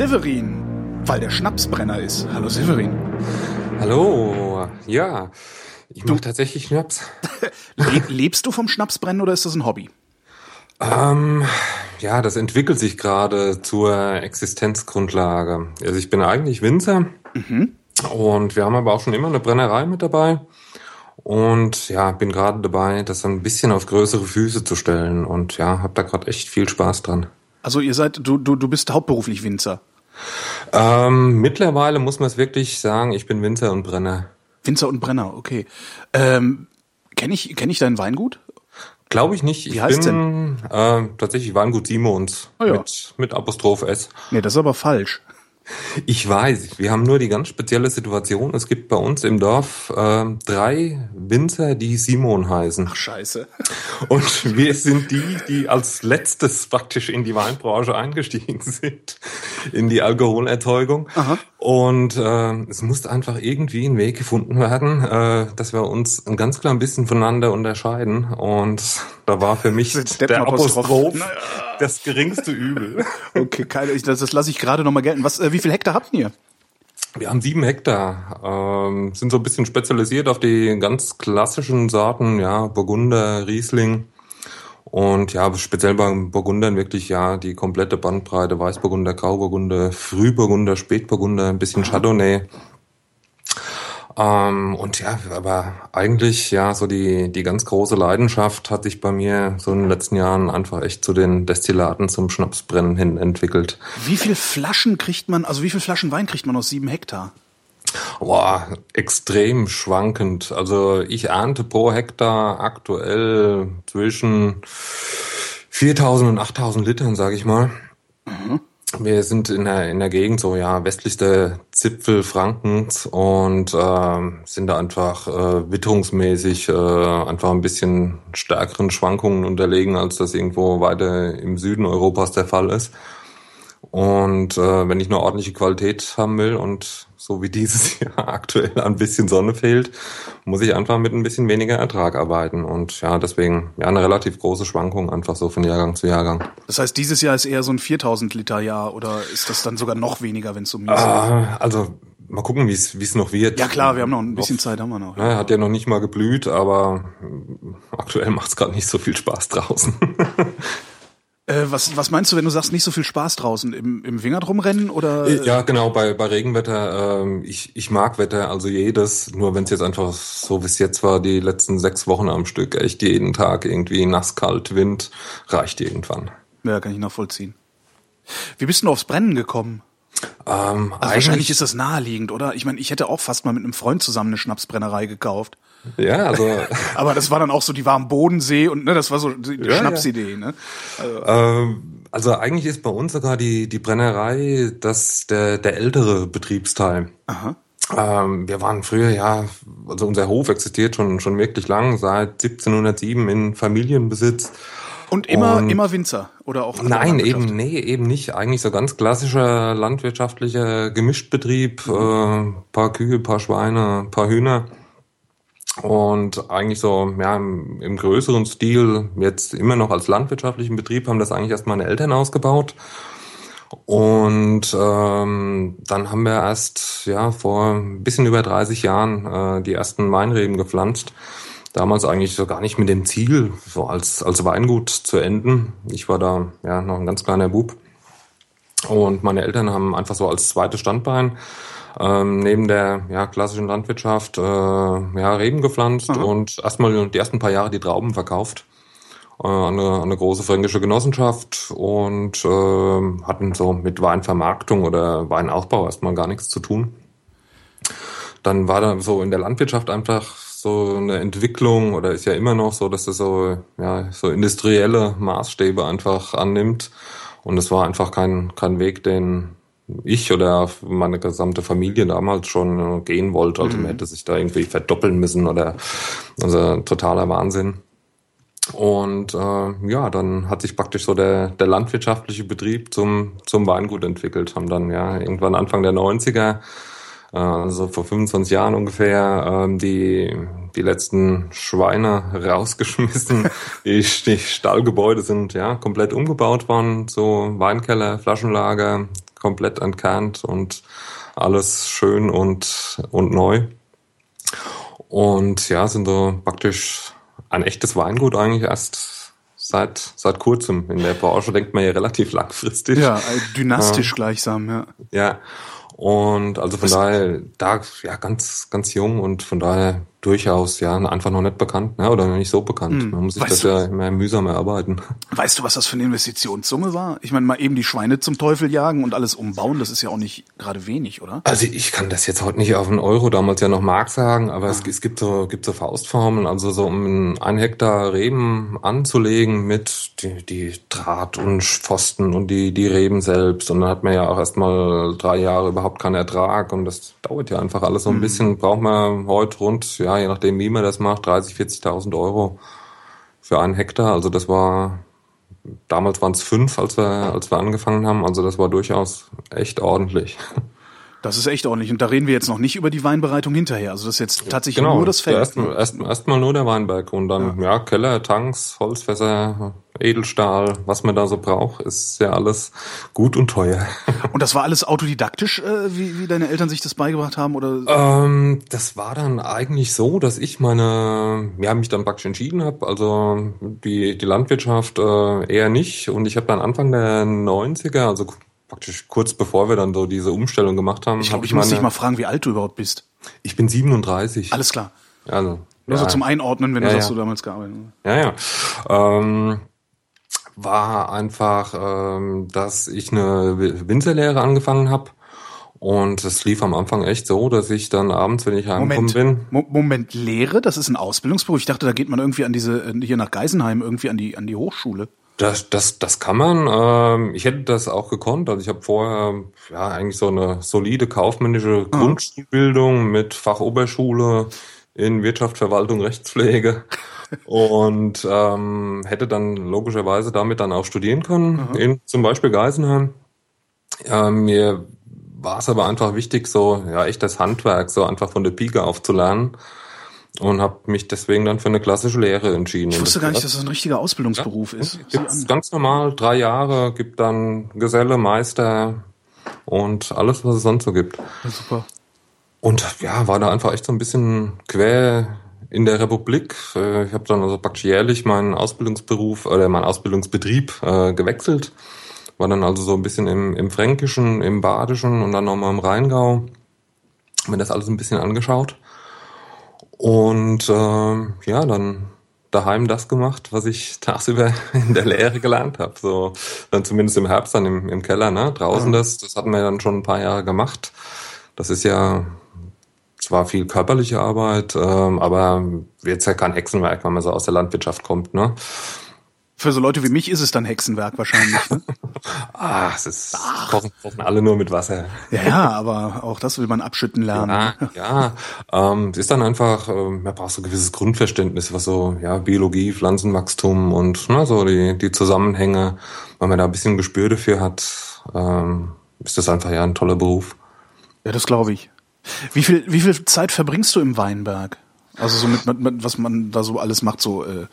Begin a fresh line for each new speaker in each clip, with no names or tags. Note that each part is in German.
Severin, weil der Schnapsbrenner ist. Hallo Severin.
Hallo, ja. Ich mache tatsächlich Schnaps.
Le lebst du vom Schnapsbrennen oder ist das ein Hobby?
Ähm, ja, das entwickelt sich gerade zur Existenzgrundlage. Also ich bin eigentlich Winzer und wir haben aber auch schon immer eine Brennerei mit dabei. Und ja, bin gerade dabei, das ein bisschen auf größere Füße zu stellen. Und ja, habe da gerade echt viel Spaß dran.
Also ihr seid, du, du, du bist hauptberuflich Winzer.
Ähm, mittlerweile muss man es wirklich sagen, ich bin Winzer und Brenner.
Winzer und Brenner, okay. Ähm, Kenne ich, kenn ich dein Weingut?
Glaube ich nicht.
Wie
ich
heißt's
bin Äh, tatsächlich Weingut Simons
Ah ja.
mit, mit Apostroph S.
Nee, das ist aber falsch.
Ich weiß, wir haben nur die ganz spezielle Situation. Es gibt bei uns im Dorf äh, drei Winzer, die Simon heißen.
Ach, scheiße.
Und wir sind die, die als letztes praktisch in die Weinbranche eingestiegen sind, in die Alkoholerzeugung.
Aha.
Und äh, es musste einfach irgendwie ein Weg gefunden werden, äh, dass wir uns ein ganz klein bisschen voneinander unterscheiden. Und da war für mich der. Apostroph
Naja.
das geringste Übel.
Okay, keine, das, das lasse ich gerade noch mal gelten. Was, äh, wie viel Hektar habt ihr?
Wir haben sieben Hektar, ähm, sind so ein bisschen spezialisiert auf die ganz klassischen Sorten, ja, Burgunder, Riesling. Und ja, speziell beim Burgundern wirklich ja die komplette Bandbreite, Weißburgunder, Grauburgunder, Frühburgunder, Spätburgunder, ein bisschen Chardonnay. Ähm, und ja, aber eigentlich ja, so die, die ganz große Leidenschaft hat sich bei mir so in den letzten Jahren einfach echt zu den Destillaten zum Schnapsbrennen hin entwickelt.
Wie viel Flaschen kriegt man, also wie viel Flaschen Wein kriegt man aus sieben Hektar?
Boah, extrem schwankend. Also ich ernte pro Hektar aktuell zwischen 4000 und 8000 Litern, sage ich mal. Wir sind in der, in der Gegend so, ja, westlichster Zipfel Frankens und ähm, sind da einfach äh, witterungsmäßig äh, einfach ein bisschen stärkeren Schwankungen unterlegen, als das irgendwo weiter im Süden Europas der Fall ist. Und äh, wenn ich eine ordentliche Qualität haben will und so wie dieses Jahr aktuell ein bisschen Sonne fehlt, muss ich einfach mit ein bisschen weniger Ertrag arbeiten. Und ja, deswegen ja eine relativ große Schwankung einfach so von Jahrgang zu Jahrgang.
Das heißt, dieses Jahr ist eher so ein 4000 Liter Jahr oder ist das dann sogar noch weniger, wenn es um mies ist?
Ah, also mal gucken, wie es wie es noch wird.
Ja klar, wir haben noch ein bisschen Zeit, haben wir noch.
Ne, hat ja noch nicht mal geblüht, aber aktuell macht es gerade nicht so viel Spaß draußen.
Äh, was, was meinst du, wenn du sagst, nicht so viel Spaß draußen? Im, im Wingert rumrennen oder?
Ja, genau, bei, bei Regenwetter, ähm, ich, ich mag Wetter, also jedes, nur wenn es jetzt einfach so wie es jetzt war, die letzten sechs Wochen am Stück, echt jeden Tag irgendwie nass, kalt, Wind, reicht irgendwann.
Ja, kann ich nachvollziehen. Wie bist du aufs Brennen gekommen?
Ähm,
Also wahrscheinlich ist das naheliegend, oder? Ich meine, ich hätte auch fast mal mit einem Freund zusammen eine Schnapsbrennerei gekauft.
Ja, also
Aber das war dann auch so, die war am Bodensee und ne, das war so die
Ja,
Schnapsidee, ne?
Ähm, also eigentlich ist bei uns sogar die, die Brennerei das der, der ältere Betriebsteil.
Aha.
Ähm, wir waren früher, ja, also unser Hof existiert schon, schon wirklich lang, seit 1707 in Familienbesitz.
Und immer,
Und-
immer Winzer oder auch
Nein, eben, nee, eben nicht. Eigentlich so ganz klassischer landwirtschaftlicher Gemischtbetrieb, äh, paar Kühe, paar Schweine, paar Hühner. Und eigentlich so, ja, im, größeren Stil, jetzt immer noch als landwirtschaftlichen Betrieb, haben das eigentlich erst meine Eltern ausgebaut. Und ähm, dann haben wir erst ja vor ein bisschen über 30 Jahren äh, die ersten Weinreben gepflanzt. damals eigentlich so gar nicht mit dem Ziel, so als, als Weingut zu enden. Ich war da ja noch ein ganz kleiner Bub. Und meine Eltern haben einfach so als zweites Standbein ähm, neben der ja, klassischen Landwirtschaft äh, ja, Reben gepflanzt Aha. und erstmal die ersten paar Jahre die Trauben verkauft äh, an, eine, an eine große fränkische Genossenschaft und äh, hatten so mit Weinvermarktung oder Weinausbau erstmal gar nichts zu tun. Dann war da so in der Landwirtschaft einfach so eine Entwicklung oder ist ja immer noch so, dass das so, ja, so industrielle Maßstäbe einfach annimmt. Und es war einfach kein, kein Weg, den ich oder meine gesamte Familie damals schon gehen wollte. Also man mhm. hätte sich da irgendwie verdoppeln müssen oder also totaler Wahnsinn. Und äh, ja, dann hat sich praktisch so der, der landwirtschaftliche Betrieb zum, zum Weingut entwickelt. Haben dann ja irgendwann Anfang der 90er äh, also vor 25 Jahren ungefähr, ähm, die, die letzten Schweine rausgeschmissen. die, die Stallgebäude sind ja komplett umgebaut worden, so Weinkeller, Flaschenlager, komplett entkernt und alles schön und, und neu. Und ja, sind so praktisch ein echtes Weingut eigentlich erst seit, seit kurzem. In der Branche denkt man ja relativ langfristig.
Ja, dynastisch ja. gleichsam, ja.
Ja. Und also von Was? daher, da ja ganz, ganz jung und von daher durchaus ja einfach noch nicht bekannt ne? oder noch nicht so bekannt. Hm. Man muss sich weißt das du, ja immer mühsam erarbeiten.
Weißt du, was das für eine Investitionssumme war? Ich meine, mal eben die Schweine zum Teufel jagen und alles umbauen, das ist ja auch nicht gerade wenig, oder?
Also ich kann das jetzt heute nicht auf einen Euro, damals ja noch Mark sagen, aber ah. es, es, gibt so gibt so Faustformeln, also so um ein Hektar Reben anzulegen mit die, die Draht und Pfosten und die, die Reben selbst und dann hat man ja auch erstmal drei Jahre überhaupt keinen Ertrag und das dauert ja einfach alles so ein hm. bisschen, braucht man heute rund, ja, ja, je nachdem, wie man das macht, 30, 40.000 Euro für einen Hektar. Also das war, damals waren es fünf, als wir, als wir angefangen haben. Also das war durchaus echt ordentlich.
Das ist echt ordentlich. Und da reden wir jetzt noch nicht über die Weinbereitung hinterher. Also das ist jetzt tatsächlich genau, nur das Feld.
Erstmal erst, erst nur der Weinberg und dann ja. ja. Keller, Tanks, Holzfässer, Edelstahl, was man da so braucht, ist ja alles gut und teuer.
Und das war alles autodidaktisch, äh, wie, wie deine Eltern sich das beigebracht haben? Oder?
Ähm, das war dann eigentlich so, dass ich meine, ja, mich dann praktisch entschieden habe. Also die, die Landwirtschaft äh, eher nicht. Und ich habe dann Anfang der 90er, also praktisch kurz bevor wir dann so diese Umstellung gemacht haben.
Ich glaube, ich, ich muss dich mal fragen, wie alt du überhaupt bist.
Ich bin 37.
Alles klar.
Also,
Nur ja. so zum Einordnen, wenn ja, du sagst, ja. du damals gearbeitet
hast. Ja, ja. Ähm, war einfach, ähm, dass ich eine Winzerlehre angefangen habe. Und es lief am Anfang echt so, dass ich dann abends, wenn ich heimgekommen bin.
Mo Moment, Lehre, das ist ein Ausbildungsberuf. Ich dachte, da geht man irgendwie an diese, äh, hier nach Geisenheim, irgendwie an die, an die Hochschule.
Das, das, das kann man. Ähm, ich hätte das auch gekonnt. Also ich habe vorher ja eigentlich so eine solide kaufmännische ah. Grundschulbildung mit Fachoberschule in Wirtschaft, Verwaltung, Rechtspflege und ähm, hätte dann logischerweise damit dann auch studieren können Aha. in zum Beispiel Geisenheim. Ähm, mir war es aber einfach wichtig, so ja echt das Handwerk so einfach von der Pike auf zu lernen und habe mich deswegen dann für eine klassische Lehre entschieden.
Ich wusste gar nicht, dass das ein richtiger Ausbildungsberuf ja, ist.
Gibt's ganz normal, drei Jahre, gibt dann Geselle, Meister und alles, was es sonst so gibt.
Ja, super.
Und ja, war da einfach echt so ein bisschen quer in der Republik. Äh, ich habe dann also praktisch jährlich meinen Ausbildungsberuf oder meinen Ausbildungsbetrieb äh, gewechselt. War dann also so ein bisschen im, im Fränkischen, im Badischen und dann nochmal im Rheingau. Mir das alles ein bisschen angeschaut. Und äh, ja, dann daheim das gemacht, was ich tagsüber in der Lehre gelernt habe. So dann zumindest im Herbst dann im, im Keller, ne? Draußen ja. das, das hatten wir dann schon ein paar Jahre gemacht. Das ist ja zwar viel körperliche Arbeit, ähm, aber jetzt ja kein Hexenwerk, wenn man so aus der Landwirtschaft kommt, ne?
Für so Leute wie mich ist es dann Hexenwerk wahrscheinlich. Ne?
ah, es ist Ach. Kochen, kochen alle nur mit Wasser.
Ja, ja, aber auch das will man abschütten lernen.
Ja, ja. Ähm, es ist dann einfach, ähm, man braucht so ein gewisses Grundverständnis, was so ja Biologie, Pflanzenwachstum und ne, so die die Zusammenhänge, wenn man da ein bisschen Gespür dafür hat, ähm, ist das einfach ja ein toller Beruf.
Ja, das glaube ich. Wie viel wie viel Zeit verbringst du im Weinberg? Also so mit, mit, mit was man da so alles macht, so äh,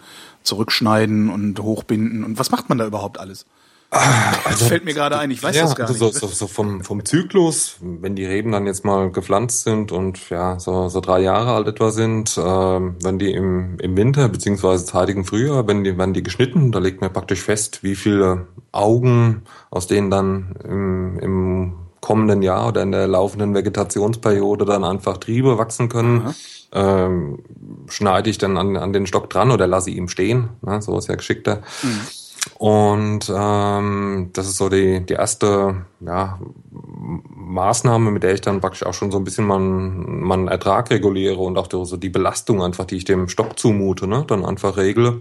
zurückschneiden und hochbinden und was macht man da überhaupt alles? Also, fällt mir gerade ein, ich weiß
ja,
das gar
also
nicht.
So, so, so vom, vom Zyklus, wenn die Reben dann jetzt mal gepflanzt sind und ja, so, so drei Jahre alt etwa sind, ähm, wenn die im, im Winter beziehungsweise zeitigen Frühjahr, wenn die, werden die geschnitten, da legt man praktisch fest, wie viele Augen, aus denen dann im, im kommenden Jahr oder in der laufenden Vegetationsperiode dann einfach Triebe wachsen können. Ähm, schneide ich dann an, an den Stock dran oder lasse ihm stehen. Ne? So ist ja geschickter.
Mhm.
Und ähm, das ist so die, die erste ja, Maßnahme, mit der ich dann praktisch auch schon so ein bisschen meinen, meinen Ertrag reguliere und auch so die Belastung einfach, die ich dem Stock zumute, ne, dann einfach regle.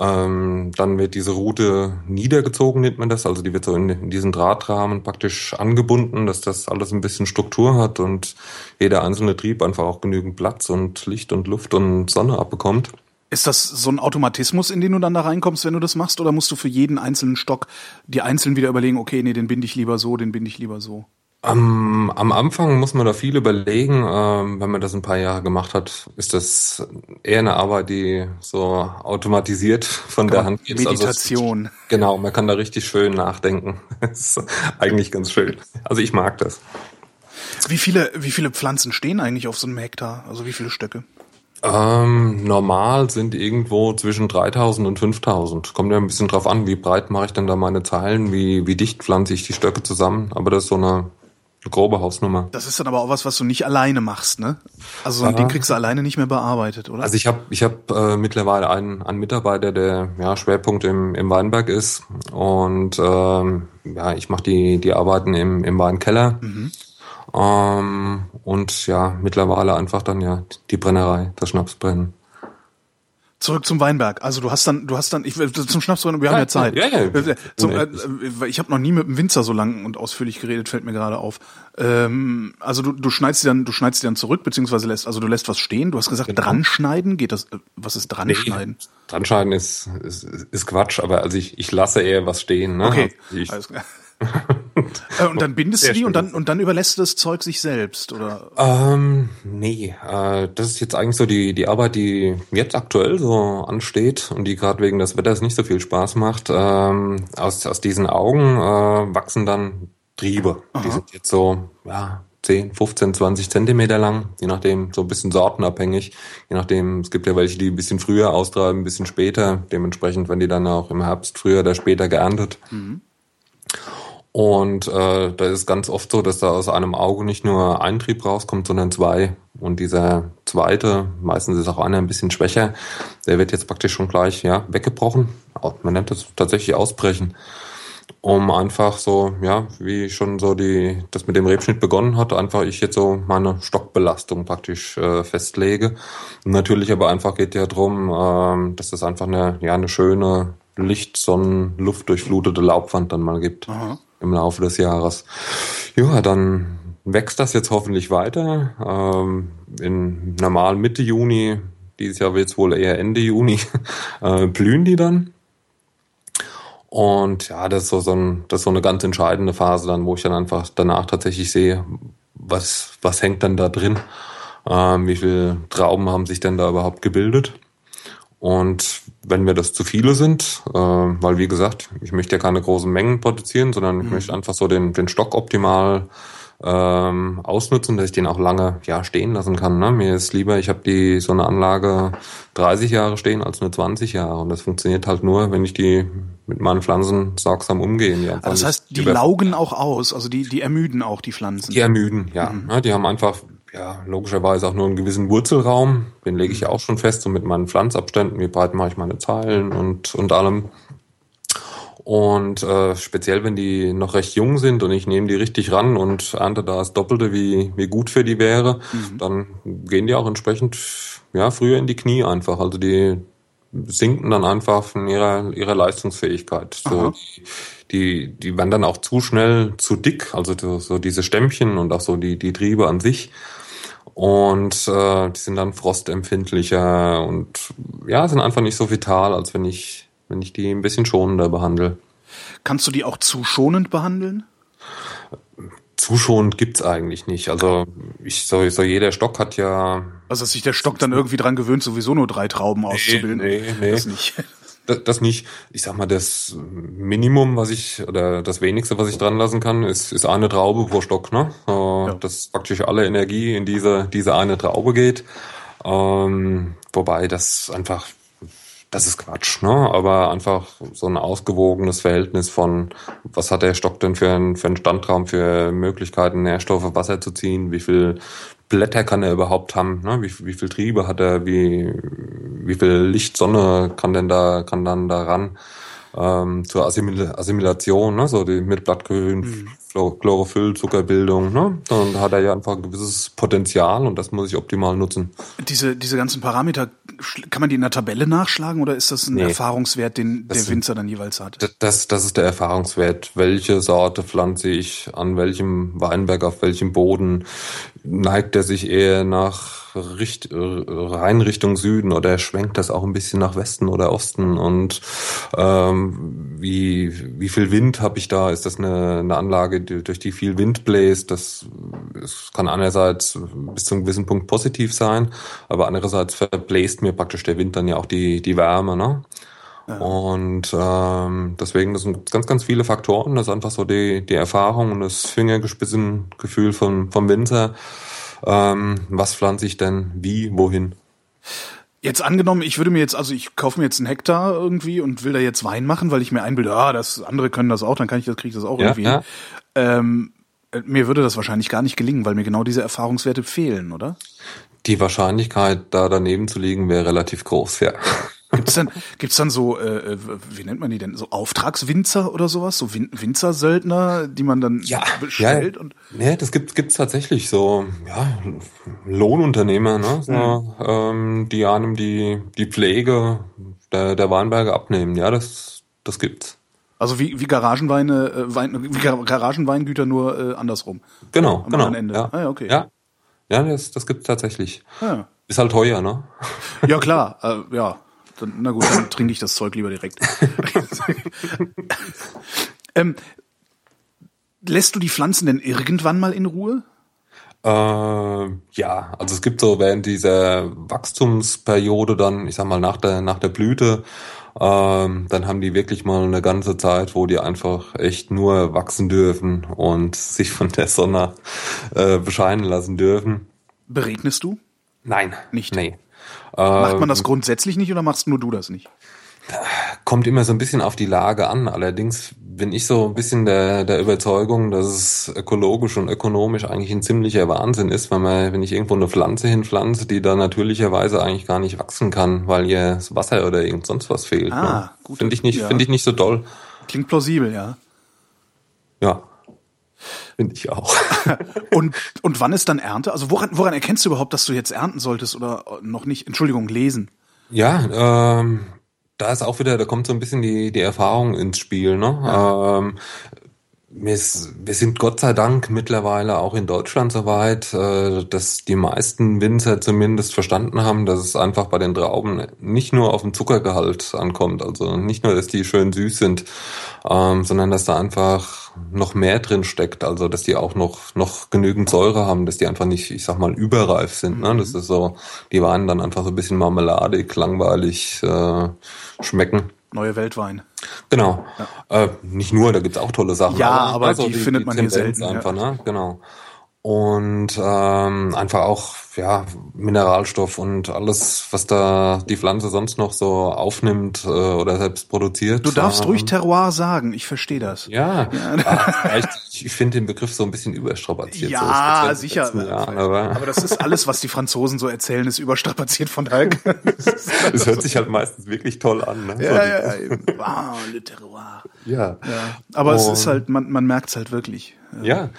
Ähm, dann wird diese Route niedergezogen, nennt man das. Also die wird so in, in diesen Drahtrahmen praktisch angebunden, dass das alles ein bisschen Struktur hat und jeder einzelne Trieb einfach auch genügend Platz und Licht und Luft und Sonne abbekommt.
Ist das so ein Automatismus, in den du dann da reinkommst, wenn du das machst, oder musst du für jeden einzelnen Stock die einzeln wieder überlegen, okay, nee, den binde ich lieber so, den binde ich lieber so?
Am, am Anfang muss man da viel überlegen. Ähm, wenn man das ein paar Jahre gemacht hat, ist das eher eine Arbeit, die so automatisiert von der Hand geht.
Meditation.
Also, genau, man kann da richtig schön nachdenken. Das ist eigentlich ganz schön. Also ich mag das.
Wie viele, wie viele Pflanzen stehen eigentlich auf so einem Hektar? Also wie viele Stöcke?
Ähm, normal sind irgendwo zwischen 3000 und 5000. Kommt ja ein bisschen drauf an, wie breit mache ich denn da meine Zeilen, wie, wie dicht pflanze ich die Stöcke zusammen. Aber das ist so eine, eine grobe Hausnummer.
Das ist dann aber auch was, was du nicht alleine machst, ne? Also
Ja.
Ding kriegst du alleine nicht mehr bearbeitet, oder?
Also ich habe ich hab, äh, mittlerweile einen, einen Mitarbeiter, der ja, Schwerpunkt im, im Weinberg ist. Und ähm, ja, ich mache die, die Arbeiten im, im Weinkeller. Ähm, und ja, mittlerweile einfach dann ja die Brennerei, das Schnapsbrennen.
Zurück zum Weinberg. Also du hast dann, du hast dann, ich zum Schnapsbrennen, wir haben ja Zeit.
ja, ja.
Zum, äh,
Unendlich.
äh, ich habe noch nie mit einem Winzer so lang und ausführlich geredet, fällt mir gerade auf. Ähm, also du, du schneidest die dann, du schneidest die dann zurück, beziehungsweise lässt, also du lässt was stehen. Du hast gesagt,
Genau.
dran schneiden, geht das? äh, Was ist dran schneiden?
Dranschneiden ist, ist, ist Quatsch, aber also ich, ich lasse eher was stehen. Ne?
Okay,
ich,
alles klar. Äh, und dann bindest du die und dann und dann überlässt du das Zeug sich selbst oder?
Ähm, nee, äh, das ist jetzt eigentlich so die, die Arbeit, die jetzt aktuell so ansteht und die gerade wegen des Wetters nicht so viel Spaß macht. Ähm, aus, aus diesen Augen äh, wachsen dann Triebe. Die sind jetzt so, ja, 10, 15, 20 Zentimeter lang, je nachdem, so ein bisschen sortenabhängig. Je nachdem, es gibt ja welche, die ein bisschen früher austreiben, ein bisschen später. Dementsprechend, wenn die dann auch im Herbst früher oder später geerntet. Und äh, da ist ganz oft so, dass da aus einem Auge nicht nur ein Trieb rauskommt, sondern zwei. Und dieser zweite, meistens ist auch einer ein bisschen schwächer, der wird jetzt praktisch schon gleich ja weggebrochen. Man nennt das tatsächlich Ausbrechen. Um einfach so, ja, wie schon so die, das mit dem Rebschnitt begonnen hat, einfach ich jetzt so meine Stockbelastung praktisch äh, festlege. Natürlich aber einfach geht ja drum, ähm, dass es einfach eine, ja, eine schöne Licht, Sonnen, Luft durchflutete Laubwand dann mal gibt im Laufe des Jahres. Ja, dann wächst das jetzt hoffentlich weiter. Ähm, in normal Mitte Juni, dieses Jahr wird es wohl eher Ende Juni, äh, blühen die dann. Und ja, das ist so, so, ein, das ist so eine ganz entscheidende Phase dann, wo ich dann einfach danach tatsächlich sehe, was, was hängt dann da drin, ähm, wie viele Trauben haben sich denn da überhaupt gebildet. Und wenn mir das zu viele sind, äh, weil wie gesagt, ich möchte ja keine großen Mengen produzieren, sondern ich möchte einfach so den, den Stock optimal ähm, ausnutzen, dass ich den auch lange ja stehen lassen kann. Ne? Mir ist lieber, ich habe die so eine Anlage 30 Jahre stehen als nur 20 Jahre. Und das funktioniert halt nur, wenn ich die mit meinen Pflanzen sorgsam umgehe. Die
Ah, das heißt, die laugen auch aus, also die, die ermüden auch die Pflanzen.
die ermüden, ja. Ne, Die haben einfach, ja, logischerweise auch nur einen gewissen Wurzelraum. Den lege ich ja auch schon fest, so mit meinen Pflanzabständen, wie breit mache ich meine Zeilen und, und allem. Und äh, speziell, wenn die noch recht jung sind und ich nehme die richtig ran und ernte da das Doppelte, wie, wie gut für die wäre, dann gehen die auch entsprechend ja, früher in die Knie einfach. Also die sinken dann einfach von ihrer, ihrer Leistungsfähigkeit. So, die, die, die werden dann auch zu schnell zu dick, also so, so diese Stämmchen und auch so die, die Triebe an sich. Und äh, die sind dann frostempfindlicher und ja, sind einfach nicht so vital, als wenn ich, wenn ich die ein bisschen schonender behandle.
Kannst du die auch zu schonend behandeln?
Zuschonend gibt's eigentlich nicht. Also ich so, so jeder Stock hat ja
Also dass sich der Stock dann irgendwie dran gewöhnt, sowieso nur drei Trauben auszubilden.
nee, nee.
Das nicht.
Das, das nicht. Ich sag mal, das Minimum, was ich, oder das wenigste, was ich dran lassen kann, ist, ist eine Traube pro Stock, ne? Äh, ja. Dass praktisch alle Energie in diese, diese eine Traube geht. Ähm, wobei das einfach das ist Quatsch, ne? Aber einfach so ein ausgewogenes Verhältnis von, was hat der Stock denn für einen, für einen Standraum, für Möglichkeiten, Nährstoffe, Wasser zu ziehen, wie viel Blätter kann er überhaupt haben, ne? Wie, wie viel Triebe hat er, wie, wie viel Licht, Sonne kann denn da, kann dann da ran? Ähm, zur Assimil Assimilation, ne? so die mit Blattgrün, mhm. Chlorophyll, Zuckerbildung, ne? Dann hat er ja einfach ein gewisses Potenzial und das muss ich optimal nutzen.
Diese, diese ganzen Parameter, kann man die in der Tabelle nachschlagen oder ist das ein nee, Erfahrungswert, den der Winzer dann jeweils hat?
Das, das ist der Erfahrungswert. Welche Sorte pflanze ich an welchem Weinberg, auf welchem Boden? Neigt er sich eher nach Richt, rein Richtung Süden oder schwenkt das auch ein bisschen nach Westen oder Osten und ähm, wie, wie viel Wind habe ich da? Ist das eine, eine Anlage, die, durch die viel Wind bläst? Das, das kann einerseits bis zu einem gewissen Punkt positiv sein, aber andererseits verbläst mir praktisch der Wind dann ja auch die, die Wärme. Ne? Ja. Und ähm, deswegen, das sind ganz, ganz viele Faktoren. Das ist einfach so die, die Erfahrung und das Fingergespitzengefühl vom, vom Winzer ähm, was pflanze ich denn wie, wohin?
Jetzt angenommen, ich würde mir jetzt, also ich kaufe mir jetzt einen Hektar irgendwie und will da jetzt Wein machen, weil ich mir einbilde, ah, das andere können das auch, dann kann ich das, kriege ich das auch ja, irgendwie. Ja. Ähm, mir würde das wahrscheinlich gar nicht gelingen, weil mir genau diese Erfahrungswerte fehlen, oder?
Die Wahrscheinlichkeit, da daneben zu liegen, wäre relativ groß, ja.
Gibt's dann, gibt's dann so, äh, wie nennt man die denn, so Auftragswinzer oder sowas, so Win Winzersöldner, die man dann ja, bestellt?
Ja,
und
ja, das gibt gibt's tatsächlich so, ja, Lohnunternehmer, ne, so, mhm. ähm, die einem die die Pflege der, der Weinberge abnehmen. Ja, das das gibt's.
Also wie, wie Garagenweine, äh, Wein, wie Garagenweingüter nur äh, andersrum.
Genau, am genau.
Ende.
Ja.
Ah, ja, okay.
Ja, ja das, das gibt's tatsächlich. Ja. Ist halt teuer, ne?
Ja, klar, äh, ja. Dann, na gut, dann trinke ich das Zeug lieber direkt. ähm, lässt du die Pflanzen denn irgendwann mal in Ruhe?
Äh, ja, also es gibt so während dieser Wachstumsperiode dann, ich sag mal nach der nach der Blüte, ähm, dann haben die wirklich mal eine ganze Zeit, wo die einfach echt nur wachsen dürfen und sich von der Sonne äh, bescheinen lassen dürfen.
Beregnest du?
Nein,
nicht.
Nee.
Macht man das ähm, grundsätzlich nicht oder machst nur du das nicht?
Kommt immer so ein bisschen auf die Lage an. Allerdings bin ich so ein bisschen der, der Überzeugung, dass es ökologisch und ökonomisch eigentlich ein ziemlicher Wahnsinn ist, wenn man, wenn ich irgendwo eine Pflanze hinpflanze, die da natürlicherweise eigentlich gar nicht wachsen kann, weil ihr das Wasser oder irgend sonst was fehlt.
Ah, ne? gut.
Finde ich nicht, ja. finde ich nicht so doll.
Klingt plausibel, ja.
Ja. Finde ich auch.
und, und wann ist dann Ernte? Also woran, woran erkennst du überhaupt, dass du jetzt ernten solltest oder noch nicht? Entschuldigung, lesen.
Ja, ähm, da ist auch wieder, da kommt so ein bisschen die, die Erfahrung ins Spiel. Ne? Ja. Ähm, wir, sind Gott sei Dank mittlerweile auch in Deutschland so weit, äh, dass die meisten Winzer zumindest verstanden haben, dass es einfach bei den Trauben nicht nur auf den Zuckergehalt ankommt, also nicht nur, dass die schön süß sind, ähm, sondern dass da einfach noch mehr drin steckt, also dass die auch noch noch genügend Säure haben, dass die einfach nicht, ich sag mal, überreif sind. Ne? Das ist so, die waren dann einfach so ein bisschen marmeladig, langweilig äh, schmecken.
Neue Weltwein.
Genau. Ja. Äh, nicht nur, da gibt's auch tolle Sachen.
Ja, aber, aber also die, die, findet die man hier selten.
Einfach, ja. ne? Genau und ähm, einfach auch ja Mineralstoff und alles, was da die Pflanze sonst noch so aufnimmt äh, oder selbst produziert.
Du darfst ähm, ruhig Terroir sagen, ich verstehe das.
Ja, ja ich, ich finde den Begriff so ein bisschen überstrapaziert.
Ja, so sicher. Jahren, aber. aber das ist alles, was die Franzosen so erzählen, ist überstrapaziert von daher.
Es hört sich halt meistens wirklich toll an. Ne?
Ja, ja, ja. Wow, le Terroir. Ja. ja. Aber und, es ist halt, man, man merkt es halt wirklich.
Ja.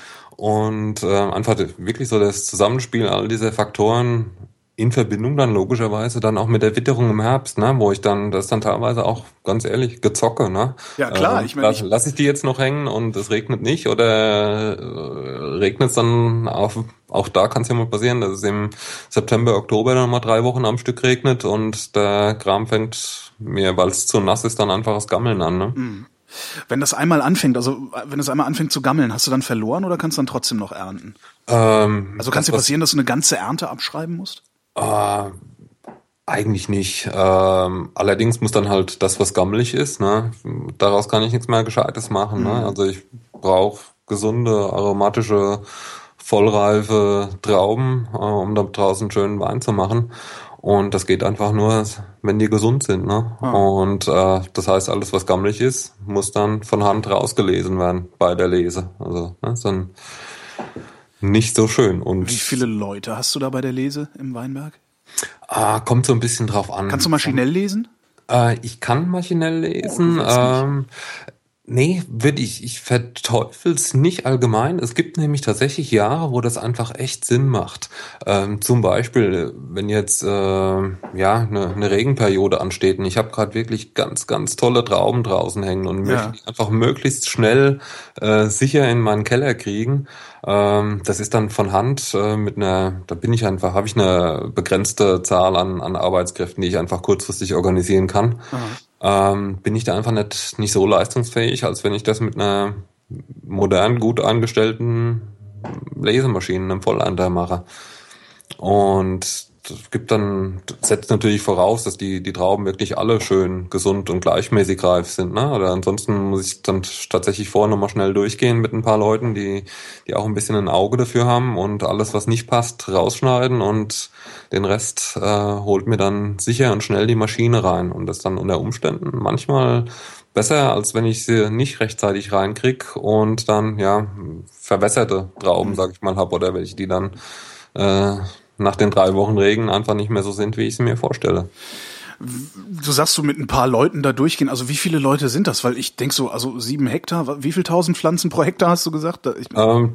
Und äh, einfach wirklich so das Zusammenspiel all dieser Faktoren in Verbindung dann logischerweise dann auch mit der Witterung im Herbst, ne, wo ich dann, das dann teilweise auch ganz ehrlich gezocke, ne?
Ja klar,
äh,
ich meine,
lass, lass ich die jetzt noch hängen und es regnet nicht oder äh, regnet es dann auf, auch da kann es ja mal passieren, dass es im September, Oktober dann mal drei Wochen am Stück regnet und der Kram fängt mir, weil es zu nass ist, dann einfach das Gammeln an, ne? Mhm.
Wenn das einmal anfängt, also wenn es einmal anfängt zu gammeln, hast du dann verloren oder kannst du dann trotzdem noch ernten?
Ähm,
also kann es dir passieren, dass du eine ganze Ernte abschreiben musst?
Äh, Eigentlich nicht. Ähm, allerdings muss dann halt das, was gammelig ist, ne, daraus kann ich nichts mehr Gescheites machen. Ne? Mhm. Also ich brauche gesunde, aromatische, vollreife Trauben, äh, um da draußen schönen Wein zu machen. Und das geht einfach nur, wenn die gesund sind. Ne? Ah. Und äh, das heißt, alles, was gammelig ist, muss dann von Hand rausgelesen werden bei der Lese. Also ne, ist dann nicht so schön. Und
Wie viele Leute hast du da bei der Lese im Weinberg?
Ah, kommt so ein bisschen drauf an.
Kannst du maschinell lesen?
Äh, ich kann maschinell lesen. Oh, ähm, Nee, würde ich, ich verteufel's nicht allgemein. Es gibt nämlich tatsächlich Jahre, wo das einfach echt Sinn macht. Ähm, zum Beispiel, wenn jetzt äh, ja eine, eine Regenperiode ansteht und ich habe gerade wirklich ganz, ganz tolle Trauben draußen hängen und ja. möchte die einfach möglichst schnell äh, sicher in meinen Keller kriegen. Ähm, das ist dann von Hand äh, mit einer, da bin ich einfach, habe ich eine begrenzte Zahl an, an Arbeitskräften, die ich einfach kurzfristig organisieren kann. Aha ähm, bin ich da einfach nicht, nicht so leistungsfähig, als wenn ich das mit einer modern gut eingestellten Lesemaschine im Volleinter mache. Und das gibt dann, setzt natürlich voraus, dass die, die Trauben wirklich alle schön gesund und gleichmäßig reif sind. Ne? Oder ansonsten muss ich dann tatsächlich vorher nochmal schnell durchgehen mit ein paar Leuten, die, die auch ein bisschen ein Auge dafür haben und alles, was nicht passt, rausschneiden und den Rest äh, holt mir dann sicher und schnell die Maschine rein. Und das dann unter Umständen manchmal besser, als wenn ich sie nicht rechtzeitig reinkrieg und dann ja verwässerte Trauben, sag ich mal, habe oder welche, die dann äh, nach den drei Wochen Regen einfach nicht mehr so sind, wie ich sie mir vorstelle.
Du sagst du mit ein paar Leuten da durchgehen. Also wie viele Leute sind das? Weil ich denk so, also sieben Hektar, wie viel tausend Pflanzen pro Hektar hast du gesagt?
Ich, ähm,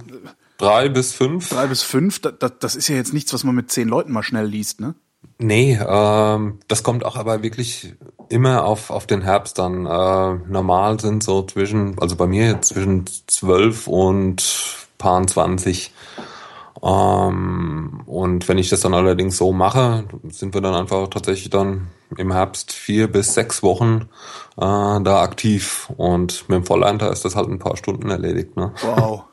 drei bis fünf.
Drei bis fünf. Das, das ist ja jetzt nichts, was man mit zehn Leuten mal schnell liest, ne?
Nee, ähm, das kommt auch aber wirklich immer auf, auf den Herbst dann. Äh, normal sind so zwischen, also bei mir zwischen zwölf und paar 20. Ähm, und wenn ich das dann allerdings so mache, sind wir dann einfach tatsächlich dann im Herbst vier bis sechs Wochen äh, da aktiv. Und mit dem Volleinter ist das halt ein paar Stunden erledigt. Ne?
Wow.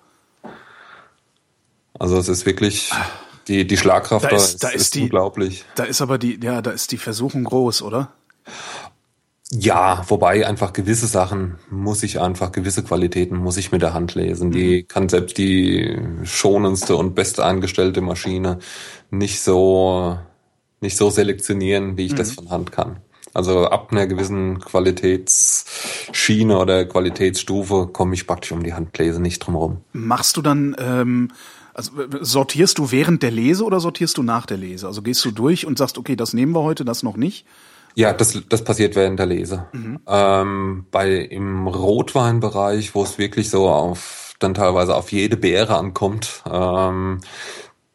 Also es ist wirklich die, die Schlagkraft
da ist, da ist, ist
die, unglaublich.
Da ist aber die, ja, da ist die Versuchung groß, oder?
Ja, wobei einfach gewisse Sachen muss ich einfach, gewisse Qualitäten muss ich mit der Hand lesen. Die mhm. kann selbst die schonendste und best eingestellte Maschine nicht so, nicht so selektionieren, wie ich mhm. das von Hand kann. Also ab einer gewissen Qualitätsschiene oder Qualitätsstufe komme ich praktisch um die Handlese nicht drum rum.
Machst du dann, ähm, also sortierst du während der Lese oder sortierst du nach der Lese? Also gehst du durch und sagst, okay, das nehmen wir heute, das noch nicht?
Ja, das, das passiert während der Lese. Mhm. Ähm, bei im Rotweinbereich, wo es wirklich so auf dann teilweise auf jede Beere ankommt, ähm,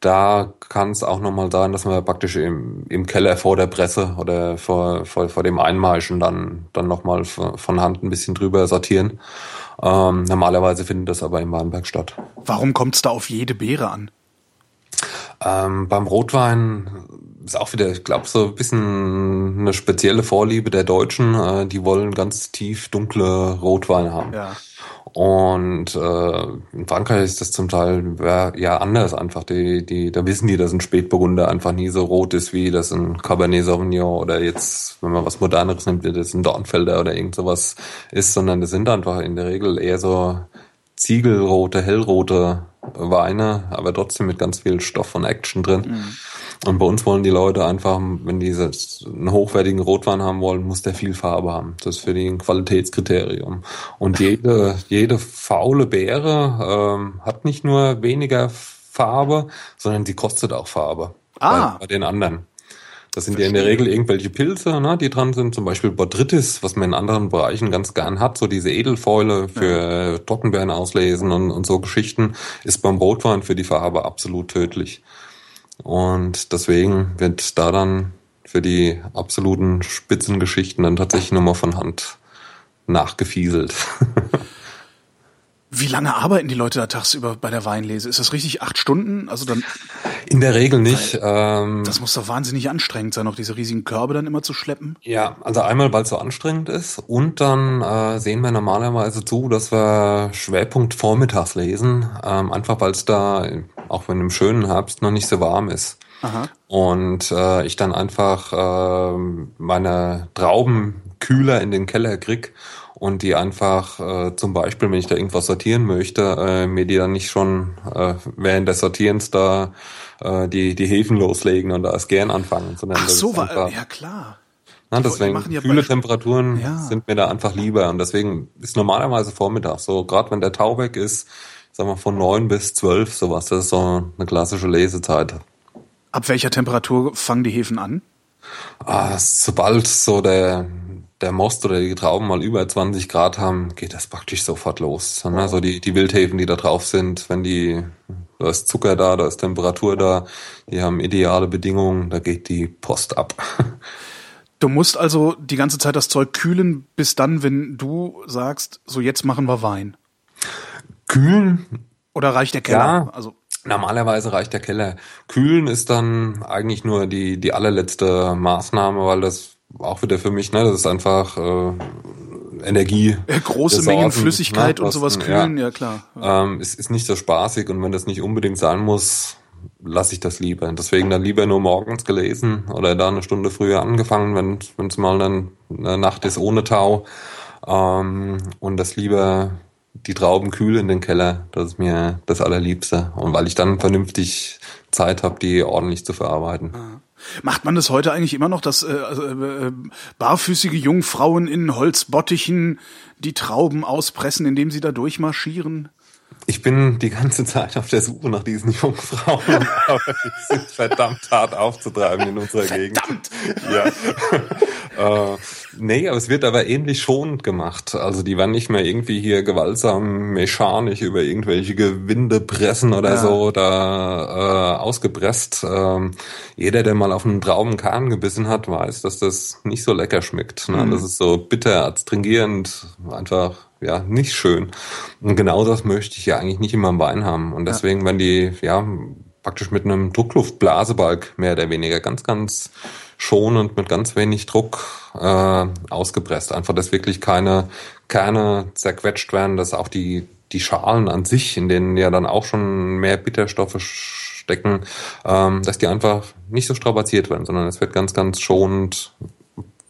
da kann es auch nochmal sein, dass wir praktisch im, im Keller vor der Presse oder vor, vor, vor dem Einmeischen dann, dann nochmal von Hand ein bisschen drüber sortieren. Ähm, normalerweise findet das aber im Weinberg statt.
Warum kommt es da auf jede Beere an?
Ähm, beim Rotwein ist auch wieder, ich glaube, so ein bisschen eine spezielle Vorliebe der Deutschen. Äh, die wollen ganz tief dunkle Rotweine haben. Ja. Und äh, in Frankreich ist das zum Teil ja, anders einfach. Die, die, da wissen die, dass ein Spätburgunder einfach nie so rot ist wie das ein Cabernet Sauvignon oder jetzt, wenn man was Moderneres nimmt, wie das ein Dornfelder oder irgend sowas ist, sondern das sind einfach in der Regel eher so ziegelrote, hellrote Weine, aber trotzdem mit ganz viel Stoff und Action drin. Mhm. Und bei uns wollen die Leute einfach, wenn die einen hochwertigen Rotwein haben wollen, muss der viel Farbe haben. Das ist für die ein Qualitätskriterium. Und jede, jede faule Beere ähm, hat nicht nur weniger Farbe, sondern sie kostet auch Farbe. Ah. Bei, bei den anderen. Das sind Verstehe. ja in der Regel irgendwelche Pilze, ne, die dran sind. Zum Beispiel Botrytis, was man in anderen Bereichen ganz gern hat. So diese Edelfäule für ja. Trockenbeeren auslesen und, und so Geschichten ist beim Rotwein für die Farbe absolut tödlich. Und deswegen wird da dann für die absoluten Spitzengeschichten dann tatsächlich nochmal von Hand nachgefieselt.
Wie lange arbeiten die Leute da tagsüber bei der Weinlese? Ist das richtig acht Stunden? Also dann
in der Regel nicht.
Ähm, das muss doch wahnsinnig anstrengend sein, auch diese riesigen Körbe dann immer zu schleppen.
Ja, also einmal, weil es so anstrengend ist und dann äh, sehen wir normalerweise zu, dass wir Schwerpunkt vormittags lesen, ähm, einfach weil es da, auch wenn im schönen Herbst noch nicht so warm ist. Aha. Und äh, ich dann einfach äh, meine Trauben kühler in den Keller krieg und die einfach äh, zum Beispiel, wenn ich da irgendwas sortieren möchte, äh, mir die dann nicht schon äh, während des Sortierens da äh, die, die Hefen loslegen und da erst gern anfangen.
Sondern Ach so, war, ja klar.
Na, deswegen ja kühle Temperaturen ja. sind mir da einfach lieber und deswegen ist normalerweise Vormittag so, gerade wenn der Tau weg ist, sagen wir von neun bis zwölf sowas, das ist so eine klassische Lesezeit.
Ab welcher Temperatur fangen die Hefen an?
Ah, sobald so der der Most oder die Trauben mal über 20 Grad haben, geht das praktisch sofort los. Ne? Also die, die Wildhefen, die da drauf sind, wenn die, da ist Zucker da, da ist Temperatur da, die haben ideale Bedingungen, da geht die Post ab.
Du musst also die ganze Zeit das Zeug kühlen, bis dann, wenn du sagst, so jetzt machen wir Wein.
Kühlen?
Oder reicht der Keller?
Ja, also Normalerweise reicht der Keller. Kühlen ist dann eigentlich nur die, die allerletzte Maßnahme, weil das auch wieder für mich, ne, das ist einfach äh, Energie.
Große Mengen Flüssigkeit ne, und sowas kühlen, ja, ja klar.
Ähm, es ist nicht so spaßig und wenn das nicht unbedingt sein muss, lasse ich das lieber. Deswegen dann lieber nur morgens gelesen oder da eine Stunde früher angefangen, wenn es mal dann eine Nacht ist ohne Tau. Ähm, und das lieber die Trauben kühl in den Keller, das ist mir das Allerliebste. Und weil ich dann vernünftig Zeit habe, die ordentlich zu verarbeiten.
Ah. Macht man das heute eigentlich immer noch, dass äh, also, äh, barfüßige Jungfrauen in Holzbottichen die Trauben auspressen, indem sie da durchmarschieren?
Ich bin die ganze Zeit auf der Suche nach diesen Jungfrauen, aber die sind verdammt hart aufzutreiben in unserer
verdammt.
Gegend. Ja. äh, nee, aber es wird aber ähnlich schonend gemacht. Also die werden nicht mehr irgendwie hier gewaltsam mechanisch über irgendwelche Gewinde pressen oder ja. so da äh, ausgepresst. Ähm, jeder, der mal auf einen Traubenkern gebissen hat, weiß, dass das nicht so lecker schmeckt. Ne? Mhm. Das ist so bitter, adstringierend, einfach ja, nicht schön. Und genau das möchte ich ja eigentlich nicht in meinem Wein haben. Und deswegen, ja. wenn die, ja, praktisch mit einem Druckluftblasebalg mehr oder weniger ganz, ganz schonend mit ganz wenig Druck äh, ausgepresst. Einfach, dass wirklich keine Kerne zerquetscht werden, dass auch die, die Schalen an sich, in denen ja dann auch schon mehr Bitterstoffe stecken, ähm, dass die einfach nicht so strapaziert werden, sondern es wird ganz, ganz schonend,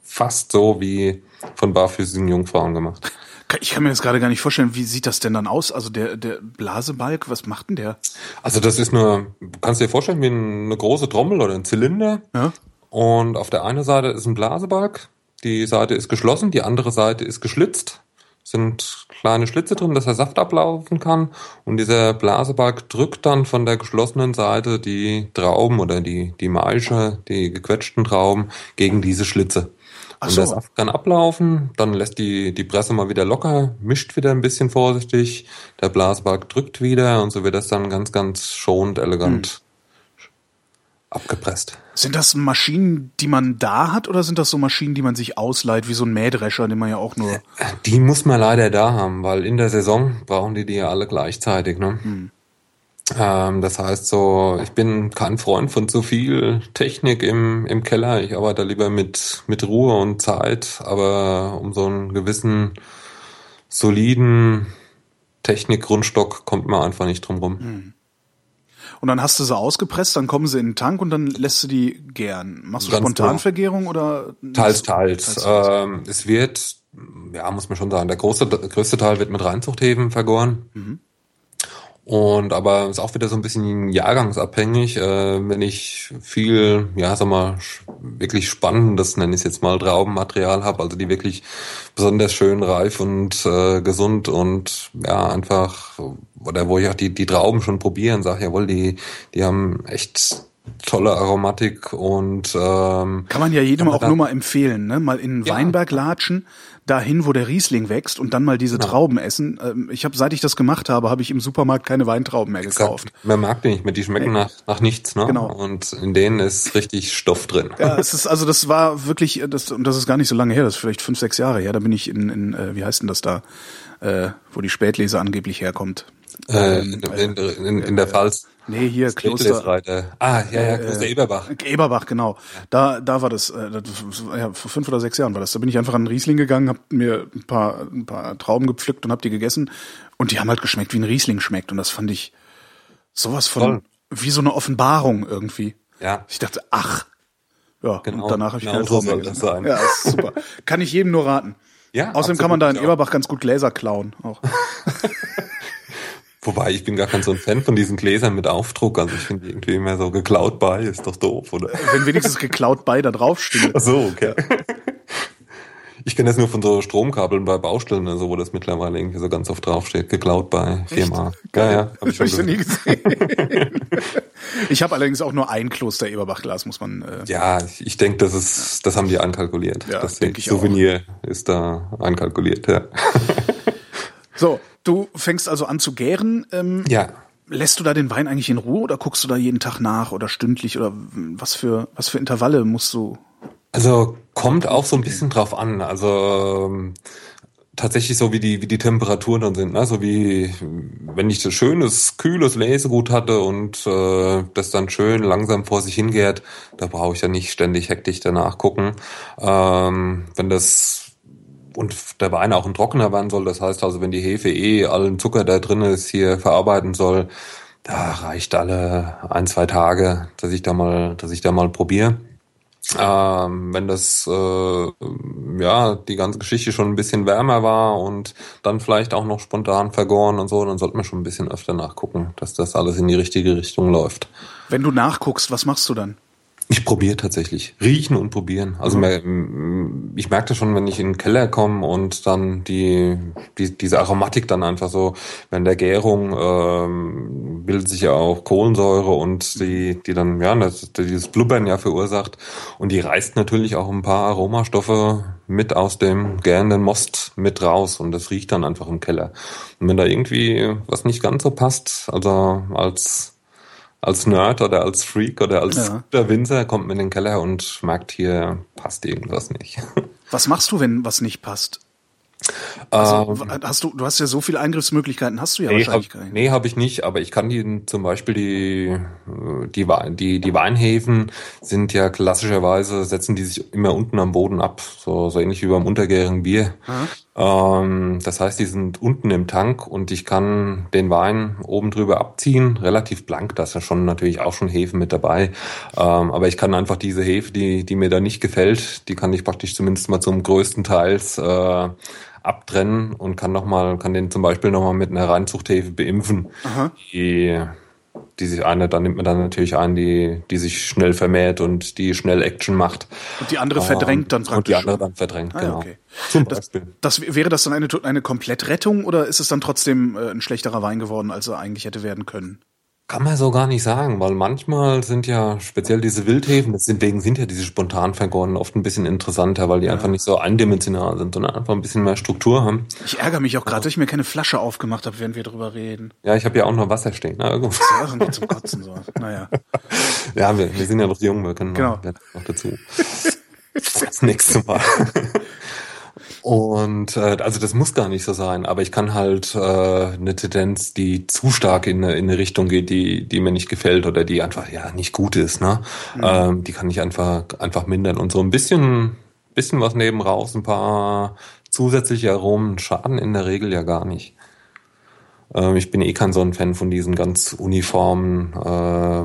fast so wie von barfüßigen Jungfrauen gemacht.
Ich kann mir das gerade gar nicht vorstellen. Wie sieht das denn dann aus? Also der, der Blasebalg, was macht denn der?
Also das ist eine, kannst du dir vorstellen, wie eine große Trommel oder ein Zylinder. Ja. Und auf der einen Seite ist ein Blasebalg. Die Seite ist geschlossen, die andere Seite ist geschlitzt. Sind kleine Schlitze drin, dass der Saft ablaufen kann. Und dieser Blasebalg drückt dann von der geschlossenen Seite die Trauben oder die, die Maische, die gequetschten Trauben gegen diese Schlitze. Ach und so. der Saft kann ablaufen, dann lässt die, die Presse mal wieder locker, mischt wieder ein bisschen vorsichtig, der Blasbalg drückt wieder und so wird das dann ganz, ganz schonend, elegant hm. abgepresst.
Sind das Maschinen, die man da hat oder sind das so Maschinen, die man sich ausleiht, wie so ein Mähdrescher, den man ja auch nur.
Die muss man leider da haben, weil in der Saison brauchen die die ja alle gleichzeitig, ne? Hm. Ähm, das heißt so, ich bin kein Freund von zu viel Technik im, im Keller. Ich arbeite lieber mit, mit Ruhe und Zeit, aber um so einen gewissen soliden Technikgrundstock kommt man einfach nicht drum rum. Hm.
Und dann hast du sie ausgepresst, dann kommen sie in den Tank und dann lässt du die gern. Machst du Ganz Spontanvergärung genau. oder?
Teils, teils. teils, teils. Ähm, es wird, ja, muss man schon sagen, der große, größte Teil wird mit Reinzuchthäfen vergoren. Mhm. Und aber ist auch wieder so ein bisschen jahrgangsabhängig. Äh, wenn ich viel, ja, sag mal, wirklich spannendes, nenne ich es jetzt mal, Traubenmaterial habe, also die wirklich besonders schön reif und äh, gesund und ja, einfach, oder wo ich auch die, die Trauben schon probieren, sage, jawohl, die, die haben echt tolle Aromatik und ähm,
kann man ja jedem auch nur mal empfehlen, ne? Mal in den ja. Weinberg latschen, dahin, wo der Riesling wächst und dann mal diese genau. Trauben essen. Ähm, ich habe, seit ich das gemacht habe, habe ich im Supermarkt keine Weintrauben mehr gekauft.
Man mag die nicht mehr, die schmecken nee. nach, nach nichts, ne? Genau. Und in denen ist richtig Stoff drin.
Ja, es ist also das war wirklich, das und das ist gar nicht so lange her, das ist vielleicht fünf, sechs Jahre her. Da bin ich in, in äh, wie heißt denn das da, äh, wo die Spätlese angeblich herkommt.
Äh, in, in, in, in der Pfalz.
Nee, hier Kloster.
Ah, ja, ja, Kloster äh, Eberbach.
Eberbach, genau. Da, da war das, äh, das, ja, vor fünf oder sechs Jahren war das. Da bin ich einfach an den Riesling gegangen, hab mir ein paar, ein paar Trauben gepflückt und hab die gegessen. Und die haben halt geschmeckt, wie ein Riesling schmeckt. Und das fand ich sowas von, Voll. wie so eine Offenbarung irgendwie. Ja. Ich dachte, ach. Ja, genau, und danach habe ich genau keine Traum mehr das sein. Ja, super. kann ich jedem nur raten. Ja, Außerdem kann man da in Eberbach ganz gut Gläser klauen. Auch.
Wobei, ich bin gar kein so ein Fan von diesen Gläsern mit Aufdruck. Also ich finde irgendwie immer so geklaut bei, ist doch doof, oder?
Wenn wenigstens geklaut bei da draufsteht.
Ach so, okay. Ja. Ich kenne das nur von so Stromkabeln bei Baustellen, also wo das mittlerweile irgendwie so ganz oft draufsteht, geklaut bei Firma. Ja, ja,
hab ich schon hab ich nie gesehen. ich habe allerdings auch nur ein Kloster Eberbachglas, muss man.
Äh ja, ich denke, das ist, das haben die einkalkuliert. Ja, das denke ich Souvenir auch. ist da einkalkuliert, ja.
so, du fängst also an zu gären.
Ähm, ja.
Lässt du da den Wein eigentlich in Ruhe oder guckst du da jeden Tag nach oder stündlich oder was für was für Intervalle musst du
also kommt auch so ein bisschen drauf an. Also ähm, tatsächlich so wie die wie die Temperaturen dann sind, ne? so wie wenn ich so schönes kühles Lesegut hatte und äh, das dann schön langsam vor sich hingärt, da brauche ich ja nicht ständig hektisch danach gucken. Ähm, wenn das und der Wein auch ein trockener werden soll, das heißt also, wenn die Hefe eh allen Zucker da drin ist hier verarbeiten soll, da reicht alle ein zwei Tage, dass ich da mal dass ich da mal probiere. Ähm, wenn das äh, ja die ganze Geschichte schon ein bisschen wärmer war und dann vielleicht auch noch spontan vergoren und so, dann sollte man schon ein bisschen öfter nachgucken, dass das alles in die richtige Richtung läuft.
Wenn du nachguckst, was machst du dann?
Ich probiere tatsächlich. Riechen und probieren. Also mhm. ich merke das schon, wenn ich in den Keller komme und dann die, die diese Aromatik dann einfach so, wenn der Gärung ähm, bildet sich ja auch Kohlensäure und die, die dann, ja, das, dieses Blubbern ja verursacht. Und die reißt natürlich auch ein paar Aromastoffe mit aus dem gärenden Most mit raus und das riecht dann einfach im Keller. Und wenn da irgendwie was nicht ganz so passt, also als als Nerd oder als Freak oder als ja. der Winzer kommt man in den Keller und merkt, hier passt irgendwas nicht.
Was machst du, wenn was nicht passt? Also, ähm, hast du, du hast ja so viele Eingriffsmöglichkeiten, hast du ja nee, wahrscheinlich
hab, Nee, habe ich nicht, aber ich kann die zum Beispiel die, die, die, die Weinhäfen sind ja klassischerweise, setzen die sich immer unten am Boden ab, so, so ähnlich wie beim untergärigen Bier. Ähm, das heißt, die sind unten im Tank und ich kann den Wein oben drüber abziehen, relativ blank, da ist ja schon natürlich auch schon Hefe mit dabei. Ähm, aber ich kann einfach diese Hefe, die, die mir da nicht gefällt, die kann ich praktisch zumindest mal zum größten Teils äh, abtrennen und kann noch mal, kann den zum Beispiel noch mal mit einer Reinzuchthefe beimpfen, Aha. die die sich eine, dann nimmt man dann natürlich ein, die, die sich schnell vermehrt und die schnell Action macht.
Und die andere verdrängt dann praktisch. Und
die andere dann verdrängt, ah, genau.
Okay. Zum Beispiel. Das, das, wäre das dann eine, eine Komplettrettung oder ist es dann trotzdem äh, ein schlechterer Wein geworden, als er eigentlich hätte werden können?
Kann man so gar nicht sagen, weil manchmal sind ja speziell diese Wildhefen, deswegen sind ja diese spontan vergorenen oft ein bisschen interessanter, weil die ja. einfach nicht so eindimensional sind, sondern einfach ein bisschen mehr Struktur haben.
Ich ärgere mich auch gerade, dass ich mir keine Flasche aufgemacht habe, während wir drüber reden.
Ja, ich habe ja auch noch Wasser stehen. Ne? Irgendwo. Das ist ja zum Kotzen so. Naja. Ja, wir, wir sind ja noch jung, wir können genau. noch, noch dazu. Das nächste Mal. Und äh, also das muss gar nicht so sein, aber ich kann halt äh, eine Tendenz, die zu stark in eine, in eine Richtung geht, die, die mir nicht gefällt oder die einfach ja nicht gut ist, ne? Mhm. Ähm, die kann ich einfach einfach mindern. Und so ein bisschen, bisschen was neben raus, ein paar zusätzliche Aromen schaden in der Regel ja gar nicht. Ähm, ich bin eh kein so ein Fan von diesen ganz uniformen äh,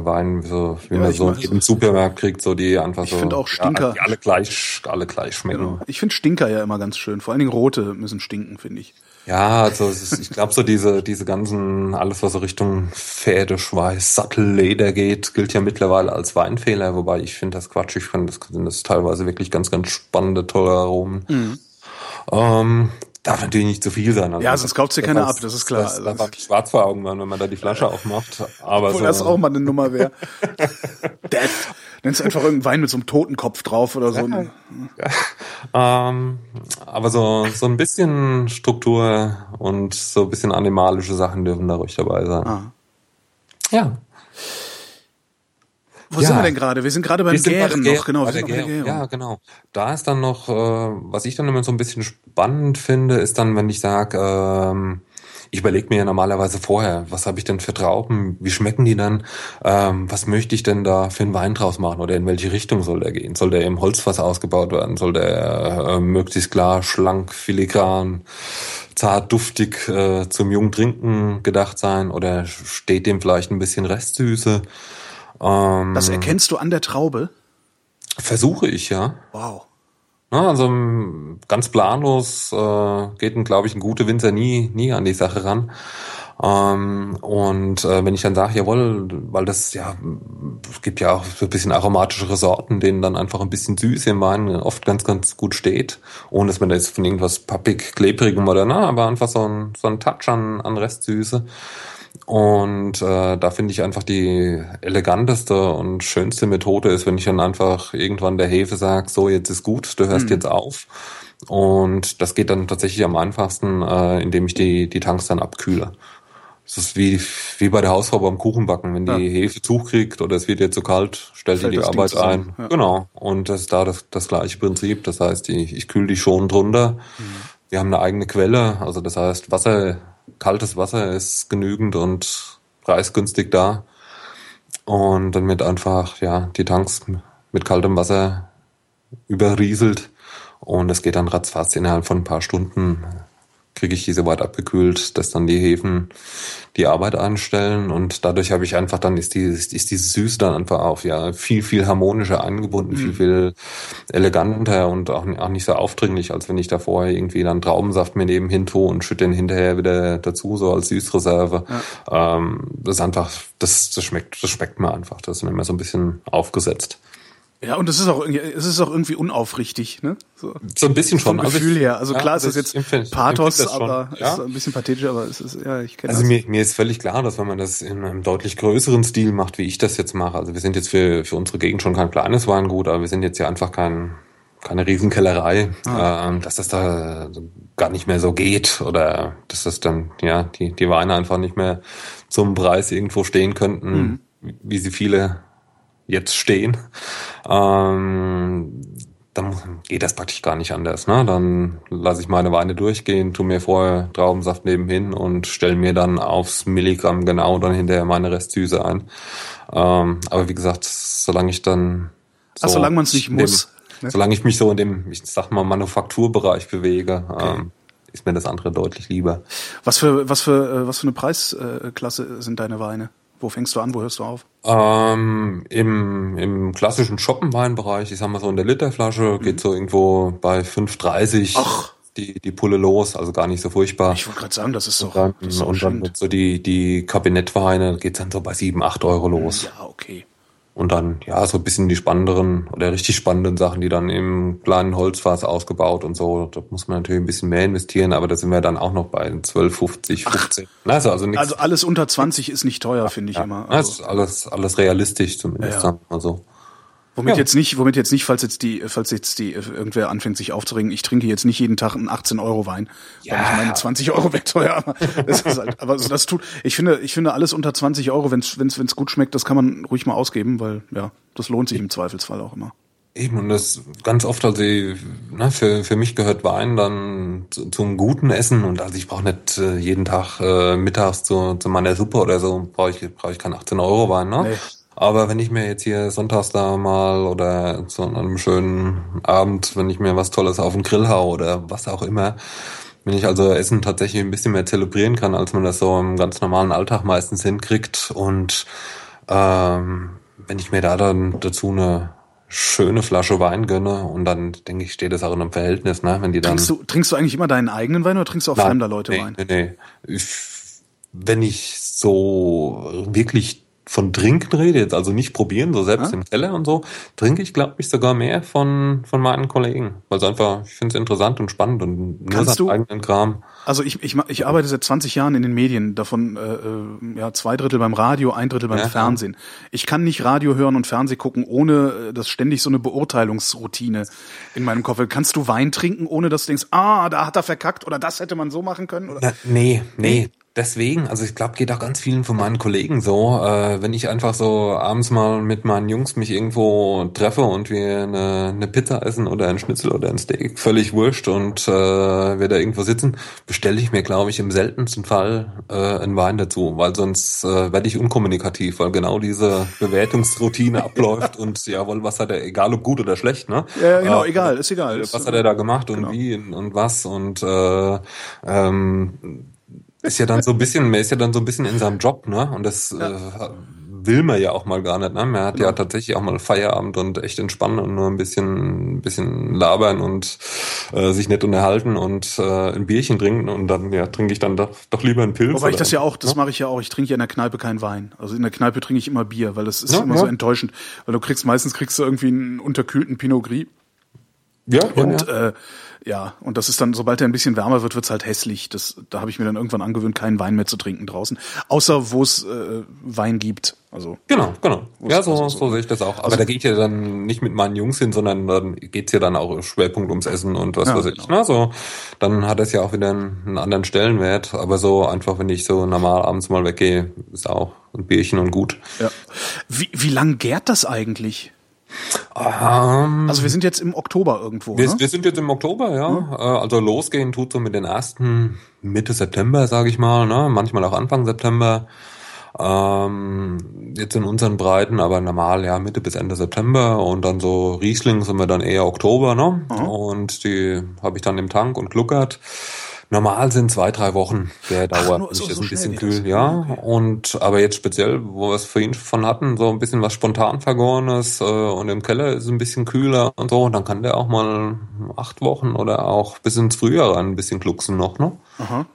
Weinen, so, wie ja, man so jedem Supermarkt kriegt, so die einfach
ich
so.
Ich finde auch Stinker. Ja,
die alle gleich, alle gleich schmecken. Genau.
Ich finde Stinker ja immer ganz schön. Vor allen Dingen rote müssen stinken, finde ich.
Ja, also ist, ich glaube so diese diese ganzen alles was so Richtung Pferdeschweiß, Sattelleder geht, gilt ja mittlerweile als Weinfehler, wobei ich finde das Quatsch. Ich finde das sind das teilweise wirklich ganz ganz spannende tolle Aromen. Mhm. Ähm, darf natürlich nicht zu viel sein.
Also ja, sonst kauft sie keiner ab, das ist klar. Das,
das, das schwarz vor Augen wenn man da die Flasche aufmacht. Aber
Obwohl so, das auch mal eine Nummer wäre. Death. Nennst einfach irgendeinen Wein mit so einem Totenkopf drauf oder so. Ja,
ja. Ähm, aber so, so ein bisschen Struktur und so ein bisschen animalische Sachen dürfen da ruhig dabei sein. Ah. Ja.
Wo ja. sind wir denn gerade? Wir sind gerade beim Gären noch, genau.
Wir sind Gären. Ja, genau. Da ist dann noch, äh, was ich dann immer so ein bisschen spannend finde, ist dann, wenn ich sage, ähm, ich überlege mir ja normalerweise vorher, was habe ich denn für Trauben, wie schmecken die dann, ähm, was möchte ich denn da für einen Wein draus machen oder in welche Richtung soll der gehen? Soll der im Holzfass ausgebaut werden? Soll der äh, möglichst klar, schlank, filigran, zart, duftig äh, zum jungen Trinken gedacht sein oder steht dem vielleicht ein bisschen Restsüße?
Ähm, das erkennst du an der Traube?
Versuche ich, ja.
Wow.
Ja, also ganz planlos äh, geht, glaube ich, ein guter Winzer nie, nie an die Sache ran. Ähm, und äh, wenn ich dann sage, jawohl, weil das ja, es gibt ja auch so ein bisschen aromatischere Sorten, denen dann einfach ein bisschen süß im Wein oft ganz, ganz gut steht, ohne dass man da jetzt von irgendwas pappig, klebrigem oder na, aber einfach so ein, so ein Touch an, an Restsüße. Und äh, da finde ich einfach die eleganteste und schönste Methode ist, wenn ich dann einfach irgendwann der Hefe sage, so jetzt ist gut, du hörst mhm. jetzt auf. Und das geht dann tatsächlich am einfachsten, äh, indem ich die, die Tanks dann abkühle. Das ist wie, wie bei der Hausfrau beim Kuchenbacken. Wenn die ja. Hefe zukriegt oder es wird ihr zu kalt, stellt die die Arbeit ein. Ja. Genau. Und das ist da das, das gleiche Prinzip. Das heißt, ich, ich kühle die schon drunter. Mhm. Wir haben eine eigene Quelle. Also das heißt, Wasser, kaltes Wasser ist genügend und preisgünstig da. Und dann wird einfach, ja, die Tanks mit kaltem Wasser überrieselt. Und es geht dann ratzfatz innerhalb von ein paar Stunden kriege ich diese weit abgekühlt, dass dann die Hefen die Arbeit einstellen und dadurch habe ich einfach dann ist die ist diese Süße dann einfach auch ja viel viel harmonischer angebunden, mhm. viel viel eleganter und auch, auch nicht so aufdringlich, als wenn ich da vorher irgendwie dann Traubensaft mir nebenhin tue und schütte den hinterher wieder dazu so als Süßreserve. Ja. Ähm, das ist einfach das das schmeckt das schmeckt mir einfach, das ist immer so ein bisschen aufgesetzt.
Ja, und es ist auch es ist auch irgendwie unaufrichtig, ne?
So, so ein bisschen schon.
Vom also Gefühl her. Also ja, klar, ist das jetzt empfind, Pathos, aber ja. ist ein bisschen pathetisch, aber es ist ja, ich kenne
Also das. mir, mir ist völlig klar, dass wenn man das in einem deutlich größeren Stil macht, wie ich das jetzt mache, also wir sind jetzt für für unsere Gegend schon kein kleines Weingut, aber wir sind jetzt ja einfach kein keine Riesenkellerei, ah. ähm, dass das da gar nicht mehr so geht oder dass das dann ja die die Weine einfach nicht mehr zum Preis irgendwo stehen könnten, mhm. wie sie viele jetzt stehen, ähm, dann geht das praktisch gar nicht anders. Ne? Dann lasse ich meine Weine durchgehen, tu mir vorher Traubensaft nebenhin und stelle mir dann aufs Milligramm genau dann hinterher meine Restsüße ein. Ähm, aber wie gesagt, solange ich dann
so Ach, solange man es nicht muss.
ne? Solange ich mich so in dem, ich sag mal, Manufakturbereich bewege, okay. ähm, ist mir das andere deutlich lieber.
Was für was für äh, was für eine Preisklasse sind deine Weine? Wo fängst du an, wo hörst du auf?
Ähm, im, Im klassischen Shoppenweinbereich, ich sag mal so in der Literflasche, mhm. geht so irgendwo bei 5,30 Ach. die, die Pulle los, also gar nicht so furchtbar.
Ich wollte gerade sagen, das ist doch.
Und dann,
ist
und dann so die, die Kabinettweine geht dann so bei 7, 8 Euro los.
Ja, okay.
Und dann, ja, so ein bisschen die spannenderen oder richtig spannenden Sachen, die dann im kleinen Holzfass ausgebaut und so. Da muss man natürlich ein bisschen mehr investieren, aber da sind wir dann auch noch bei 12, 50, 15.
Ach, also, also, also alles unter 20 ist nicht teuer, finde ich
ja,
immer.
Also, das ist alles, alles realistisch zumindest. Ja. Also.
Womit ja. jetzt nicht, womit jetzt nicht, falls jetzt die, falls jetzt die irgendwer anfängt, sich aufzuringen, ich trinke jetzt nicht jeden Tag einen 18 Euro Wein, ja. weil ich meine 20 Euro wegteuer. Aber das halt, aber also das tut, ich finde, ich finde alles unter 20 Euro, wenn es wenn's, wenn's gut schmeckt, das kann man ruhig mal ausgeben, weil ja, das lohnt sich im Zweifelsfall auch immer.
Eben, und das ganz oft, also ne, für, für mich gehört Wein dann zu, zum guten Essen und also ich brauche nicht äh, jeden Tag äh, mittags zu, zu meiner Suppe oder so, brauche ich, brauch ich keinen 18 Euro Wein, ne? Nee. Aber wenn ich mir jetzt hier sonntags da mal oder zu einem schönen Abend, wenn ich mir was Tolles auf den Grill hau oder was auch immer, wenn ich also Essen tatsächlich ein bisschen mehr zelebrieren kann, als man das so im ganz normalen Alltag meistens hinkriegt und ähm, wenn ich mir da dann dazu eine schöne Flasche Wein gönne und dann denke ich, steht das auch in einem Verhältnis, ne? Wenn die dann
trinkst du trinkst du eigentlich immer deinen eigenen Wein oder trinkst du auch Nein, fremder Leute
nee,
Wein?
Nee, nee. Ich, wenn ich so wirklich von Trinken rede, jetzt also nicht probieren, so selbst ja? im Keller und so, trinke ich, glaube ich, sogar mehr von, von meinen Kollegen. Weil es einfach, ich finde es interessant und spannend und
Kannst nur
du, eigenen Kram.
Also ich, ich, ich arbeite seit 20 Jahren in den Medien, davon äh, äh, ja zwei Drittel beim Radio, ein Drittel beim ja, Fernsehen. Ich kann nicht Radio hören und Fernsehen gucken, ohne äh, dass ständig so eine Beurteilungsroutine in meinem Kopf. Kannst du Wein trinken, ohne dass du denkst, ah, da hat er verkackt oder das hätte man so machen können? Oder?
Na, nee, nee, Deswegen, also ich glaube, geht auch ganz vielen von meinen Kollegen so, äh, wenn ich einfach so abends mal mit meinen Jungs mich irgendwo treffe und wir eine, eine Pizza essen oder ein Schnitzel oder ein Steak, völlig wurscht und äh, wir da irgendwo sitzen, bestelle ich mir, glaube ich, im seltensten Fall äh, einen Wein dazu, weil sonst äh, werde ich unkommunikativ, weil genau diese Bewertungsroutine abläuft und jawohl, was hat er, egal ob gut oder schlecht, ne?
Ja, genau, äh, egal, ist egal.
Was hat er da gemacht und genau. wie und, und was und äh, ähm, ist ja dann so ein bisschen, man ist ja dann so ein bisschen in seinem Job, ne? Und das ja. äh, will man ja auch mal gar nicht. Ne? Man hat genau. ja tatsächlich auch mal Feierabend und echt entspannen und nur ein bisschen, ein bisschen labern und äh, sich nicht unterhalten und äh, ein Bierchen trinken und dann ja, trinke ich dann doch, doch lieber einen Pilz.
Wobei ich das ja auch, das ja? mache ich ja auch. Ich trinke ja in der Kneipe keinen Wein. Also in der Kneipe trinke ich immer Bier, weil das ist ja, immer ja. so enttäuschend. Weil du kriegst meistens kriegst du irgendwie einen unterkühlten Pinot Gris. Ja, und ja. Äh, ja, und das ist dann, sobald er ein bisschen wärmer wird, wird's halt hässlich. Das, da habe ich mir dann irgendwann angewöhnt, keinen Wein mehr zu trinken draußen. Außer wo es äh, Wein gibt. Also
Genau, genau. Ja, so, so, so sehe ich das auch. Aber also, da geht ja dann nicht mit meinen Jungs hin, sondern dann geht's ja dann auch Schwerpunkt ums Essen und was ja, weiß ich. Genau. Ne? So, dann hat es ja auch wieder einen, einen anderen Stellenwert. Aber so einfach, wenn ich so normal abends mal weggehe, ist auch ein Bierchen und gut.
Ja. Wie, wie lang gärt das eigentlich? Um, also wir sind jetzt im Oktober irgendwo.
Wir, ne? wir sind jetzt im Oktober, ja. Mhm. Also losgehen tut so mit den ersten Mitte September, sage ich mal, ne? manchmal auch Anfang September. Ähm, jetzt in unseren Breiten, aber normal ja Mitte bis Ende September und dann so Riesling sind wir dann eher Oktober, ne? Mhm. Und die habe ich dann im Tank und gluckert. Normal sind zwei, drei Wochen der Dauer. Ach, so, ist so ein bisschen kühl, ja. Okay. Und aber jetzt speziell, wo wir es vorhin von hatten, so ein bisschen was spontan vergorenes äh, und im Keller ist es ein bisschen kühler und so, dann kann der auch mal acht Wochen oder auch bis ins Frühjahr ein bisschen glucksen noch, ne? Aha.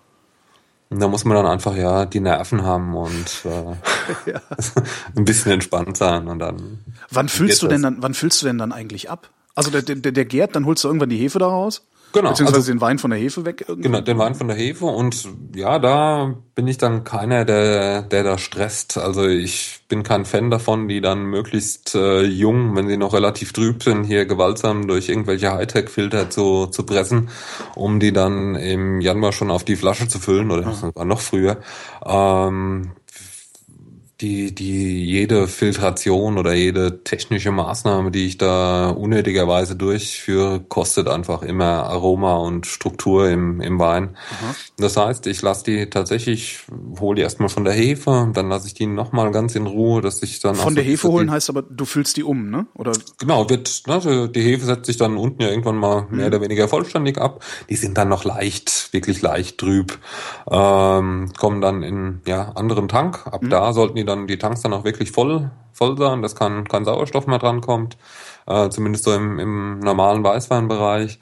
Und da muss man dann einfach ja die Nerven haben und äh, ja. ein bisschen entspannt sein und dann.
Wann füllst du denn dann? Wann füllst du denn dann eigentlich ab? Also der, der, der gärt, dann holst du irgendwann die Hefe daraus? Genau. Beziehungsweise also, den Wein von der Hefe weg
irgendwie? Genau, den Wein von der Hefe und ja, da bin ich dann keiner, der, der da stresst. Also ich bin kein Fan davon, die dann möglichst äh, jung, wenn sie noch relativ trüb sind, hier gewaltsam durch irgendwelche Hightech-Filter zu, zu pressen, um die dann im Januar schon auf die Flasche zu füllen oder sogar noch früher. Ähm, die, die jede Filtration oder jede technische Maßnahme, die ich da unnötigerweise durchführe, kostet einfach immer Aroma und Struktur im, im Wein. Mhm. Das heißt, ich lasse die tatsächlich, hole die erstmal von der Hefe, dann lasse ich die nochmal ganz in Ruhe, dass ich dann
von der so, Hefe holen heißt aber, du füllst die um, ne? Oder
genau, wird ne, die Hefe setzt sich dann unten ja irgendwann mal mehr mhm. oder weniger vollständig ab. Die sind dann noch leicht, wirklich leicht trüb, ähm, kommen dann in ja anderen Tank. Ab mhm. da sollten die dann die Tanks dann auch wirklich voll, voll sein, dass kein, kein Sauerstoff mehr drankommt, äh, zumindest so im, im normalen Weißweinbereich.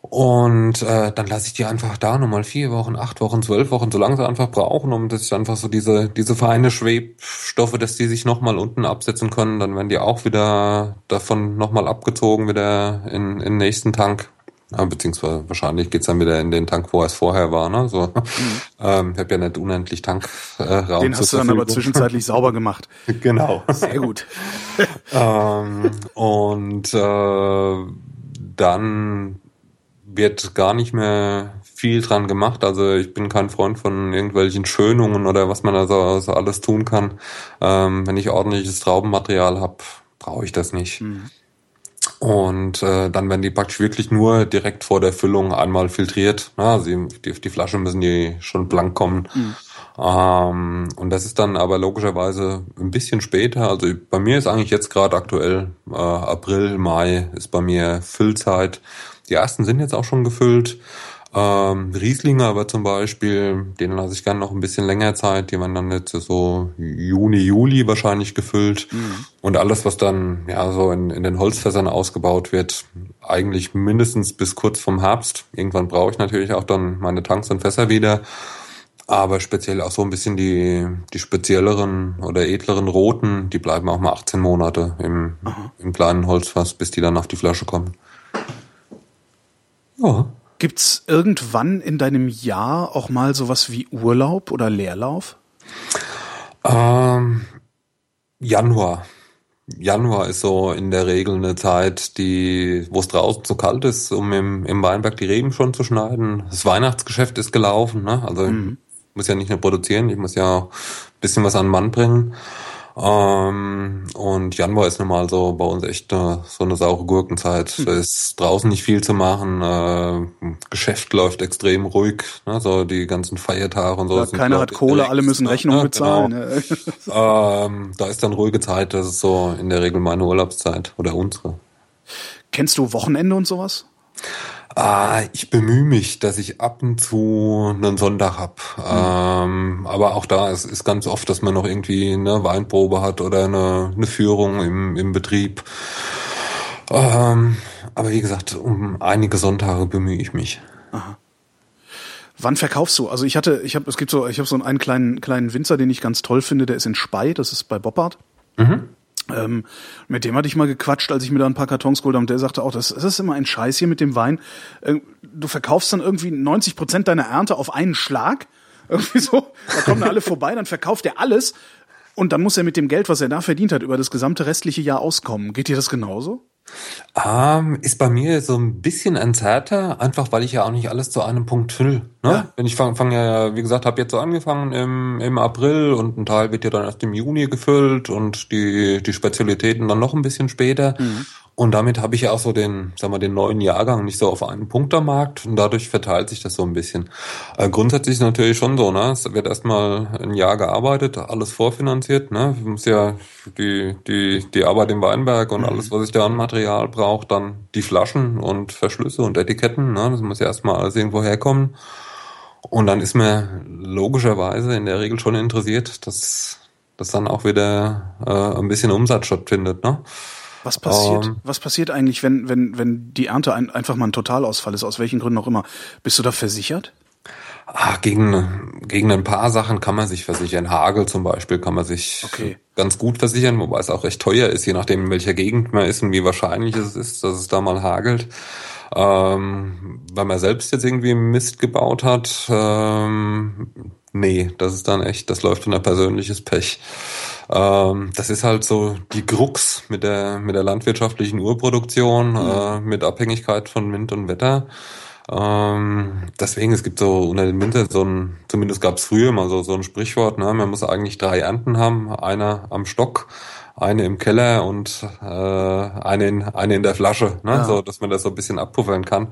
Und äh, dann lasse ich die einfach da nochmal vier Wochen, acht Wochen, zwölf Wochen, solange sie einfach brauchen, um dass ich einfach so diese, diese feine Schwebstoffe, dass die sich nochmal unten absetzen können, dann werden die auch wieder davon nochmal abgezogen, wieder in, in den nächsten Tank. Ja, beziehungsweise wahrscheinlich geht's dann wieder in den Tank, wo es vorher war. Ne? So, mhm. ähm, ich habe ja nicht unendlich Tankraum.
Äh, den hast du dann aber zwischenzeitlich sauber gemacht.
Genau.
Sehr gut.
ähm, und äh, dann wird gar nicht mehr viel dran gemacht. Also ich bin kein Freund von irgendwelchen Schönungen oder was man da so, so alles tun kann. Ähm, wenn ich ordentliches Traubenmaterial habe, brauche ich das nicht. Mhm. Und äh, dann werden die praktisch wirklich nur direkt vor der Füllung einmal filtriert. Na, sie, die, die Flasche müssen die schon blank kommen. Mhm. Ähm, und das ist dann aber logischerweise ein bisschen später. Also bei mir ist eigentlich jetzt gerade aktuell äh, April, Mai ist bei mir Füllzeit. Die ersten sind jetzt auch schon gefüllt. Ähm, Rieslinge aber zum Beispiel, denen lasse ich gerne noch ein bisschen länger Zeit. Die werden dann jetzt so Juni, Juli wahrscheinlich gefüllt. Mhm. Und alles, was dann ja so in, in den Holzfässern ausgebaut wird, eigentlich mindestens bis kurz vom Herbst. Irgendwann brauche ich natürlich auch dann meine Tanks und Fässer wieder. Aber speziell auch so ein bisschen die, die spezielleren oder edleren Roten, die bleiben auch mal 18 Monate im, im kleinen Holzfass, bis die dann auf die Flasche kommen.
Ja. Gibt's irgendwann in deinem Jahr auch mal sowas wie Urlaub oder Leerlauf?
Ähm, Januar. Januar ist so in der Regel eine Zeit, die, wo es draußen zu kalt ist, um im, im Weinberg die Reben schon zu schneiden. Das Weihnachtsgeschäft ist gelaufen, ne? Also mhm. ich muss ja nicht nur produzieren, ich muss ja auch ein bisschen was an den Mann bringen. Ähm, und Januar ist nun mal so bei uns echt äh, so eine saure Gurkenzeit. Hm. Da ist draußen nicht viel zu machen. Äh, Geschäft läuft extrem ruhig. Ne? So die ganzen Feiertage und so. Ja,
keiner hat Kohle, alle müssen Rechnungen ne? bezahlen.
Genau. ähm, da ist dann ruhige Zeit. Das ist so in der Regel meine Urlaubszeit oder unsere.
Kennst du Wochenende und sowas?
Ah, ich bemühe mich, dass ich ab und zu einen Sonntag hab. Mhm. Ähm, aber auch da ist, ist ganz oft, dass man noch irgendwie eine Weinprobe hat oder eine, eine Führung im, im Betrieb. Ähm, aber wie gesagt, um einige Sonntage bemühe ich mich. Aha.
Wann verkaufst du? Also ich hatte, ich habe, es gibt so, ich habe so einen kleinen kleinen Winzer, den ich ganz toll finde. Der ist in Spey, das ist bei Boppard. Mhm. Ähm, mit dem hatte ich mal gequatscht, als ich mir da ein paar Kartons geholt habe. Und der sagte auch, das, das ist immer ein Scheiß hier mit dem Wein. Äh, du verkaufst dann irgendwie 90 Prozent deiner Ernte auf einen Schlag. Irgendwie so. Da kommen alle vorbei, dann verkauft er alles. Und dann muss er mit dem Geld, was er da verdient hat, über das gesamte restliche Jahr auskommen. Geht dir das genauso?
Ähm, ist bei mir so ein bisschen entzerrter, einfach weil ich ja auch nicht alles zu einem Punkt fülle. Ne? Ja. Wenn ich fange, fang ja, wie gesagt, habe jetzt so angefangen im, im April und ein Teil wird ja dann erst im Juni gefüllt und die, die Spezialitäten dann noch ein bisschen später. Mhm. Und damit habe ich ja auch so den, sag mal, den neuen Jahrgang nicht so auf einen Punkt am Markt und dadurch verteilt sich das so ein bisschen. Äh, grundsätzlich ist natürlich schon so, ne? Es wird erstmal ein Jahr gearbeitet, alles vorfinanziert, ne? Ich muss ja die, die, die Arbeit im Weinberg und mhm. alles, was ich da an Material brauche, dann die Flaschen und Verschlüsse und Etiketten, ne? Das muss ja erstmal alles irgendwo herkommen. Und dann ist mir logischerweise in der Regel schon interessiert, dass, dass dann auch wieder äh, ein bisschen Umsatz stattfindet, ne?
Was passiert, um, ähm. was passiert eigentlich, wenn, wenn, wenn die Ernte ein, einfach mal ein Totalausfall ist, aus welchen Gründen auch immer? Bist du da versichert?
Ah, gegen, gegen ein paar Sachen kann man sich versichern. Hagel zum Beispiel kann man sich okay. ganz gut versichern, wobei es auch recht teuer ist, je nachdem in welcher Gegend man ist und wie wahrscheinlich es ist, dass es da mal hagelt. Ähm, weil man selbst jetzt irgendwie Mist gebaut hat, ähm, nee, das ist dann echt, das läuft unter persönliches Pech. Ähm, das ist halt so die Krux mit der, mit der landwirtschaftlichen Urproduktion, mhm. äh, mit Abhängigkeit von Wind und Wetter. Ähm, deswegen, es gibt so unter den Winter so ein, zumindest gab es früher mal so, so ein Sprichwort, ne? man muss eigentlich drei Ernten haben, einer am Stock, eine im Keller und äh, eine, in, eine in der Flasche, ne? Ja. so dass man das so ein bisschen abpuffern kann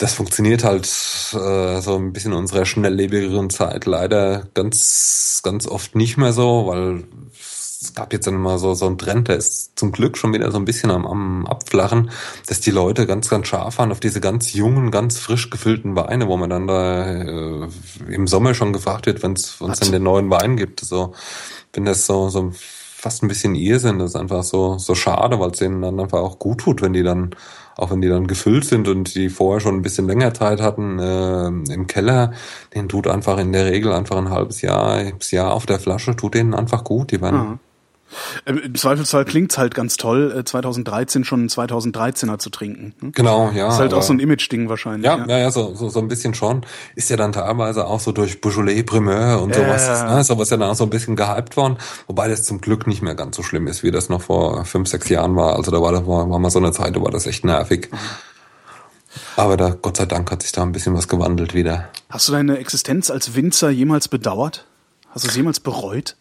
das funktioniert halt äh, so ein bisschen in unserer schnelllebigeren Zeit leider ganz, ganz oft nicht mehr so, weil es gab jetzt dann immer so, so einen Trend, der ist zum Glück schon wieder so ein bisschen am, am Abflachen, dass die Leute ganz, ganz scharf waren auf diese ganz jungen, ganz frisch gefüllten Weine, wo man dann da äh, im Sommer schon gefragt wird, wenn es dann den neuen Wein gibt. So, wenn das so, so fast ein bisschen Irrsinn, das ist einfach so, so schade, weil es denen dann einfach auch gut tut, wenn die dann auch wenn die dann gefüllt sind und die vorher schon ein bisschen länger Zeit hatten äh, im Keller, den tut einfach in der Regel einfach ein halbes Jahr, halbes Jahr auf der Flasche, tut denen einfach gut. Die werden
Aha. Äh, Im Zweifelsfall klingt's halt ganz toll, 2013 äh, schon 2013er zu trinken.
Hm? Genau, ja.
Das ist halt auch so ein Image-Ding wahrscheinlich.
Ja, ja, ja, so, so, so ein bisschen schon. Ist ja dann teilweise auch so durch Beaujolais Primeur und sowas, ja. ne, sowas ja dann auch so ein bisschen gehypt worden, wobei das zum Glück nicht mehr ganz so schlimm ist, wie das noch vor fünf, sechs Jahren war. Also da war, da war, war mal so eine Zeit, da war das echt nervig. Aber da, Gott sei Dank, hat sich da ein bisschen was gewandelt wieder.
Hast du deine Existenz als Winzer jemals bedauert? Hast du es jemals bereut?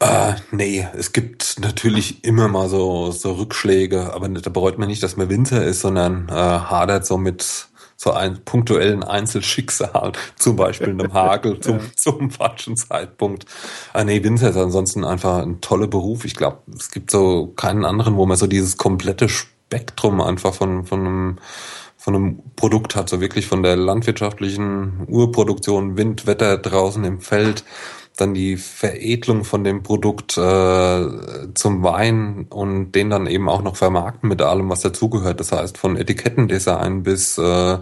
Äh, nee, es gibt natürlich immer mal so, so Rückschläge, aber da bereut man nicht, dass man Winter ist, sondern äh, hadert so mit so ein punktuellen Einzelschicksal, zum Beispiel einem Hagel zum, ja. zum falschen Zeitpunkt. Ah, nee, Winter ist ansonsten einfach ein toller Beruf. Ich glaube, es gibt so keinen anderen, wo man so dieses komplette Spektrum einfach von, von einem von einem Produkt hat, so wirklich von der landwirtschaftlichen Urproduktion, Wind, Wetter draußen im Feld, dann die Veredelung von dem Produkt äh, zum Wein und den dann eben auch noch vermarkten mit allem, was dazugehört. Das heißt, von Etikettendesign bis äh,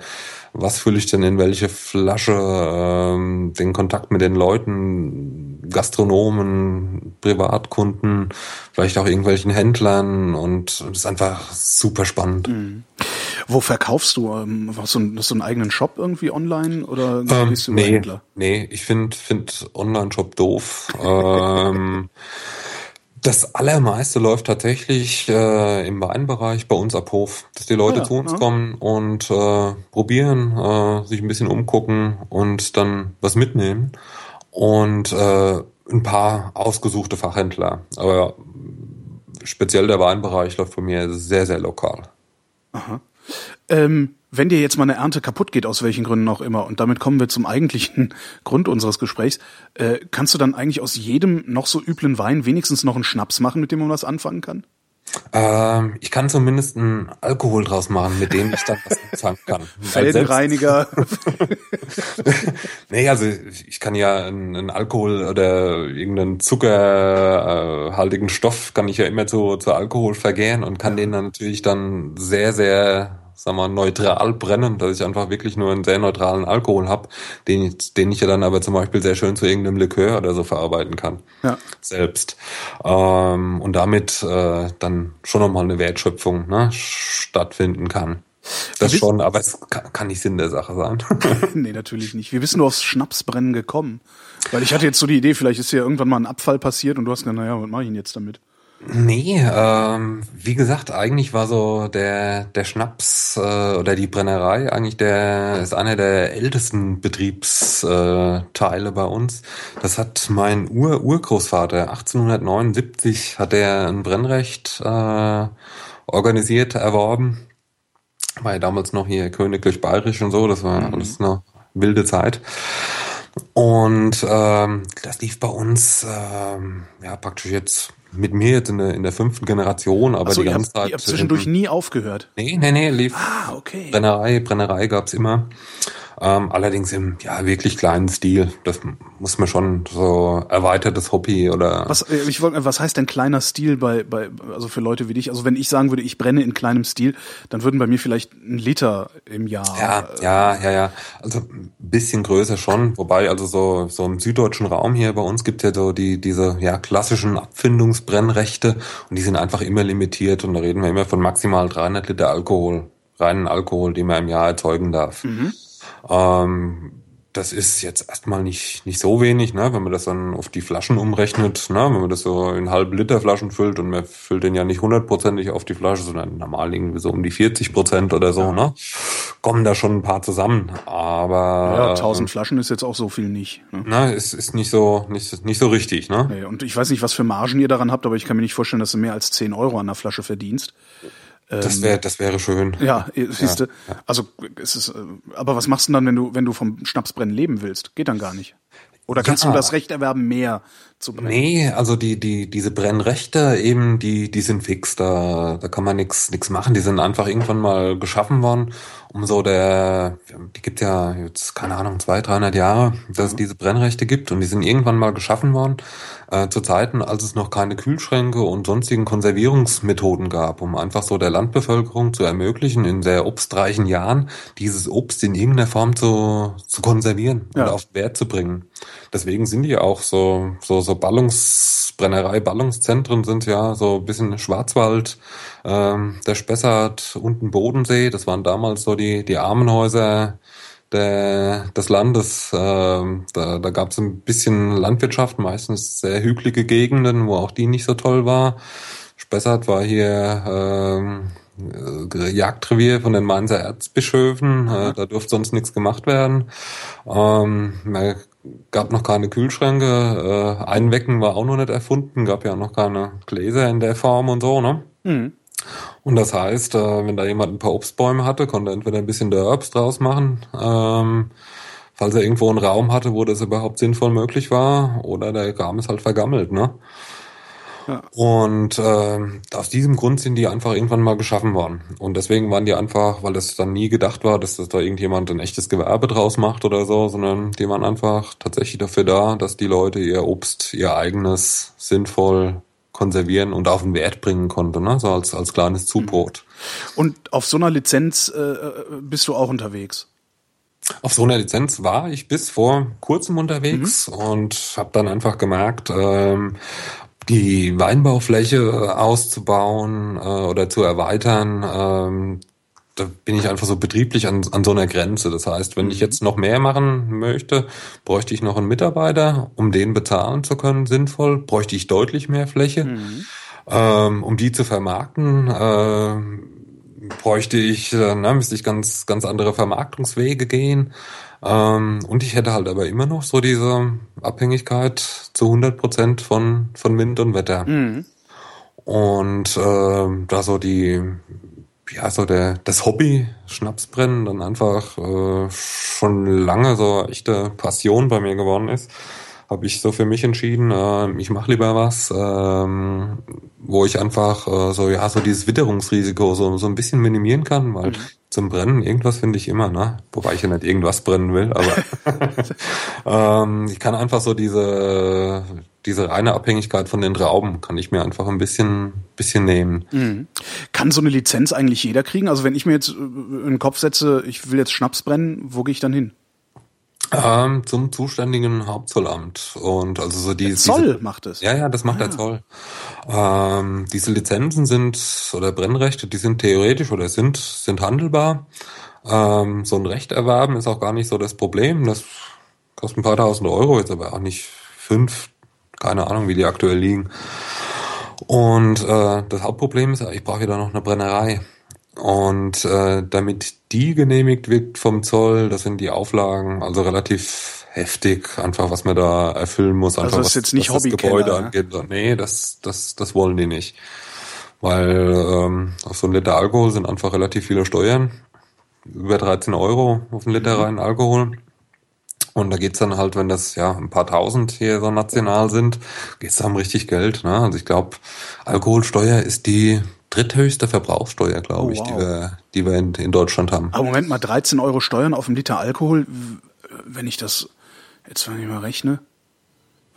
was fülle ich denn in welche Flasche, ähm, den Kontakt mit den Leuten, Gastronomen, Privatkunden, vielleicht auch irgendwelchen Händlern und das ist einfach super spannend. Mhm.
Wo verkaufst du? Ähm, hast du, hast du einen eigenen Shop irgendwie online oder
ähm, bist du nee, Händler? Nee, ich finde find Online-Shop doof. ähm, das allermeiste läuft tatsächlich äh, im Weinbereich bei uns ab Hof, dass die Leute ja, zu uns ja. kommen und äh, probieren, äh, sich ein bisschen umgucken und dann was mitnehmen. Und äh, ein paar ausgesuchte Fachhändler. Aber speziell der Weinbereich läuft bei mir sehr, sehr lokal.
Aha. Ähm, wenn dir jetzt mal eine Ernte kaputt geht, aus welchen Gründen auch immer, und damit kommen wir zum eigentlichen Grund unseres Gesprächs, äh, kannst du dann eigentlich aus jedem noch so üblen Wein wenigstens noch einen Schnaps machen, mit dem man was anfangen kann?
Ähm, ich kann zumindest einen Alkohol draus machen, mit dem ich dann was anfangen kann.
Felgenreiniger.
nee, also ich kann ja einen, Alkohol oder irgendeinen zuckerhaltigen Stoff kann ich ja immer zu, zu Alkohol vergären und kann den dann natürlich dann sehr, sehr sag mal, neutral brennen, dass ich einfach wirklich nur einen sehr neutralen Alkohol habe, den, den ich ja dann aber zum Beispiel sehr schön zu irgendeinem Likör oder so verarbeiten kann. Ja. Selbst. Ähm, und damit äh, dann schon nochmal eine Wertschöpfung ne, stattfinden kann. Das schon, aber es kann, kann nicht Sinn der Sache sein.
nee, natürlich nicht. Wie bist du aufs Schnapsbrennen gekommen? Weil ich hatte jetzt so die Idee, vielleicht ist ja irgendwann mal ein Abfall passiert und du hast gesagt, naja, was mache ich denn jetzt damit?
Nee, ähm, wie gesagt, eigentlich war so der der Schnaps äh, oder die Brennerei eigentlich der ist einer der ältesten Betriebsteile bei uns. Das hat mein Ur Urgroßvater 1879 hat er ein Brennrecht äh, organisiert erworben. War ja damals noch hier königlich bayerisch und so, das war mhm. alles eine wilde Zeit. Und ähm, das lief bei uns ähm, ja praktisch jetzt mit mir jetzt in der, in der fünften Generation, aber so, die ganze
Zeit. Ihr habt zwischendurch nie aufgehört.
Nee, nee, nee, lief. Ah, okay. Brennerei, Brennerei gab's immer. Ähm, allerdings im ja wirklich kleinen Stil. Das muss man schon so erweitertes Hobby oder.
Was, äh, ich wollte, was heißt denn kleiner Stil bei, bei, also für Leute wie dich? Also wenn ich sagen würde, ich brenne in kleinem Stil, dann würden bei mir vielleicht ein Liter im Jahr.
Ja, äh, ja, ja, ja. Also ein bisschen größer schon. Wobei, also so, so im süddeutschen Raum hier bei uns gibt ja so die, diese, ja, klassischen Abfindungsbrennrechte und die sind einfach immer limitiert und da reden wir immer von maximal 300 Liter Alkohol reinen Alkohol, den man im Jahr erzeugen darf. Mhm. Ähm, das ist jetzt erstmal nicht, nicht so wenig, ne? wenn man das dann auf die Flaschen umrechnet, ne? wenn man das so in halb Liter Flaschen füllt und man füllt den ja nicht hundertprozentig auf die Flasche, sondern normal irgendwie so um die 40 Prozent oder so, ne? kommen da schon ein paar zusammen. Aber
ja, 1000 äh, Flaschen ist jetzt auch so viel nicht.
Ne? Na, ist, ist nicht so nicht, nicht so richtig. Ne?
Nee, und ich weiß nicht, was für Margen ihr daran habt, aber ich kann mir nicht vorstellen, dass du mehr als 10 Euro an der Flasche verdienst.
Das ähm, wäre, das wäre schön.
Ja, siehst du. Ja. Also es ist, äh, aber was machst du dann, wenn du, wenn du vom Schnapsbrennen leben willst? Geht dann gar nicht. Oder kannst ja. du das Recht erwerben, mehr zu brennen?
Nee, also die, die, diese Brennrechte eben, die, die sind fix. Da, da kann man nichts nix machen. Die sind einfach irgendwann mal geschaffen worden, um so der, die gibt ja jetzt, keine Ahnung, zwei, dreihundert Jahre, dass es diese Brennrechte gibt und die sind irgendwann mal geschaffen worden, äh, zu Zeiten, als es noch keine Kühlschränke und sonstigen Konservierungsmethoden gab, um einfach so der Landbevölkerung zu ermöglichen, in sehr obstreichen Jahren dieses Obst in irgendeiner Form zu, zu konservieren ja. und auf Wert zu bringen. Deswegen sind die auch so, so, so Ballungs, Brennerei, Ballungszentren sind ja so ein bisschen Schwarzwald, ähm, der Spessart, unten Bodensee, das waren damals so die, die Armenhäuser der, des Landes. Ähm, da da gab es ein bisschen Landwirtschaft, meistens sehr hügelige Gegenden, wo auch die nicht so toll war. Spessart war hier ähm, äh, Jagdrevier von den Mainzer Erzbischöfen. Äh, da durfte sonst nichts gemacht werden. Ähm, gab noch keine Kühlschränke. Äh, Einwecken war auch noch nicht erfunden. Gab ja noch keine Gläser in der Form und so. Ne? Mhm. Und das heißt, äh, wenn da jemand ein paar Obstbäume hatte, konnte er entweder ein bisschen der Herbst draus machen, ähm, falls er irgendwo einen Raum hatte, wo das überhaupt sinnvoll möglich war, oder der Kram ist halt vergammelt, ne? Ja. Und äh, aus diesem Grund sind die einfach irgendwann mal geschaffen worden. Und deswegen waren die einfach, weil es dann nie gedacht war, dass das da irgendjemand ein echtes Gewerbe draus macht oder so, sondern die waren einfach tatsächlich dafür da, dass die Leute ihr Obst, ihr eigenes, sinnvoll konservieren und auf den Wert bringen konnte, ne? so als, als kleines Zubrot.
Und auf so einer Lizenz äh, bist du auch unterwegs?
Auf so einer Lizenz war ich bis vor kurzem unterwegs mhm. und habe dann einfach gemerkt, ähm, die Weinbaufläche auszubauen äh, oder zu erweitern, ähm, da bin ich einfach so betrieblich an, an so einer Grenze. Das heißt, wenn ich mhm. jetzt noch mehr machen möchte, bräuchte ich noch einen Mitarbeiter, um den bezahlen zu können, sinnvoll, bräuchte ich deutlich mehr Fläche. Mhm. Ähm, um die zu vermarkten, äh, bräuchte ich, äh, na, müsste ich ganz, ganz andere Vermarktungswege gehen. Ähm, und ich hätte halt aber immer noch so diese Abhängigkeit zu 100 Prozent von, von Wind und Wetter. Mhm. Und äh, da so die ja, so der, das Hobby Schnapsbrennen dann einfach äh, schon lange so echte Passion bei mir geworden ist, habe ich so für mich entschieden, äh, ich mache lieber was, ähm, wo ich einfach äh, so ja so dieses Witterungsrisiko so so ein bisschen minimieren kann, weil mhm. zum Brennen irgendwas finde ich immer, ne? Wobei ich ja nicht irgendwas brennen will, aber ähm, ich kann einfach so diese diese reine Abhängigkeit von den Trauben kann ich mir einfach ein bisschen bisschen nehmen. Mhm.
Kann so eine Lizenz eigentlich jeder kriegen? Also wenn ich mir jetzt äh, in den Kopf setze, ich will jetzt Schnaps brennen, wo gehe ich dann hin?
Ähm, zum zuständigen Hauptzollamt. Und also so die,
der Zoll diese, macht es.
Ja, ja, das macht ah. der Zoll. Ähm, diese Lizenzen sind, oder Brennrechte, die sind theoretisch oder sind, sind handelbar. Ähm, so ein Recht erwerben ist auch gar nicht so das Problem. Das kostet ein paar tausend Euro, jetzt aber auch nicht fünf, keine Ahnung, wie die aktuell liegen. Und äh, das Hauptproblem ist, ich brauche wieder noch eine Brennerei. Und äh, damit die genehmigt wird vom Zoll, das sind die Auflagen, also relativ heftig, einfach was man da erfüllen muss,
einfach
also was,
jetzt nicht
was das Gebäude ne? angeht. Nee, das, das, das wollen die nicht. Weil ähm, auf so ein Liter Alkohol sind einfach relativ viele Steuern. Über 13 Euro auf einen Liter mhm. reinen Alkohol. Und da geht's dann halt, wenn das ja ein paar tausend hier so national sind, geht's da um richtig Geld. Ne? Also ich glaube, Alkoholsteuer ist die dritthöchste Verbrauchssteuer, glaube oh, ich, wow. die wir, die wir in, in Deutschland haben.
Aber Moment mal, 13 Euro Steuern auf einen Liter Alkohol, wenn ich das jetzt wenn ich mal rechne.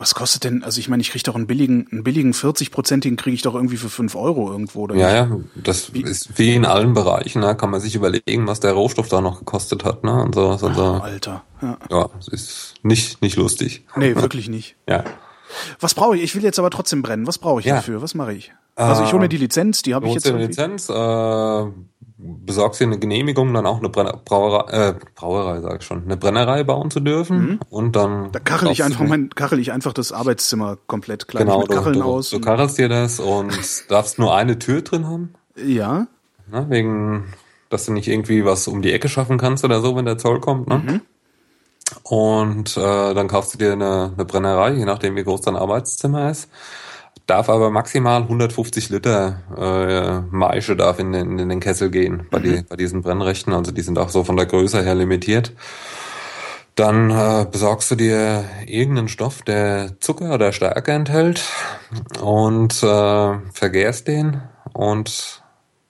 Was kostet denn, also ich meine, ich kriege doch einen billigen, einen billigen 40-prozentigen kriege ich doch irgendwie für 5 Euro irgendwo, oder?
Ja, ja, das wie? ist wie in allen Bereichen, da ne? kann man sich überlegen, was der Rohstoff da noch gekostet hat, ne? Und so, so, so.
Oh, Alter. Ja,
ja ist nicht, nicht lustig.
Nee, wirklich nicht.
ja.
Was brauche ich? Ich will jetzt aber trotzdem brennen. Was brauche ich ja. dafür? Was mache ich? Also ich hole mir die Lizenz, die habe ich jetzt.
Eine Lizenz, äh, besorgst dir eine Genehmigung, dann auch eine Brenner Brauerei, äh, Brauerei sag ich schon, eine Brennerei bauen zu dürfen mhm. und dann.
Da kachel ich einfach mein, kachel ich einfach das Arbeitszimmer komplett klein genau, mit Kacheln
du,
aus.
Du kachelst dir das und darfst nur eine Tür drin haben.
Ja.
Na, wegen, dass du nicht irgendwie was um die Ecke schaffen kannst oder so, wenn der Zoll kommt, ne? Mhm. Und äh, dann kaufst du dir eine, eine Brennerei, je nachdem wie groß dein Arbeitszimmer ist darf aber maximal 150 Liter äh, Maische darf in den, in den Kessel gehen bei, mhm. die, bei diesen Brennrechten. Also die sind auch so von der Größe her limitiert. Dann äh, besorgst du dir irgendeinen Stoff, der Zucker oder Stärke enthält und äh, vergärst den und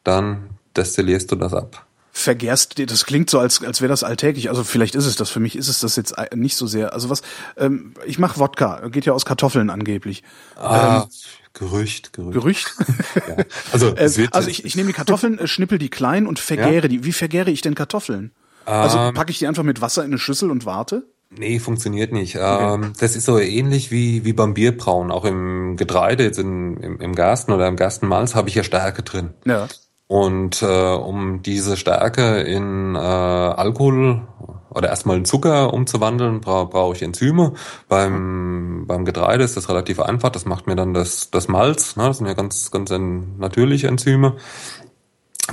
dann destillierst du das ab
vergärst, das klingt so, als, als wäre das alltäglich. Also vielleicht ist es das. Für mich ist es das jetzt nicht so sehr. Also was, ähm, ich mache Wodka, geht ja aus Kartoffeln angeblich.
Ah, ähm, Gerücht, Gerücht.
Gerücht?
ja. Also,
ähm, also ich, ich nehme die Kartoffeln, äh, schnippel die klein und vergäre ja? die. Wie vergäre ich denn Kartoffeln? Also ähm, packe ich die einfach mit Wasser in eine Schüssel und warte?
Nee, funktioniert nicht. Okay. Ähm, das ist so ähnlich wie, wie beim Bierbrauen. Auch im Getreide, jetzt in, im, im Gersten oder im Gerstenmalz, habe ich ja Stärke drin.
Ja.
Und äh, um diese Stärke in äh, Alkohol oder erstmal in Zucker umzuwandeln, bra brauche ich Enzyme. Beim, beim Getreide ist das relativ einfach. Das macht mir dann das, das Malz. Ne? Das sind ja ganz, ganz natürliche Enzyme.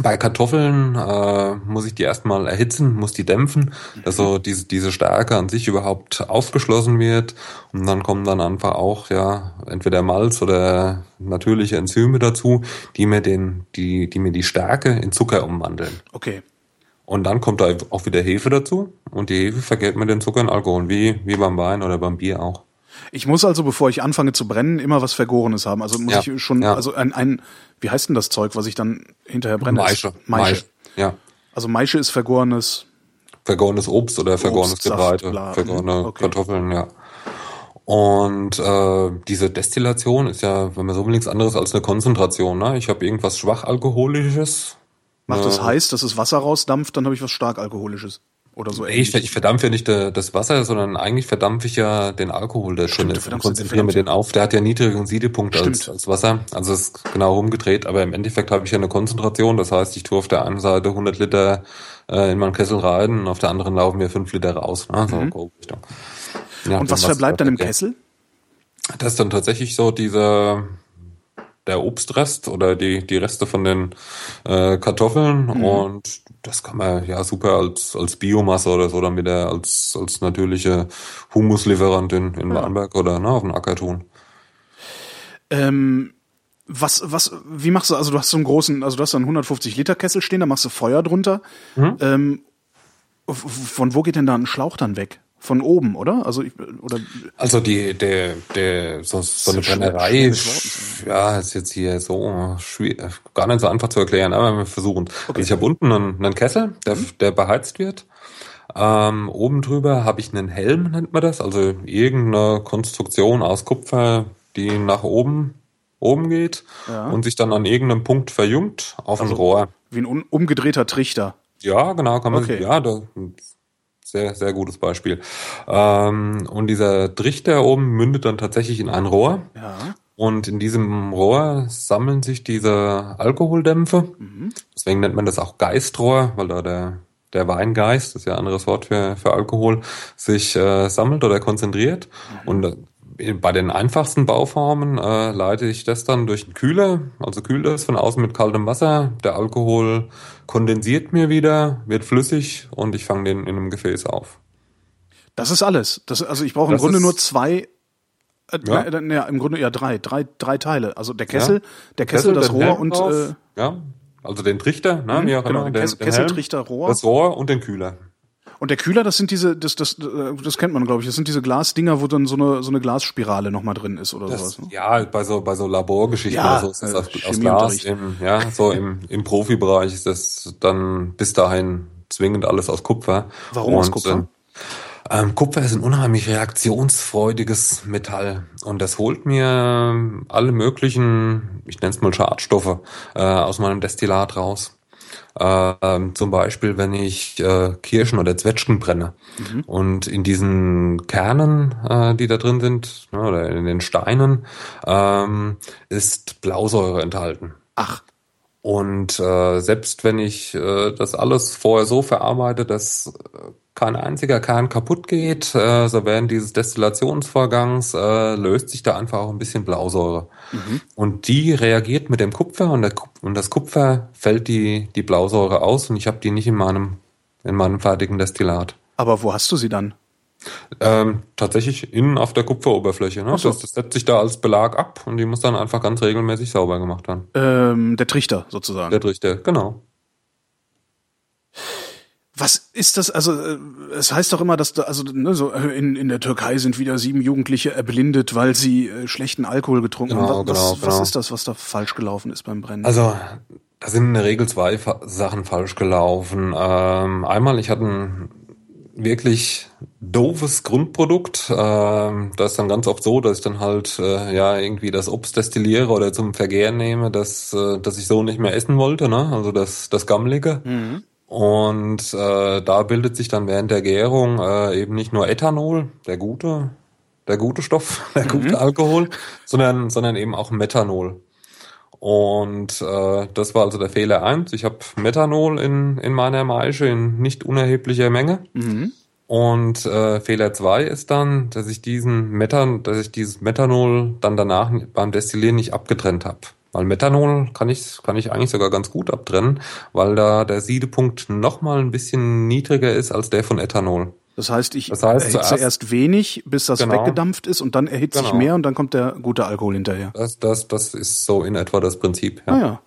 Bei Kartoffeln äh, muss ich die erstmal erhitzen, muss die dämpfen, dass so diese, diese Stärke an sich überhaupt aufgeschlossen wird. Und dann kommen dann einfach auch ja entweder Malz oder natürliche Enzyme dazu, die mir den, die, die mir die Stärke in Zucker umwandeln.
Okay.
Und dann kommt da auch wieder Hefe dazu und die Hefe vergeht mir den Zucker in Alkohol, wie, wie beim Wein oder beim Bier auch.
Ich muss also, bevor ich anfange zu brennen, immer was Vergorenes haben. Also muss ja, ich schon, ja. also ein, ein, wie heißt denn das Zeug, was ich dann hinterher brenne?
Maische.
Maische. Maische.
Ja.
Also Maische ist vergorenes.
Vergorenes Obst oder vergorenes Obst, Getreide, Saft, vergorene okay. Kartoffeln, ja. Und äh, diese Destillation ist ja, wenn man so will, nichts anderes als eine Konzentration. Ne? Ich habe irgendwas schwach alkoholisches.
Macht das heiß, dass es Wasser rausdampft, dann habe ich was stark alkoholisches oder so
ähnlich. Ich, ich verdampfe ja nicht das Wasser, sondern eigentlich verdampfe ich ja den Alkohol, der drin ist. Und konzentriere mir den auf. Der hat ja niedrigeren Siedepunkt als, als Wasser. Also es ist genau rumgedreht. Aber im Endeffekt habe ich ja eine Konzentration. Das heißt, ich tue auf der einen Seite 100 Liter äh, in meinen Kessel rein und auf der anderen laufen mir 5 Liter raus. Ne? So mhm.
ja, und was verbleibt dann im Kessel?
Das ist dann tatsächlich so diese der Obstrest oder die, die Reste von den äh, Kartoffeln mhm. und das kann man ja super als, als Biomasse oder so dann wieder als, als natürliche Humuslieferant in, in ja. Oder ne, auf dem Acker tun.
Ähm, was, was, wie machst du, also du hast so einen großen, also du hast so einen 150 Liter Kessel stehen, da machst du Feuer drunter. Mhm. Ähm, von wo geht denn da ein Schlauch dann weg? Von oben, oder? Also ich, oder
also die der der so, so eine Brennerei, ja, ist jetzt hier so schwierig, gar nicht so einfach zu erklären, aber wir versuchen. Okay. Also ich habe unten einen, einen Kessel, der, mhm. der beheizt wird. Ähm, oben drüber habe ich einen Helm, nennt man das, also irgendeine Konstruktion aus Kupfer, die nach oben oben geht ja. und sich dann an irgendeinem Punkt verjüngt auf also, ein Rohr.
Wie ein umgedrehter Trichter.
Ja, genau, kann man, okay. ja, da, sehr, sehr gutes Beispiel. Ähm, und dieser Trichter oben mündet dann tatsächlich in ein Rohr. Ja. Und in diesem Rohr sammeln sich diese Alkoholdämpfe. Mhm. Deswegen nennt man das auch Geistrohr, weil da der, der Weingeist, das ist ja ein anderes Wort für, für Alkohol, sich äh, sammelt oder konzentriert. Mhm. Und äh, bei den einfachsten Bauformen äh, leite ich das dann durch einen Kühler, also kühle das von außen mit kaltem Wasser. Der Alkohol kondensiert mir wieder, wird flüssig und ich fange den in einem Gefäß auf.
Das ist alles. Das, also ich brauche im Grunde nur zwei, äh, ja. Äh, ja. im Grunde ja drei, drei, drei Teile. Also der Kessel, ja. der Kessel, Kessel das Rohr und
äh, ja, also den Trichter, ne, mhm, wie auch genau, immer, den,
Kessel, den Kesseltrichter, Rohr,
das Rohr und den Kühler.
Und der Kühler, das sind diese, das, das, das kennt man, glaube ich, das sind diese Glasdinger, wo dann so eine, so eine Glasspirale nochmal drin ist oder das, sowas. Ne?
Ja, bei so, bei so Laborgeschichten ja, oder so ist das äh, aus, Glas. Im, ja, so im, im Profibereich ist das dann bis dahin zwingend alles aus Kupfer.
Warum Und, aus Kupfer?
Ähm, Kupfer ist ein unheimlich reaktionsfreudiges Metall und das holt mir alle möglichen, ich nenne es mal Schadstoffe, äh, aus meinem Destillat raus. Ähm, zum Beispiel, wenn ich äh, Kirschen oder Zwetschgen brenne. Mhm. Und in diesen Kernen, äh, die da drin sind, ne, oder in den Steinen, ähm, ist Blausäure enthalten.
Ach.
Und äh, selbst wenn ich äh, das alles vorher so verarbeite, dass äh, kein einziger Kern kaputt geht, äh, so während dieses Destillationsvorgangs äh, löst sich da einfach auch ein bisschen Blausäure. Mhm. Und die reagiert mit dem Kupfer und, der, und das Kupfer fällt die, die Blausäure aus und ich habe die nicht in meinem, in meinem fertigen Destillat.
Aber wo hast du sie dann?
Ähm, tatsächlich innen auf der Kupferoberfläche. Ne? So. Das, das, setzt sich da als Belag ab und die muss dann einfach ganz regelmäßig sauber gemacht werden.
Ähm, der Trichter sozusagen.
Der Trichter, genau.
Was ist das? Also äh, es heißt doch immer, dass da, also ne, so äh, in, in der Türkei sind wieder sieben Jugendliche erblindet, weil sie äh, schlechten Alkohol getrunken genau, haben. Was, genau, was, genau. ist das, was da falsch gelaufen ist beim Brennen?
Also da sind in der Regel zwei Sachen falsch gelaufen. Ähm, einmal, ich hatte ein wirklich doofes Grundprodukt. Ähm, das ist dann ganz oft so, dass ich dann halt äh, ja irgendwie das Obst destilliere oder zum Vergären nehme, das, äh, das ich so nicht mehr essen wollte, ne? Also das, das Gammelige. Mhm. Und äh, da bildet sich dann während der Gärung äh, eben nicht nur Ethanol, der gute, der gute Stoff, der mhm. gute Alkohol, sondern, sondern eben auch Methanol. Und äh, das war also der Fehler eins. Ich habe Methanol in, in meiner Maische in nicht unerheblicher Menge. Mhm. Und äh, Fehler zwei ist dann, dass ich diesen Methan, dass ich dieses Methanol dann danach beim Destillieren nicht abgetrennt habe. Weil Methanol kann ich, kann ich eigentlich sogar ganz gut abtrennen, weil da der Siedepunkt nochmal ein bisschen niedriger ist als der von Ethanol.
Das heißt, ich das heißt, erhitze erst wenig, bis das genau, weggedampft ist und dann erhitze genau. ich mehr und dann kommt der gute Alkohol hinterher.
Das, das, das ist so in etwa das Prinzip. Ja.
Ah, ja.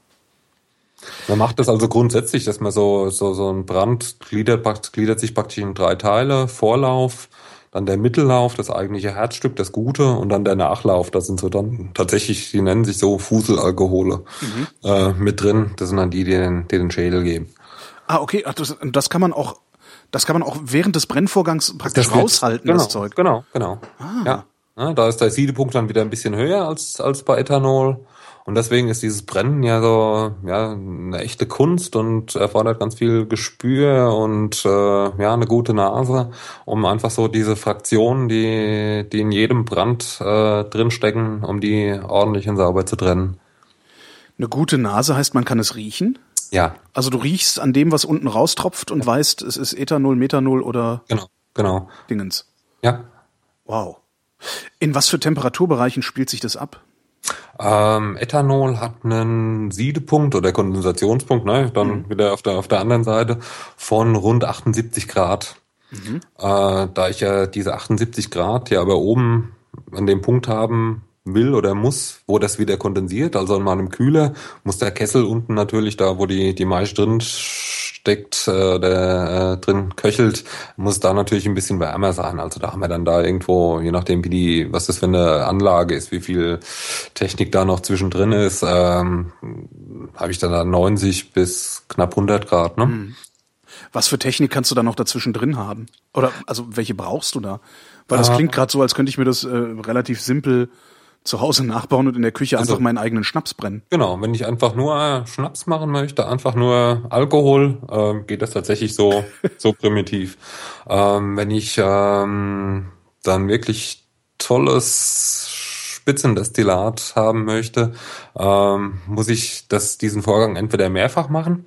Man macht das also grundsätzlich, dass man so, so, so ein Brand gliedert, gliedert sich praktisch in drei Teile. Vorlauf, dann der Mittellauf, das eigentliche Herzstück, das Gute, und dann der Nachlauf. Das sind so dann tatsächlich, die nennen sich so Fuselalkohole mhm. äh, mit drin. Das sind dann die, die den, die den Schädel geben.
Ah, okay. Ach, das, das kann man auch, das kann man auch während des Brennvorgangs praktisch das raushalten,
genau,
das Zeug.
Genau, genau. Ah. Ja. ja. Da ist der Siedepunkt dann wieder ein bisschen höher als, als bei Ethanol. Und deswegen ist dieses Brennen ja so ja eine echte Kunst und erfordert ganz viel Gespür und äh, ja eine gute Nase, um einfach so diese Fraktionen, die die in jedem Brand äh, drinstecken, um die ordentlich und sauber zu trennen.
Eine gute Nase heißt, man kann es riechen.
Ja.
Also du riechst an dem, was unten raustropft und weißt, es ist Ethanol, Methanol oder
genau, genau.
Dingens.
Ja.
Wow. In was für Temperaturbereichen spielt sich das ab?
Ähm, Ethanol hat einen Siedepunkt oder Kondensationspunkt, ne, dann mhm. wieder auf der, auf der anderen Seite von rund 78 Grad. Mhm. Äh, da ich ja diese 78 Grad ja aber oben an dem Punkt haben will oder muss, wo das wieder kondensiert, also in meinem Kühler, muss der Kessel unten natürlich da, wo die, die Maische drin steckt, äh, der äh, drin köchelt, muss da natürlich ein bisschen wärmer sein. Also da haben wir dann da irgendwo, je nachdem wie die, was das für eine Anlage ist, wie viel Technik da noch zwischendrin ist, ähm, habe ich dann da 90 bis knapp 100 Grad. Ne? Hm.
Was für Technik kannst du da noch dazwischen drin haben? Oder also welche brauchst du da? Weil das ah. klingt gerade so, als könnte ich mir das äh, relativ simpel zu Hause nachbauen und in der Küche also, einfach meinen eigenen Schnaps brennen.
Genau, wenn ich einfach nur Schnaps machen möchte, einfach nur Alkohol, äh, geht das tatsächlich so so primitiv. Ähm, wenn ich ähm, dann wirklich tolles Spitzendestillat haben möchte, ähm, muss ich das diesen Vorgang entweder mehrfach machen.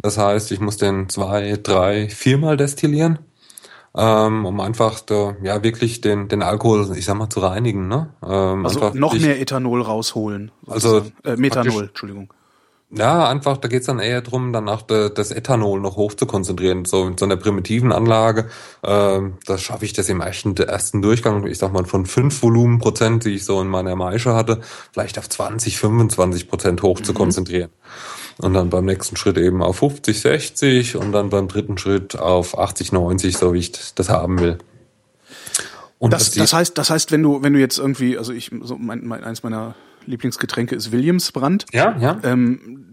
Das heißt, ich muss den zwei, drei, viermal destillieren ähm, um einfach da, ja wirklich den, den Alkohol, ich sag mal, zu reinigen. Ne?
Ähm, also noch mehr Ethanol rausholen.
Also
äh, Methanol, Entschuldigung.
Ja, einfach, da geht's dann eher drum, danach das Ethanol noch hoch zu konzentrieren. So in so einer primitiven Anlage, ähm, da schaffe ich das im ersten, ersten Durchgang, ich sag mal, von fünf Volumenprozent, die ich so in meiner Maische hatte, vielleicht auf 20, 25 Prozent hoch mhm. zu konzentrieren und dann beim nächsten Schritt eben auf 50, 60 und dann beim dritten Schritt auf 80, 90, so wie ich das haben will.
Und das, das heißt, das heißt, wenn du, wenn du jetzt irgendwie, also ich, so mein, mein, eins meiner Lieblingsgetränke ist Williams Brand.
Ja, ja.
Ähm,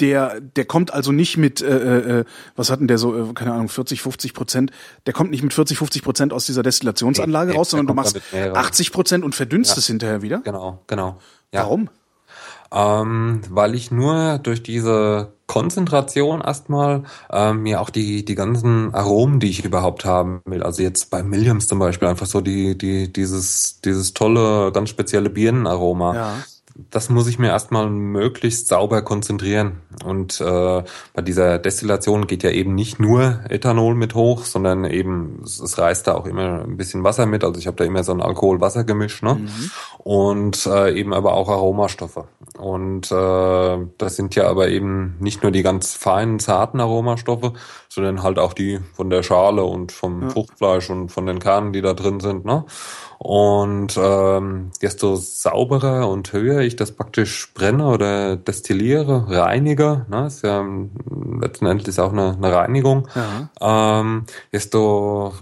der, der kommt also nicht mit, äh, äh, was hatten der so, äh, keine Ahnung, 40, 50 Prozent, der kommt nicht mit 40, 50 Prozent aus dieser Destillationsanlage nee, raus, sondern du machst 80 Prozent und verdünnst ja. es hinterher wieder.
Genau, genau.
Ja. Warum?
Ähm, weil ich nur durch diese Konzentration erstmal ähm, mir auch die die ganzen Aromen, die ich überhaupt haben will, also jetzt bei Williams zum Beispiel einfach so die die dieses dieses tolle ganz spezielle Birnenaroma. Ja das muss ich mir erstmal möglichst sauber konzentrieren. Und äh, bei dieser Destillation geht ja eben nicht nur Ethanol mit hoch, sondern eben es, es reißt da auch immer ein bisschen Wasser mit. Also ich habe da immer so ein Alkohol-Wasser-Gemisch, ne? Mhm. Und äh, eben aber auch Aromastoffe. Und äh, das sind ja aber eben nicht nur die ganz feinen, zarten Aromastoffe, sondern halt auch die von der Schale und vom ja. Fruchtfleisch und von den Kernen, die da drin sind, ne? Und ähm, desto sauberer und höher ich das praktisch brenne oder destilliere, reinige, ne, ist ja letzten Endes auch eine, eine Reinigung, ja. ähm, desto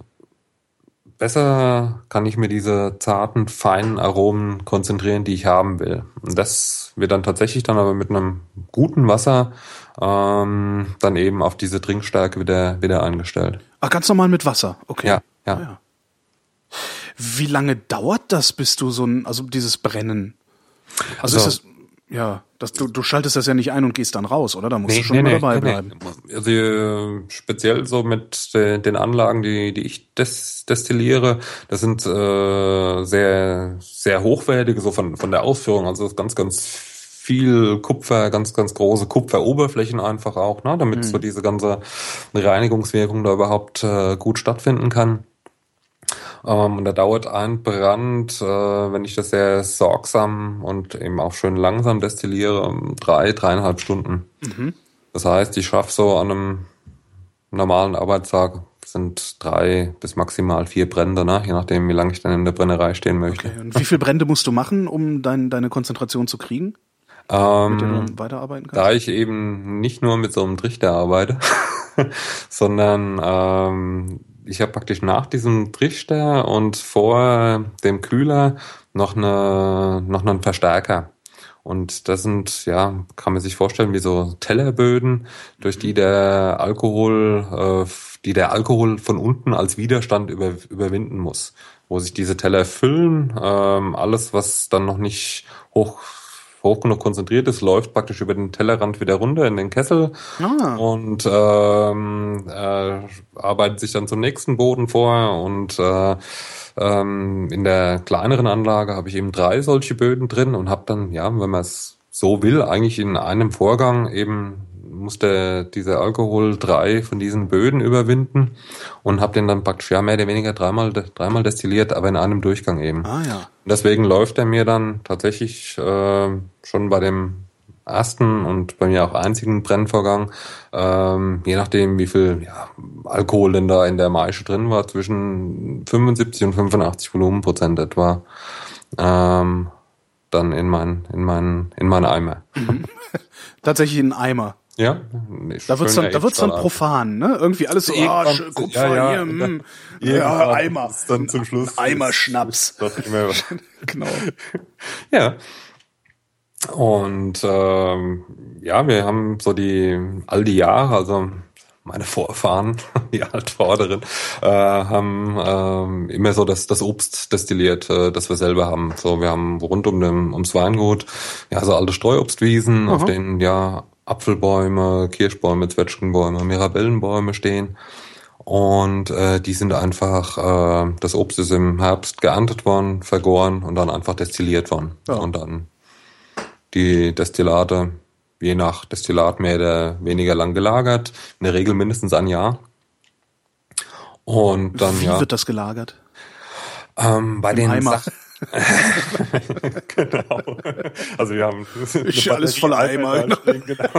besser kann ich mir diese zarten, feinen Aromen konzentrieren, die ich haben will. Und das wird dann tatsächlich dann aber mit einem guten Wasser ähm, dann eben auf diese Trinkstärke wieder, wieder eingestellt.
Ach, ganz normal mit Wasser, okay.
Ja, ja. Ah, ja.
Wie lange dauert das, bis du so ein, also dieses Brennen? Also, also ist es, ja, das, du, du schaltest das ja nicht ein und gehst dann raus, oder? Da musst nee, du schon nee, mal dabei nee, bleiben.
Also äh, speziell so mit den Anlagen, die, die ich des, destilliere, das sind äh, sehr, sehr hochwertige, so von, von der Ausführung. Also ganz, ganz viel Kupfer, ganz, ganz große Kupferoberflächen einfach auch, ne, damit mhm. so diese ganze Reinigungswirkung da überhaupt äh, gut stattfinden kann. Ähm, und da dauert ein Brand, äh, wenn ich das sehr sorgsam und eben auch schön langsam destilliere, drei, dreieinhalb Stunden. Mhm. Das heißt, ich schaffe so an einem normalen Arbeitstag sind drei bis maximal vier Brände, ne? je nachdem, wie lange ich dann in der Brennerei stehen möchte.
Okay. Und wie viele Brände musst du machen, um dein, deine Konzentration zu kriegen? Ähm,
weiterarbeiten kannst? Da ich eben nicht nur mit so einem Trichter arbeite, sondern ähm, ich habe praktisch nach diesem Trichter und vor dem Kühler noch eine noch einen Verstärker. Und das sind, ja, kann man sich vorstellen, wie so Tellerböden, durch die der Alkohol, äh, die der Alkohol von unten als Widerstand über, überwinden muss. Wo sich diese Teller füllen, ähm, alles, was dann noch nicht hoch hoch genug konzentriert ist, läuft praktisch über den Tellerrand wieder runter in den Kessel ah. und ähm, äh, arbeitet sich dann zum nächsten Boden vor und äh, ähm, in der kleineren Anlage habe ich eben drei solche Böden drin und habe dann, ja, wenn man es so will, eigentlich in einem Vorgang eben musste dieser Alkohol drei von diesen Böden überwinden und habe den dann praktisch ja mehr oder weniger dreimal dreimal destilliert, aber in einem Durchgang eben.
Ah ja.
Und deswegen läuft er mir dann tatsächlich äh, schon bei dem ersten und bei mir auch einzigen Brennvorgang, ähm, je nachdem wie viel ja, Alkohol denn da in der Maische drin war, zwischen 75 und 85 Volumenprozent etwa, ähm, dann in meinen in meinen in meine Eimer.
Tatsächlich in Eimer.
Ja,
da wird's dann, da wird's dann profan, ne? Irgendwie alles so, ah, oh, Kupfer, ja, ja, hier, mh, ja, Eimer,
dann zum Schluss
Eimer Schnaps.
genau. ja. Und ähm, ja, wir haben so die all die Jahre, also meine Vorfahren, die Altvorderen, äh, haben ähm, immer so das, das Obst destilliert, äh, das wir selber haben. So, wir haben rund um dem, ums Weingut ja so alte Streuobstwiesen, Aha. auf denen ja Apfelbäume, Kirschbäume, Zwetschgenbäume, Mirabellenbäume stehen. Und äh, die sind einfach, äh, das Obst ist im Herbst geerntet worden, vergoren und dann einfach destilliert worden. Ja. Und dann die Destillate, je nach Destillat mehr oder weniger lang gelagert, in der Regel mindestens ein Jahr. Und dann
Wie
ja.
wird das gelagert?
Ähm, bei Im den
Eimer.
Genau. Also wir haben
ich alles voll Eimer.
Genau.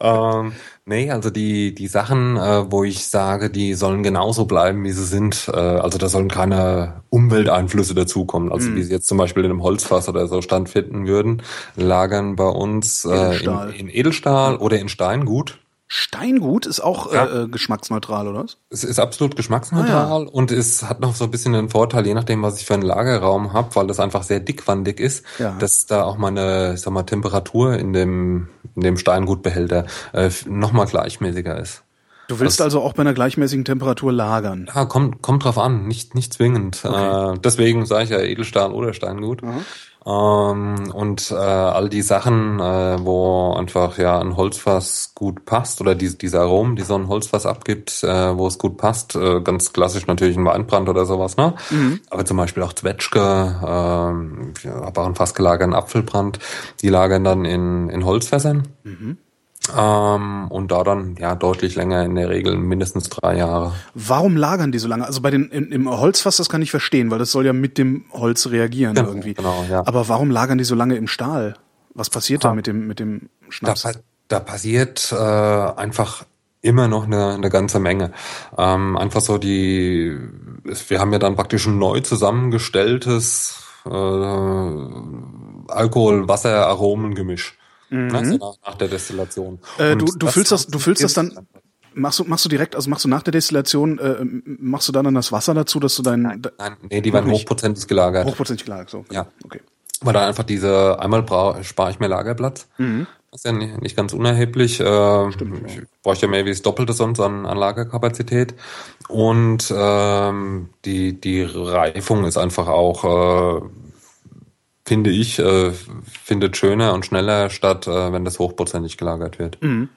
ähm, nee, also die die Sachen, äh, wo ich sage, die sollen genauso bleiben, wie sie sind. Äh, also da sollen keine Umwelteinflüsse dazukommen. Also mm. wie sie jetzt zum Beispiel in einem Holzfass oder so Stand finden würden, lagern bei uns äh, in, in Edelstahl oder in Steingut.
Steingut ist auch ja. äh, geschmacksneutral, oder was?
Es ist absolut geschmacksneutral ah, ja. und es hat noch so ein bisschen den Vorteil, je nachdem, was ich für einen Lagerraum habe, weil das einfach sehr dickwandig ist, ja. dass da auch meine, ich sag mal, Temperatur in dem, in dem Steingutbehälter äh, nochmal gleichmäßiger ist.
Du willst also auch bei einer gleichmäßigen Temperatur lagern?
Ja, kommt, kommt drauf an, nicht, nicht zwingend. Okay. Äh, deswegen sage ich ja Edelstahl oder Steingut. Mhm. Ähm, und äh, all die Sachen, äh, wo einfach ja ein Holzfass gut passt oder die, diese Aromen, die so ein Holzfass abgibt, äh, wo es gut passt, äh, ganz klassisch natürlich ein Weinbrand oder sowas, ne? Mhm. Aber zum Beispiel auch Zwetschge, äh, aber auch ein Fass gelagerten Apfelbrand, die lagern dann in, in Holzfässern. Mhm. Ähm, und da dann ja deutlich länger, in der Regel mindestens drei Jahre.
Warum lagern die so lange? Also bei den im, im Holzfass, das kann ich verstehen, weil das soll ja mit dem Holz reagieren
genau,
irgendwie.
Genau, ja.
Aber warum lagern die so lange im Stahl? Was passiert ja. da mit dem mit dem Schnaps?
Da, da passiert äh, einfach immer noch eine, eine ganze Menge. Ähm, einfach so die, wir haben ja dann praktisch ein neu zusammengestelltes äh, Alkohol-Wasser-Aromengemisch. Mhm. Ne, so nach, nach, der Destillation.
Äh, du du füllst das, du füllst das dann. Machst du, machst du direkt, also machst du nach der Destillation, äh, machst du dann, dann das Wasser dazu, dass du dein.
Nein, nein nee, die werden hochprozentig gelagert.
Hochprozentig gelagert, so.
Ja. Okay. Weil dann einfach diese, einmal spare ich mir Lagerplatz. Mhm. Das ist ja nicht, nicht ganz unerheblich. Äh, Stimmt, ich bräuchte ja mehr wie das Doppelte sonst an, an Lagerkapazität. Und ähm, die, die Reifung ist einfach auch äh, finde ich, äh, findet schöner und schneller statt, äh, wenn das hochprozentig gelagert wird. Mhm.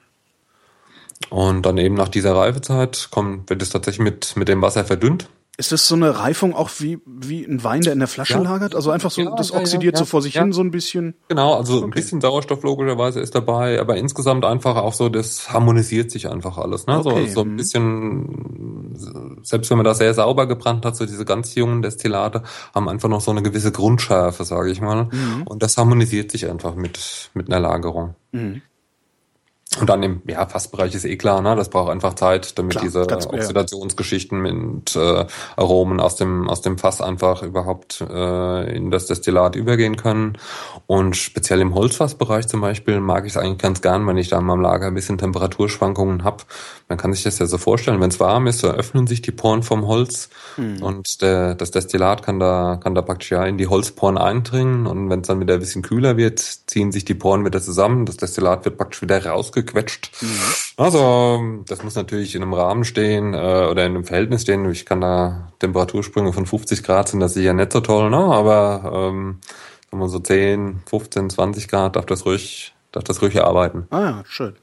Und dann eben nach dieser Reifezeit kommt, wird es tatsächlich mit, mit dem Wasser verdünnt.
Ist das so eine Reifung auch wie, wie ein Wein, der in der Flasche ja. lagert? Also einfach so, ja, das oxidiert ja, so vor sich hin so ein bisschen?
Genau, also okay. ein bisschen Sauerstoff logischerweise ist dabei, aber insgesamt einfach auch so, das harmonisiert sich einfach alles. Ne? Okay. So, so ein bisschen, selbst wenn man das sehr sauber gebrannt hat, so diese ganz jungen Destillate haben einfach noch so eine gewisse Grundschärfe, sage ich mal. Mhm. Und das harmonisiert sich einfach mit, mit einer Lagerung. Mhm. Und dann im ja, Fassbereich ist eh klar, ne? Das braucht einfach Zeit, damit klar, diese Oxidationsgeschichten mit äh, Aromen aus dem aus dem Fass einfach überhaupt äh, in das Destillat übergehen können. Und speziell im Holzfassbereich zum Beispiel mag ich es eigentlich ganz gern, wenn ich da in meinem Lager ein bisschen Temperaturschwankungen habe. Man kann sich das ja so vorstellen, wenn es warm ist, so öffnen sich die Poren vom Holz hm. und der, das Destillat kann da kann da praktisch ja in die Holzporen eindringen und wenn es dann wieder ein bisschen kühler wird, ziehen sich die Poren wieder zusammen. Das Destillat wird praktisch wieder rausgekommen gequetscht. Mhm. Also, das muss natürlich in einem Rahmen stehen äh, oder in einem Verhältnis stehen. Ich kann da Temperatursprünge von 50 Grad sind das sicher nicht so toll, ne? aber ähm, sagen wir so 10, 15, 20 Grad darf das ruhig, darf das ruhig arbeiten.
Ah ja, schön.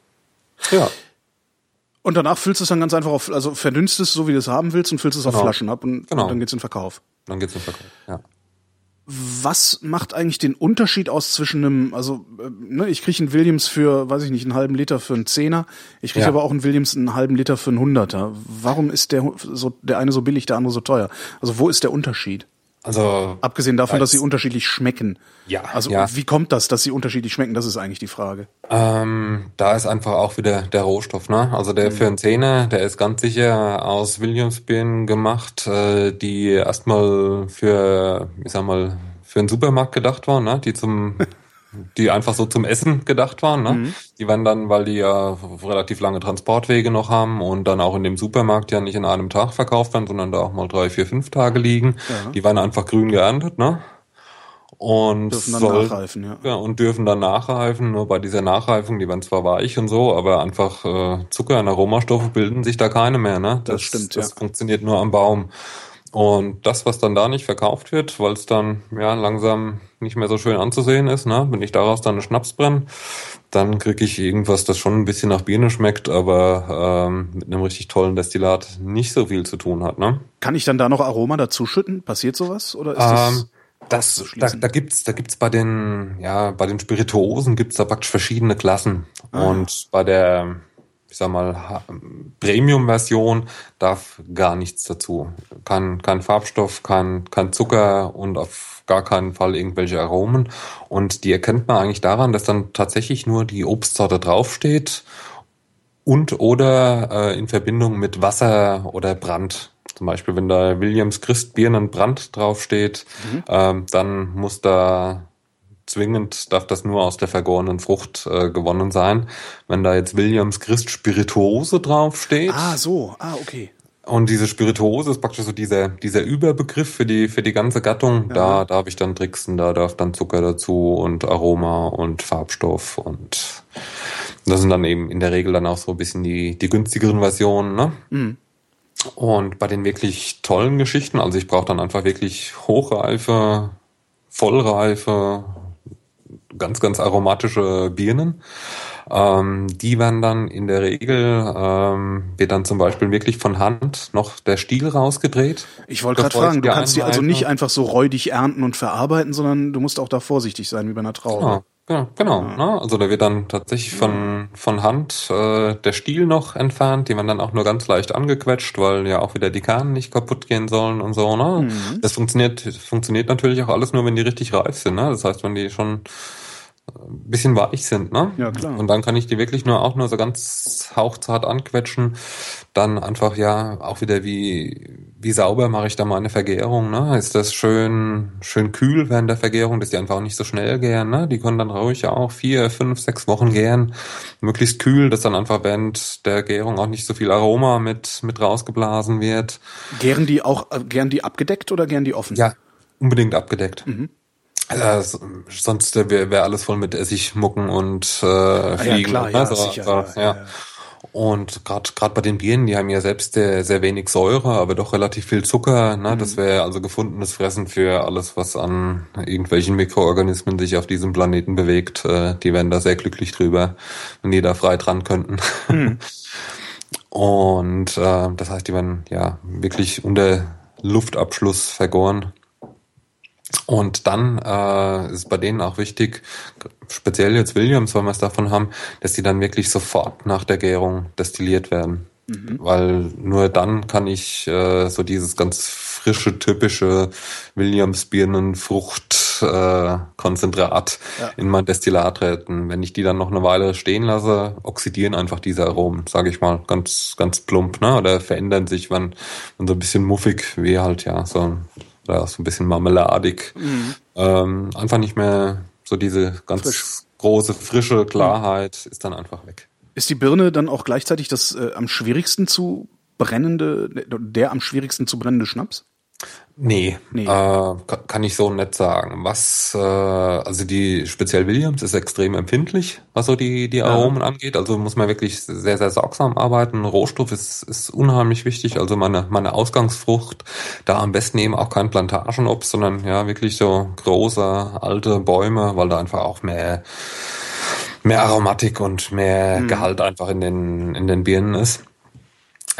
Ja.
Und danach füllst du es dann ganz einfach auf, also verdünnst es so, wie du es haben willst und füllst es genau. auf Flaschen ab und, genau. und dann geht's in Verkauf.
Dann geht's in Verkauf, ja
was macht eigentlich den Unterschied aus zwischen einem, also äh, ne, ich kriege einen Williams für, weiß ich nicht, einen halben Liter für einen Zehner, ich kriege ja. aber auch einen Williams einen halben Liter für einen Hunderter. Warum ist der so der eine so billig, der andere so teuer? Also wo ist der Unterschied?
Also
abgesehen davon, dass sie unterschiedlich schmecken.
Ja.
Also
ja.
wie kommt das, dass sie unterschiedlich schmecken? Das ist eigentlich die Frage.
Ähm, da ist einfach auch wieder der Rohstoff, ne? Also der mhm. für einen Zehner, der ist ganz sicher aus Williamsbeeren gemacht, äh, die erstmal für, ich sag mal, für einen Supermarkt gedacht waren, ne? die zum die einfach so zum Essen gedacht waren. Ne? Mhm. Die werden dann, weil die ja relativ lange Transportwege noch haben und dann auch in dem Supermarkt ja nicht in einem Tag verkauft werden, sondern da auch mal drei, vier, fünf Tage liegen. Ja. Die werden einfach grün geerntet, ne? Und
dürfen dann soll, nachreifen, ja.
ja. Und dürfen dann nachreifen. Nur bei dieser Nachreifung, die werden zwar weich und so, aber einfach äh, Zucker und Aromastoffe bilden sich da keine mehr, ne?
Das, das stimmt,
das ja. Das funktioniert nur am Baum. Und das, was dann da nicht verkauft wird, weil es dann ja langsam nicht mehr so schön anzusehen ist, ne? wenn ich daraus dann eine Schnaps brenne, dann kriege ich irgendwas, das schon ein bisschen nach Birne schmeckt, aber ähm, mit einem richtig tollen Destillat nicht so viel zu tun hat. Ne?
Kann ich dann da noch Aroma dazuschütten? Passiert sowas? Oder ist
ähm, das, das da, da gibt's, da gibt's bei den, ja, bei den Spirituosen gibt's da praktisch verschiedene Klassen. Ah. Und bei der ich sag mal, Premium-Version darf gar nichts dazu. Kein, kein Farbstoff, kein, kein Zucker und auf gar keinen Fall irgendwelche Aromen. Und die erkennt man eigentlich daran, dass dann tatsächlich nur die Obstsorte draufsteht und oder äh, in Verbindung mit Wasser oder Brand. Zum Beispiel, wenn da Williams Christ Brand draufsteht, mhm. ähm, dann muss da zwingend darf das nur aus der vergorenen Frucht äh, gewonnen sein. Wenn da jetzt Williams Christ Spirituose draufsteht.
Ah, so. Ah, okay.
Und diese Spirituose ist praktisch so dieser, dieser Überbegriff für die, für die ganze Gattung. Ja. Da darf ich dann tricksen, da darf dann Zucker dazu und Aroma und Farbstoff und das sind dann eben in der Regel dann auch so ein bisschen die, die günstigeren Versionen, ne? Mhm. Und bei den wirklich tollen Geschichten, also ich brauche dann einfach wirklich hochreife, vollreife, ganz, ganz aromatische Birnen. Ähm, die werden dann in der Regel, ähm, wird dann zum Beispiel wirklich von Hand noch der Stiel rausgedreht.
Ich wollte gerade fragen, du kannst die also nicht einfach so räudig ernten und verarbeiten, sondern du musst auch da vorsichtig sein wie bei einer Traube.
Genau. Ja, genau. Ja. Ne? Also da wird dann tatsächlich von, von Hand äh, der Stiel noch entfernt. Die werden dann auch nur ganz leicht angequetscht, weil ja auch wieder die Kahnen nicht kaputt gehen sollen und so. Ne? Mhm. Das funktioniert, funktioniert natürlich auch alles nur, wenn die richtig reif sind. Ne? Das heißt, wenn die schon ein bisschen weich sind, ne?
Ja, klar.
Und dann kann ich die wirklich nur auch nur so ganz hauchzart anquetschen. Dann einfach ja auch wieder wie wie sauber mache ich da meine Vergärung, ne? Ist das schön schön kühl während der Vergärung, dass die einfach auch nicht so schnell gären, ne? Die können dann ruhig auch vier, fünf, sechs Wochen gären, möglichst kühl, dass dann einfach während der Gärung auch nicht so viel Aroma mit mit rausgeblasen wird.
Gären die auch äh, gären die abgedeckt oder gären die offen?
Ja, unbedingt abgedeckt. Mhm. Äh, sonst wäre wär alles voll mit Essigmucken und äh, ah, Fliegen. Ja, klar, ja, also, sicher, ja, ja. ja. Und gerade gerade bei den Bieren, die haben ja selbst sehr, sehr wenig Säure, aber doch relativ viel Zucker. Ne? Mhm. Das wäre also gefundenes Fressen für alles, was an irgendwelchen Mikroorganismen sich auf diesem Planeten bewegt. Äh, die wären da sehr glücklich drüber, wenn die da frei dran könnten. Mhm. Und äh, das heißt, die werden ja wirklich unter Luftabschluss vergoren. Und dann äh, ist bei denen auch wichtig, speziell jetzt Williams, weil wir es davon haben, dass die dann wirklich sofort nach der Gärung destilliert werden. Mhm. Weil nur dann kann ich äh, so dieses ganz frische, typische Williams Birnenfrucht äh, Konzentrat ja. in mein Destillat treten. Wenn ich die dann noch eine Weile stehen lasse, oxidieren einfach diese Aromen, sage ich mal, ganz ganz plump, ne? Oder verändern sich, wenn, wenn so ein bisschen muffig, wie halt ja so oder so ein bisschen marmeladig. Mhm. Ähm, einfach nicht mehr so diese ganz Frisch. große, frische Klarheit ist dann einfach weg.
Ist die Birne dann auch gleichzeitig das äh, am schwierigsten zu brennende, der am schwierigsten zu brennende Schnaps?
Nee, nee. Äh, kann ich so nicht sagen. Was, äh, also die speziell Williams ist extrem empfindlich, was so die, die Aromen ja. angeht. Also muss man wirklich sehr, sehr sorgsam arbeiten. Rohstoff ist, ist unheimlich wichtig. Also meine, meine Ausgangsfrucht, da am besten eben auch kein Plantagenobst, sondern ja wirklich so große, alte Bäume, weil da einfach auch mehr, mehr Aromatik und mehr mhm. Gehalt einfach in den, in den Birnen ist.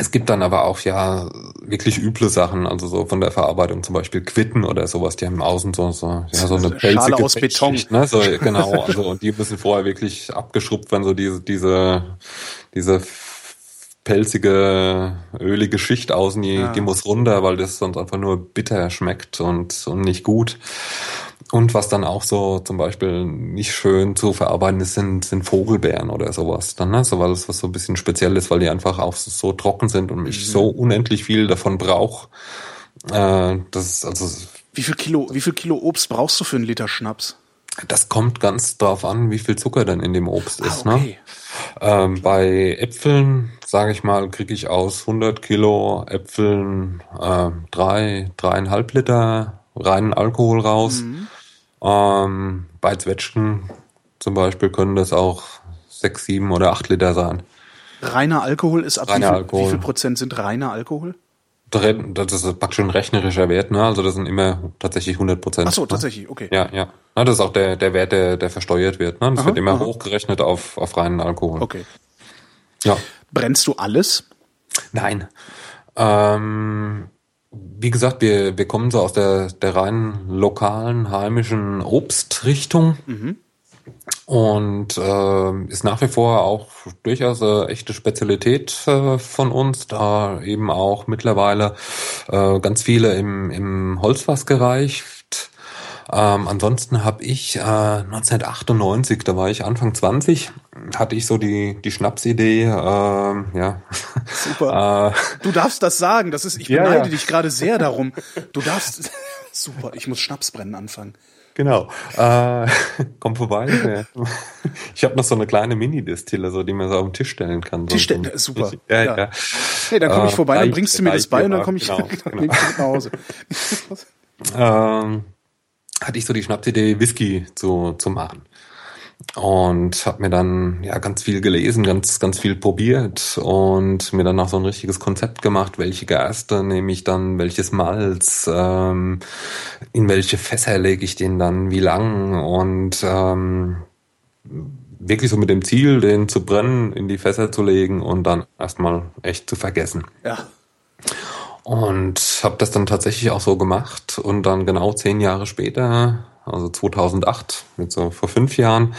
Es gibt dann aber auch ja wirklich üble Sachen, also so von der Verarbeitung zum Beispiel Quitten oder sowas, die haben außen so, so, ja, so eine
Schale aus Beton.
Ne? So, genau, also und die müssen vorher wirklich abgeschrubbt werden, so diese, diese, diese pelzige, ölige Schicht außen, die, ja. die muss runter, weil das sonst einfach nur bitter schmeckt und, und nicht gut. Und was dann auch so zum Beispiel nicht schön zu verarbeiten ist, sind, sind Vogelbeeren oder sowas. Dann, ne? So weil das was so ein bisschen speziell ist, weil die einfach auch so trocken sind und ich mhm. so unendlich viel davon brauche. Äh, das ist also.
Wie viel Kilo, wie viel Kilo Obst brauchst du für einen Liter Schnaps?
Das kommt ganz drauf an, wie viel Zucker denn in dem Obst ah, ist. Ne? Okay. Ne? Ähm, bei Äpfeln, sage ich mal, kriege ich aus 100 Kilo Äpfeln äh, drei, dreieinhalb Liter reinen Alkohol raus. Mhm. Ähm, bei Zwetschgen zum Beispiel können das auch sechs, sieben oder acht Liter sein.
Reiner Alkohol ist ab reiner wie, viel, Alkohol. wie viel Prozent sind reiner Alkohol?
Das ist praktisch ein rechnerischer Wert, ne? Also das sind immer tatsächlich 100 Prozent.
Ach so, ne? tatsächlich, okay.
Ja, ja. Na, das ist auch der, der Wert, der, der versteuert wird. Ne? Das aha, wird immer aha. hochgerechnet auf, auf reinen Alkohol.
Okay. Ja. Brennst du alles?
Nein. Ähm, wie gesagt, wir, wir kommen so aus der, der rein lokalen, heimischen Obstrichtung. Mhm. Und äh, ist nach wie vor auch durchaus eine echte Spezialität äh, von uns, da eben auch mittlerweile äh, ganz viele im, im Holzfass gereicht. Ähm, ansonsten habe ich äh, 1998, da war ich Anfang 20, hatte ich so die, die Schnapsidee, äh, ja.
Super. äh, du darfst das sagen, das ist, ich beneide ja. dich gerade sehr darum. Du darfst, super, ich muss Schnaps brennen anfangen.
Genau. Äh, komm vorbei. Ich habe noch so eine kleine Mini-Distille, so, die man so auf den Tisch stellen kann.
Tisch stellen, so super. Ja, ja. ja. Hey, dann komme ich äh, vorbei, dann bringst du mir das bei und dann komme ich, genau, genau. nach Hause.
ähm, hatte ich so die Schnapsidee, Whisky zu, zu machen und habe mir dann ja ganz viel gelesen, ganz ganz viel probiert und mir dann auch so ein richtiges Konzept gemacht, welche Gerste nehme ich dann, welches Malz, ähm, in welche Fässer lege ich den dann, wie lang und ähm, wirklich so mit dem Ziel, den zu brennen, in die Fässer zu legen und dann erstmal echt zu vergessen.
Ja.
Und habe das dann tatsächlich auch so gemacht und dann genau zehn Jahre später also 2008, mit so vor fünf Jahren,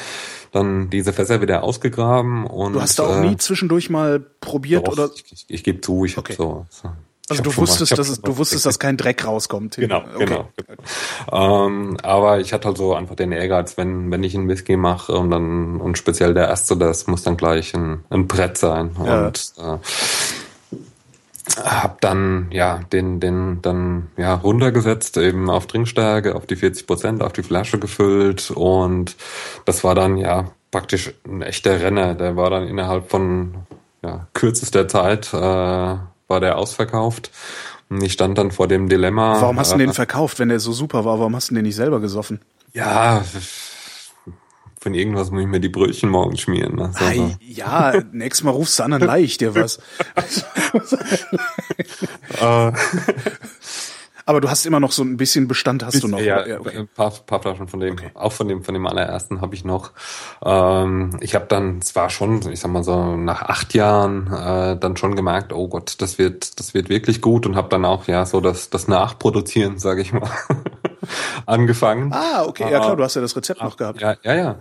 dann diese Fässer wieder ausgegraben und.
Du hast da auch äh, nie zwischendurch mal probiert
doch,
oder?
Ich, ich, ich gebe zu, ich okay. habe so, so.
Also du wusstest, mal, dass es, du wusstest, dass kein Dreck rauskommt.
Genau, okay. genau. Ähm, aber ich hatte halt so einfach den Ehrgeiz, wenn wenn ich einen Whisky mache und dann und speziell der erste, das muss dann gleich ein, ein Brett sein. Ja. Und äh, hab dann ja den den dann ja runtergesetzt eben auf Trinkstärke auf die 40 Prozent auf die Flasche gefüllt. Und das war dann ja praktisch ein echter Renner. Der war dann innerhalb von ja, kürzester Zeit äh, war der ausverkauft. Und ich stand dann vor dem Dilemma
warum hast du den äh, verkauft wenn der so super war? Warum hast du den nicht selber gesoffen?
Ja von irgendwas muss ich mir die Brötchen morgen schmieren. Ne?
So, so. Ja, nächstes Mal rufst du an, dann leih ich dir was. Äh. Aber du hast immer noch so ein bisschen Bestand, hast du noch?
Ja, okay. ein paar, paar Flaschen von dem, okay. auch von dem, von dem allerersten habe ich noch. Ähm, ich habe dann zwar schon, ich sag mal so nach acht Jahren äh, dann schon gemerkt, oh Gott, das wird, das wird wirklich gut und habe dann auch ja so das, das Nachproduzieren, sage ich mal. angefangen.
Ah, okay, ja klar, du hast ja das Rezept noch gehabt.
Ja, ja, ja.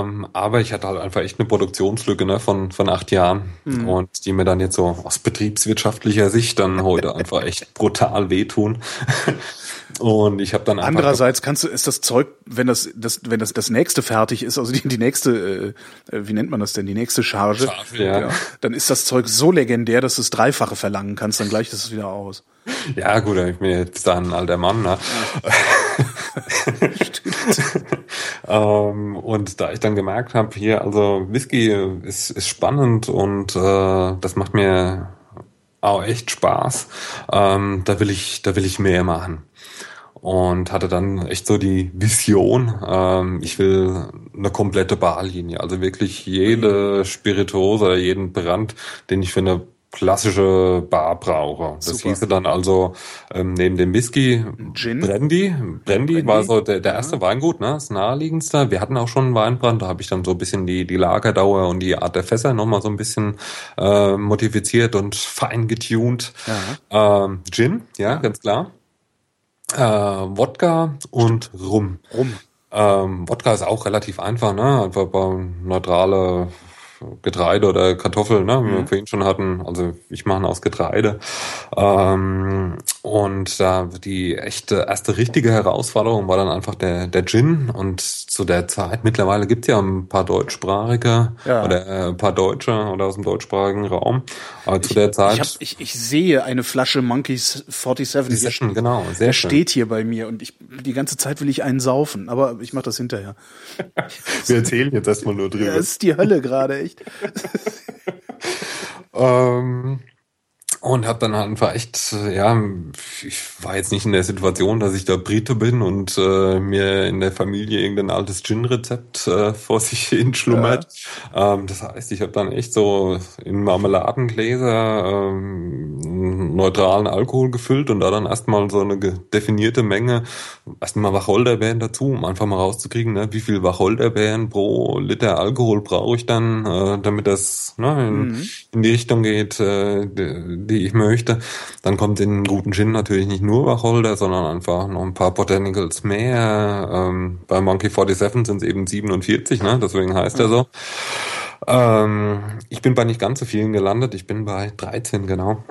Ähm, aber ich hatte halt einfach echt eine Produktionslücke ne, von, von acht Jahren mhm. und die mir dann jetzt so aus betriebswirtschaftlicher Sicht dann heute einfach echt brutal wehtun. Und ich habe dann
andererseits kannst du ist das Zeug, wenn das das wenn das das nächste fertig ist, also die, die nächste äh, wie nennt man das denn, die nächste Charge, Charge ja. ja. dann ist das Zeug so legendär, dass du das Dreifache verlangen kannst, dann gleicht es wieder aus.
Ja, gut, ich bin jetzt ein alter Mann. Ne? ähm, und da ich dann gemerkt habe, hier, also Whisky ist, ist spannend und äh, das macht mir auch echt Spaß. Ähm, da will ich, da will ich mehr machen und hatte dann echt so die Vision, ähm, ich will eine komplette Barlinie, also wirklich jede Spirituose, jeden Brand, den ich für eine klassische Bar brauche. Das Super. hieße dann also ähm, neben dem Whisky Gin. Brandy. Brandy war so der, der erste ja. Weingut, ne? Das naheliegendste. Wir hatten auch schon einen Weinbrand, da habe ich dann so ein bisschen die, die Lagerdauer und die Art der Fässer nochmal so ein bisschen äh, modifiziert und fein getuned. Ja. Ähm, Gin, ja, ja, ganz klar. Äh, Wodka und Rum.
Rum.
Ähm, Wodka ist auch relativ einfach, ne? Einfach neutrale Getreide oder Kartoffeln, ne, wie mhm. wir vorhin schon hatten. Also ich mache ihn aus Getreide. Ähm, und da die echte erste richtige Herausforderung war dann einfach der, der Gin. Und zu der Zeit, mittlerweile gibt es ja ein paar deutschsprachige ja. oder äh, ein paar Deutsche oder aus dem deutschsprachigen Raum. Aber zu der Zeit.
Ich, hab, ich, ich sehe eine Flasche Monkeys 47.
Sehr schön, genau. Sehr
der schön. steht hier bei mir und ich die ganze Zeit will ich einen saufen, aber ich mache das hinterher.
Wir erzählen jetzt erstmal nur drüber.
Ja, das ist die Hölle gerade, echt.
ähm, und habe dann halt einfach echt, ja, ich war jetzt nicht in der Situation, dass ich da Brite bin und äh, mir in der Familie irgendein altes Gin-Rezept äh, vor sich hin schlummert. Ja. Ähm, das heißt, ich habe dann echt so in Marmeladengläser ähm, neutralen Alkohol gefüllt und da dann erstmal so eine definierte Menge, erstmal Wacholderbeeren dazu, um einfach mal rauszukriegen, ne, wie viel Wacholderbeeren pro Liter Alkohol brauche ich dann, äh, damit das ne, in, mhm. in die Richtung geht, äh, die die ich möchte. Dann kommt in guten Gin natürlich nicht nur Wacholder, sondern einfach noch ein paar Botanicals mehr. Ähm, bei Monkey 47 sind es eben 47, ne? deswegen heißt er so. Ähm, ich bin bei nicht ganz so vielen gelandet, ich bin bei 13 genau.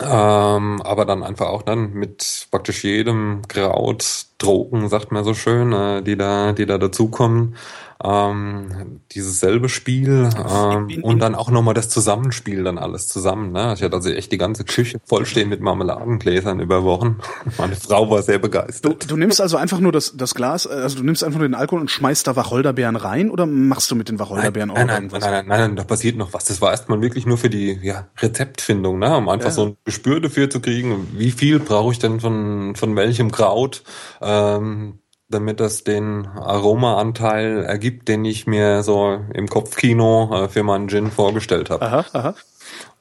Ähm, aber dann einfach auch dann mit praktisch jedem Kraut, Drogen, sagt man so schön, äh, die da, die da dazukommen ähm, dieses selbe Spiel ähm, und dann auch nochmal das Zusammenspiel dann alles zusammen. Ne? Ich hatte also echt die ganze Küche vollstehen mit Marmeladengläsern über Wochen. Meine Frau war sehr begeistert.
Du, du nimmst also einfach nur das, das Glas, also du nimmst einfach nur den Alkohol und schmeißt da Wacholderbeeren rein oder machst du mit den Wacholderbeeren
nein, auch nein, irgendwas? Nein, nein, nein, nein, da passiert noch was. Das war erstmal wirklich nur für die ja, Rezeptfindung, ne? um einfach ja. so ein Gespür dafür zu kriegen, wie viel brauche ich denn von, von welchem Kraut. Ähm, damit das den Aromaanteil ergibt, den ich mir so im Kopfkino äh, für meinen Gin vorgestellt habe. Aha, aha.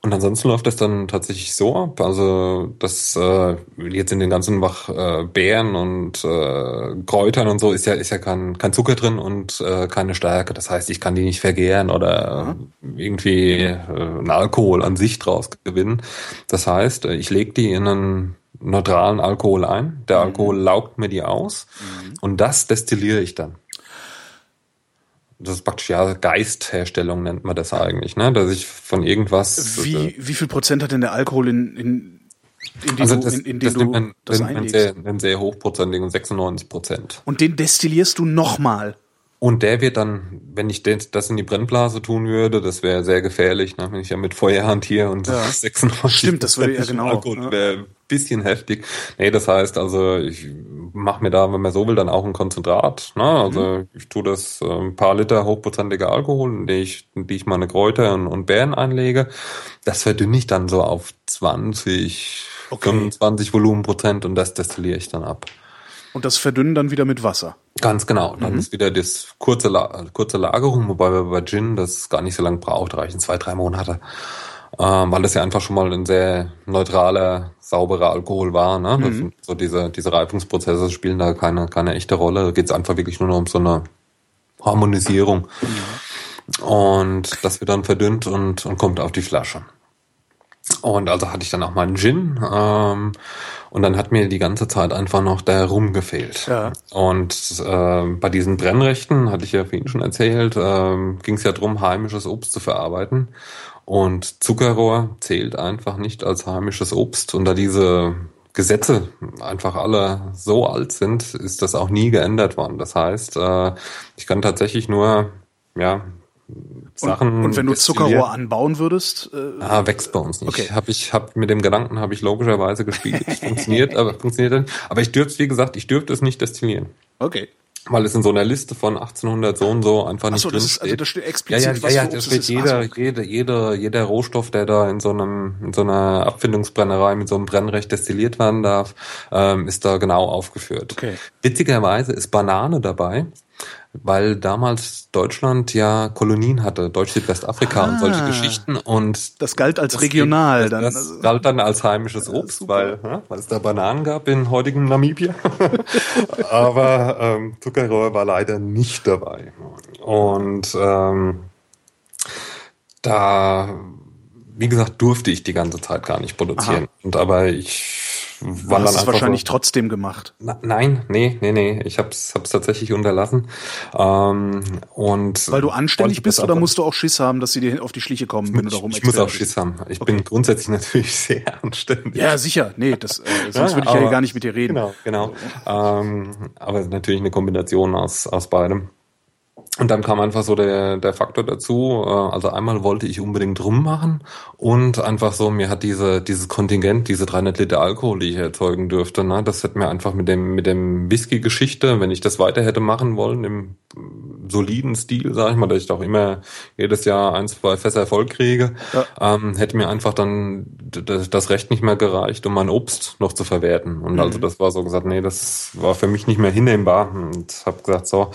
Und ansonsten läuft das dann tatsächlich so ab, also dass äh, jetzt in den ganzen Wach äh, Beeren und äh, Kräutern und so ist ja ist ja kein, kein Zucker drin und äh, keine Stärke. Das heißt, ich kann die nicht vergären oder äh, irgendwie äh, einen Alkohol an sich draus gewinnen. Das heißt, äh, ich lege die in einen neutralen Alkohol ein. Der mhm. Alkohol laugt mir die aus mhm. und das destilliere ich dann. Das ist praktisch ja Geistherstellung nennt man das eigentlich, ne? Dass ich von irgendwas.
Wie, äh, wie viel Prozent hat denn der Alkohol in, in,
in, also das, in, in den das du man, das einlegst? Sehr, einen sehr hochprozentigen 96 Prozent.
Und den destillierst du nochmal?
Und der wird dann, wenn ich das in die Brennblase tun würde, das wäre sehr gefährlich, ne? wenn ich ja mit Feuer hantiere und ja. 96
Stimmt, das würde ja genau.
Alkohol wäre ein bisschen heftig. Nee, das heißt also, ich mache mir da, wenn man so will, dann auch ein Konzentrat. Ne? Also mhm. ich tue das äh, ein paar Liter hochprozentiger Alkohol, in die ich, in die ich meine Kräuter und, und Beeren einlege. Das verdünne ich dann so auf 20, okay. 25 Volumenprozent und das destilliere ich dann ab.
Und das verdünnen dann wieder mit Wasser.
Ganz genau. Dann mhm. ist wieder das kurze, La kurze Lagerung, wobei wir bei Gin das gar nicht so lange braucht, reichen zwei, drei Monate. Ähm, weil das ja einfach schon mal ein sehr neutraler, sauberer Alkohol war. Ne? Mhm. so diese, diese Reifungsprozesse spielen da keine, keine echte Rolle. Da geht es einfach wirklich nur noch um so eine Harmonisierung. Mhm. Und das wird dann verdünnt und, und kommt auf die Flasche. Und also hatte ich dann auch mal einen Gin. Ähm, und dann hat mir die ganze Zeit einfach noch der Rum gefehlt. Ja. Und äh, bei diesen Brennrechten, hatte ich ja vorhin schon erzählt, äh, ging es ja darum, heimisches Obst zu verarbeiten. Und Zuckerrohr zählt einfach nicht als heimisches Obst. Und da diese Gesetze einfach alle so alt sind, ist das auch nie geändert worden. Das heißt, äh, ich kann tatsächlich nur ja, Sachen.
Und, und wenn du Zuckerrohr anbauen würdest?
Äh, ah, wächst bei uns nicht. Okay. Hab ich hab mit dem Gedanken habe ich logischerweise gespielt. funktioniert, aber funktioniert dann. Aber ich dürfte, wie gesagt, ich dürfte es nicht destillieren.
Okay.
Weil es in so einer Liste von 1800 so und so einfach nicht Ach so, drin
das
ist, also
das steht explizit,
ja, ja, was ja, ja, das steht jeder, also. jeder, jeder, jeder Rohstoff, der da in so einem, in so einer Abfindungsbrennerei mit so einem Brennrecht destilliert werden darf, ähm, ist da genau aufgeführt.
Okay.
Witzigerweise ist Banane dabei weil damals Deutschland ja Kolonien hatte, Deutsch-Südwestafrika ah, und solche ah. Geschichten und
das galt als das regional
dann. Das galt dann als heimisches Obst, ja, weil, ja, weil es da Bananen gab in heutigen Namibia. Aber ähm, Zuckerrohr war leider nicht dabei. Und ähm, da, wie gesagt, durfte ich die ganze Zeit gar nicht produzieren. Aha. Und aber ich
war dann es wahrscheinlich so, trotzdem gemacht.
Na, nein, nee, nee, nee. Ich hab's, hab's tatsächlich unterlassen. Ähm, und
Weil du anständig bist oder musst du auch Schiss haben, dass sie dir auf die Schliche kommen,
wenn du darum Ich muss auch Schiss haben. Ich okay. bin grundsätzlich natürlich sehr anständig.
Ja, sicher. Nee, das, äh, sonst ja, würde ich ja gar nicht mit dir reden.
Genau, genau. ähm, aber natürlich eine Kombination aus, aus beidem. Und dann kam einfach so der, der Faktor dazu. Äh, also einmal wollte ich unbedingt rummachen und einfach so, mir hat diese, dieses Kontingent, diese 300 Liter Alkohol, die ich erzeugen dürfte, ne, das hat mir einfach mit dem, mit dem Whisky-Geschichte, wenn ich das weiter hätte machen wollen, im soliden Stil, sag ich mal, dass ich doch immer jedes Jahr ein, zwei Fässer Erfolg kriege, ja. ähm, hätte mir einfach dann das Recht nicht mehr gereicht, um mein Obst noch zu verwerten. Und mhm. also das war so gesagt, nee, das war für mich nicht mehr hinnehmbar und habe gesagt, so,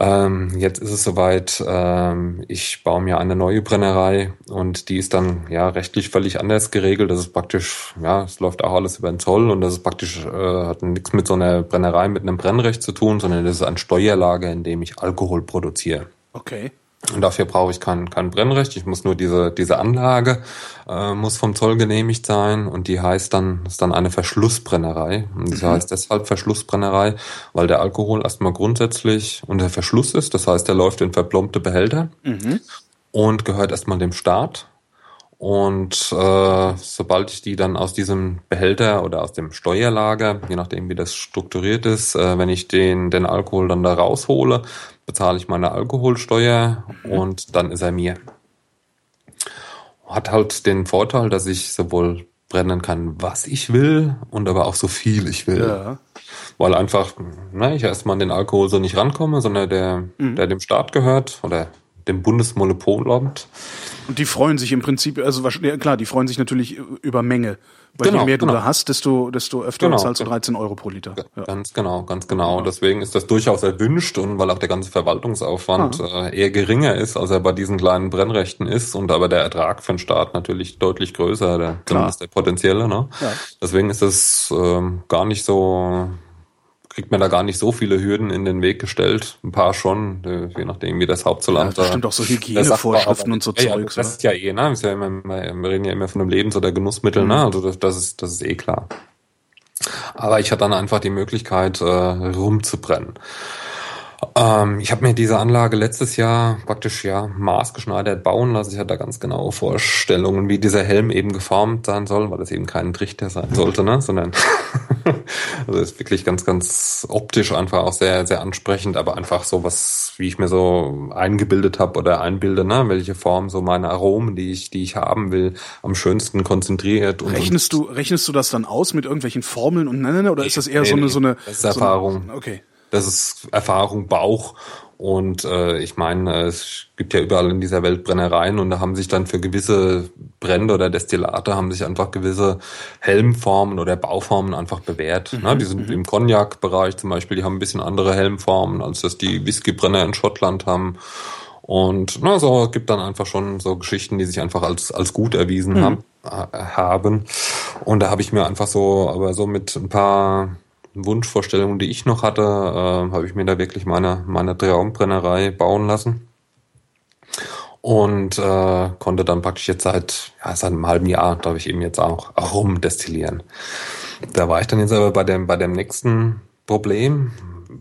ähm, jetzt ist es soweit, ähm, ich baue mir eine neue Brennerei und die ist dann ja rechtlich völlig anders geregelt. Das ist praktisch, ja, es läuft auch alles über den Zoll und das ist praktisch, äh, hat nichts mit so einer Brennerei mit einem Brennrecht zu tun, sondern das ist ein Steuerlager, in dem ich Alkohol produziere.
Okay.
Und dafür brauche ich kein, kein Brennrecht. Ich muss nur diese, diese Anlage äh, muss vom Zoll genehmigt sein und die heißt dann, ist dann eine Verschlussbrennerei. Und das mhm. heißt deshalb Verschlussbrennerei, weil der Alkohol erstmal grundsätzlich unter Verschluss ist. Das heißt, der läuft in verplombte Behälter mhm. und gehört erstmal dem Staat. Und äh, sobald ich die dann aus diesem Behälter oder aus dem Steuerlager, je nachdem wie das strukturiert ist, äh, wenn ich den, den Alkohol dann da raushole, bezahle ich meine Alkoholsteuer und dann ist er mir. Hat halt den Vorteil, dass ich sowohl brennen kann, was ich will und aber auch so viel ich will. Ja. Weil einfach, ne, ich erstmal an den Alkohol so nicht rankomme, sondern der, mhm. der dem Staat gehört oder dem Bundesmonopolamt.
Und die freuen sich im Prinzip, also ja, klar, die freuen sich natürlich über Menge. Weil genau, je mehr du genau. da hast, desto, desto öfter genau, zahlst du 13 Euro pro Liter.
Ja. Ganz genau, ganz genau. Deswegen ist das durchaus erwünscht und weil auch der ganze Verwaltungsaufwand ah. äh, eher geringer ist, als er bei diesen kleinen Brennrechten ist und aber der Ertrag für den Staat natürlich deutlich größer, der, zumindest der potenzielle. Ne? Ja. Deswegen ist das ähm, gar nicht so kriegt man da gar nicht so viele Hürden in den Weg gestellt. Ein paar schon, äh, je nachdem, wie das Hauptzollamt
ja, das stimmt auch so Hygienevorschriften und so
ja, Zeugs. Ja, das ist ja eh, ne? Ist ja immer, wir reden ja immer von einem Lebens- oder Genussmittel, ne? mhm. ne? Also das, das, ist, das ist eh klar. Aber ich hatte dann einfach die Möglichkeit, äh, rumzubrennen. Ähm, ich habe mir diese Anlage letztes Jahr praktisch ja maßgeschneidert bauen lassen. Ich hatte da ganz genaue Vorstellungen, wie dieser Helm eben geformt sein soll, weil es eben kein Trichter sein sollte, ne? sondern also ist wirklich ganz, ganz optisch einfach auch sehr, sehr ansprechend, aber einfach so was, wie ich mir so eingebildet habe oder einbilde, ne? welche Form so meine Aromen, die ich, die ich haben will, am schönsten konzentriert.
Und, rechnest du, rechnest du das dann aus mit irgendwelchen Formeln und nein, nein, oder ist das eher nee, so eine, so eine,
das Erfahrung.
So eine, okay
das ist Erfahrung, Bauch. Und äh, ich meine, es gibt ja überall in dieser Welt Brennereien und da haben sich dann für gewisse Brände oder Destillate haben sich einfach gewisse Helmformen oder Bauformen einfach bewährt. Mhm, ne? Die sind mhm. im Cognac-Bereich zum Beispiel, die haben ein bisschen andere Helmformen, als das die Whiskybrenner in Schottland haben. Und na, so gibt dann einfach schon so Geschichten, die sich einfach als, als gut erwiesen mhm. haben, äh, haben. Und da habe ich mir einfach so, aber so mit ein paar Wunschvorstellungen, die ich noch hatte, äh, habe ich mir da wirklich meine, meine Traumbrennerei bauen lassen. Und äh, konnte dann praktisch jetzt seit, ja, seit einem halben Jahr, darf ich eben jetzt auch, auch rumdestillieren. Da war ich dann jetzt aber bei dem, bei dem nächsten Problem,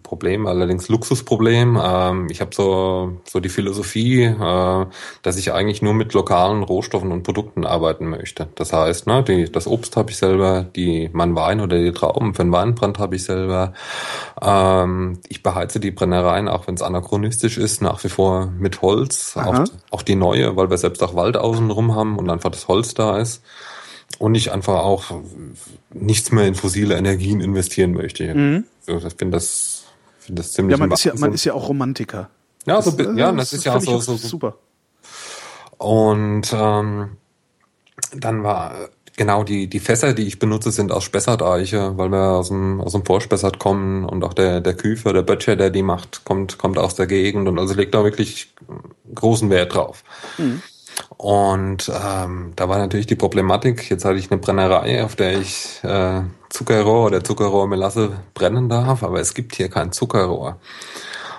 Problem, allerdings Luxusproblem. Ähm, ich habe so, so die Philosophie, äh, dass ich eigentlich nur mit lokalen Rohstoffen und Produkten arbeiten möchte. Das heißt, ne, die, das Obst habe ich selber, die, mein Wein oder die Trauben für den Weinbrand habe ich selber. Ähm, ich beheize die Brennereien, auch wenn es anachronistisch ist, nach wie vor mit Holz. Auch, auch die neue, weil wir selbst auch Wald außenrum haben und einfach das Holz da ist und ich einfach auch nichts mehr in fossile Energien investieren möchte. Mhm. So, ich finde das finde das ziemlich
Ja, man ist ja, man ist ja auch Romantiker.
Ja, so, das, ja, das, das ist ja auch so, so,
super.
Und ähm, dann war genau die die Fässer, die ich benutze, sind aus Spessarteiche, weil wir aus dem aus dem Vorspessart kommen und auch der der Küfer, der Böttcher, der die macht, kommt kommt aus der Gegend und also legt da wirklich großen Wert drauf. Mhm. Und ähm, da war natürlich die Problematik, jetzt hatte ich eine Brennerei, auf der ich äh, Zuckerrohr oder Zuckerrohrmelasse brennen darf, aber es gibt hier kein Zuckerrohr.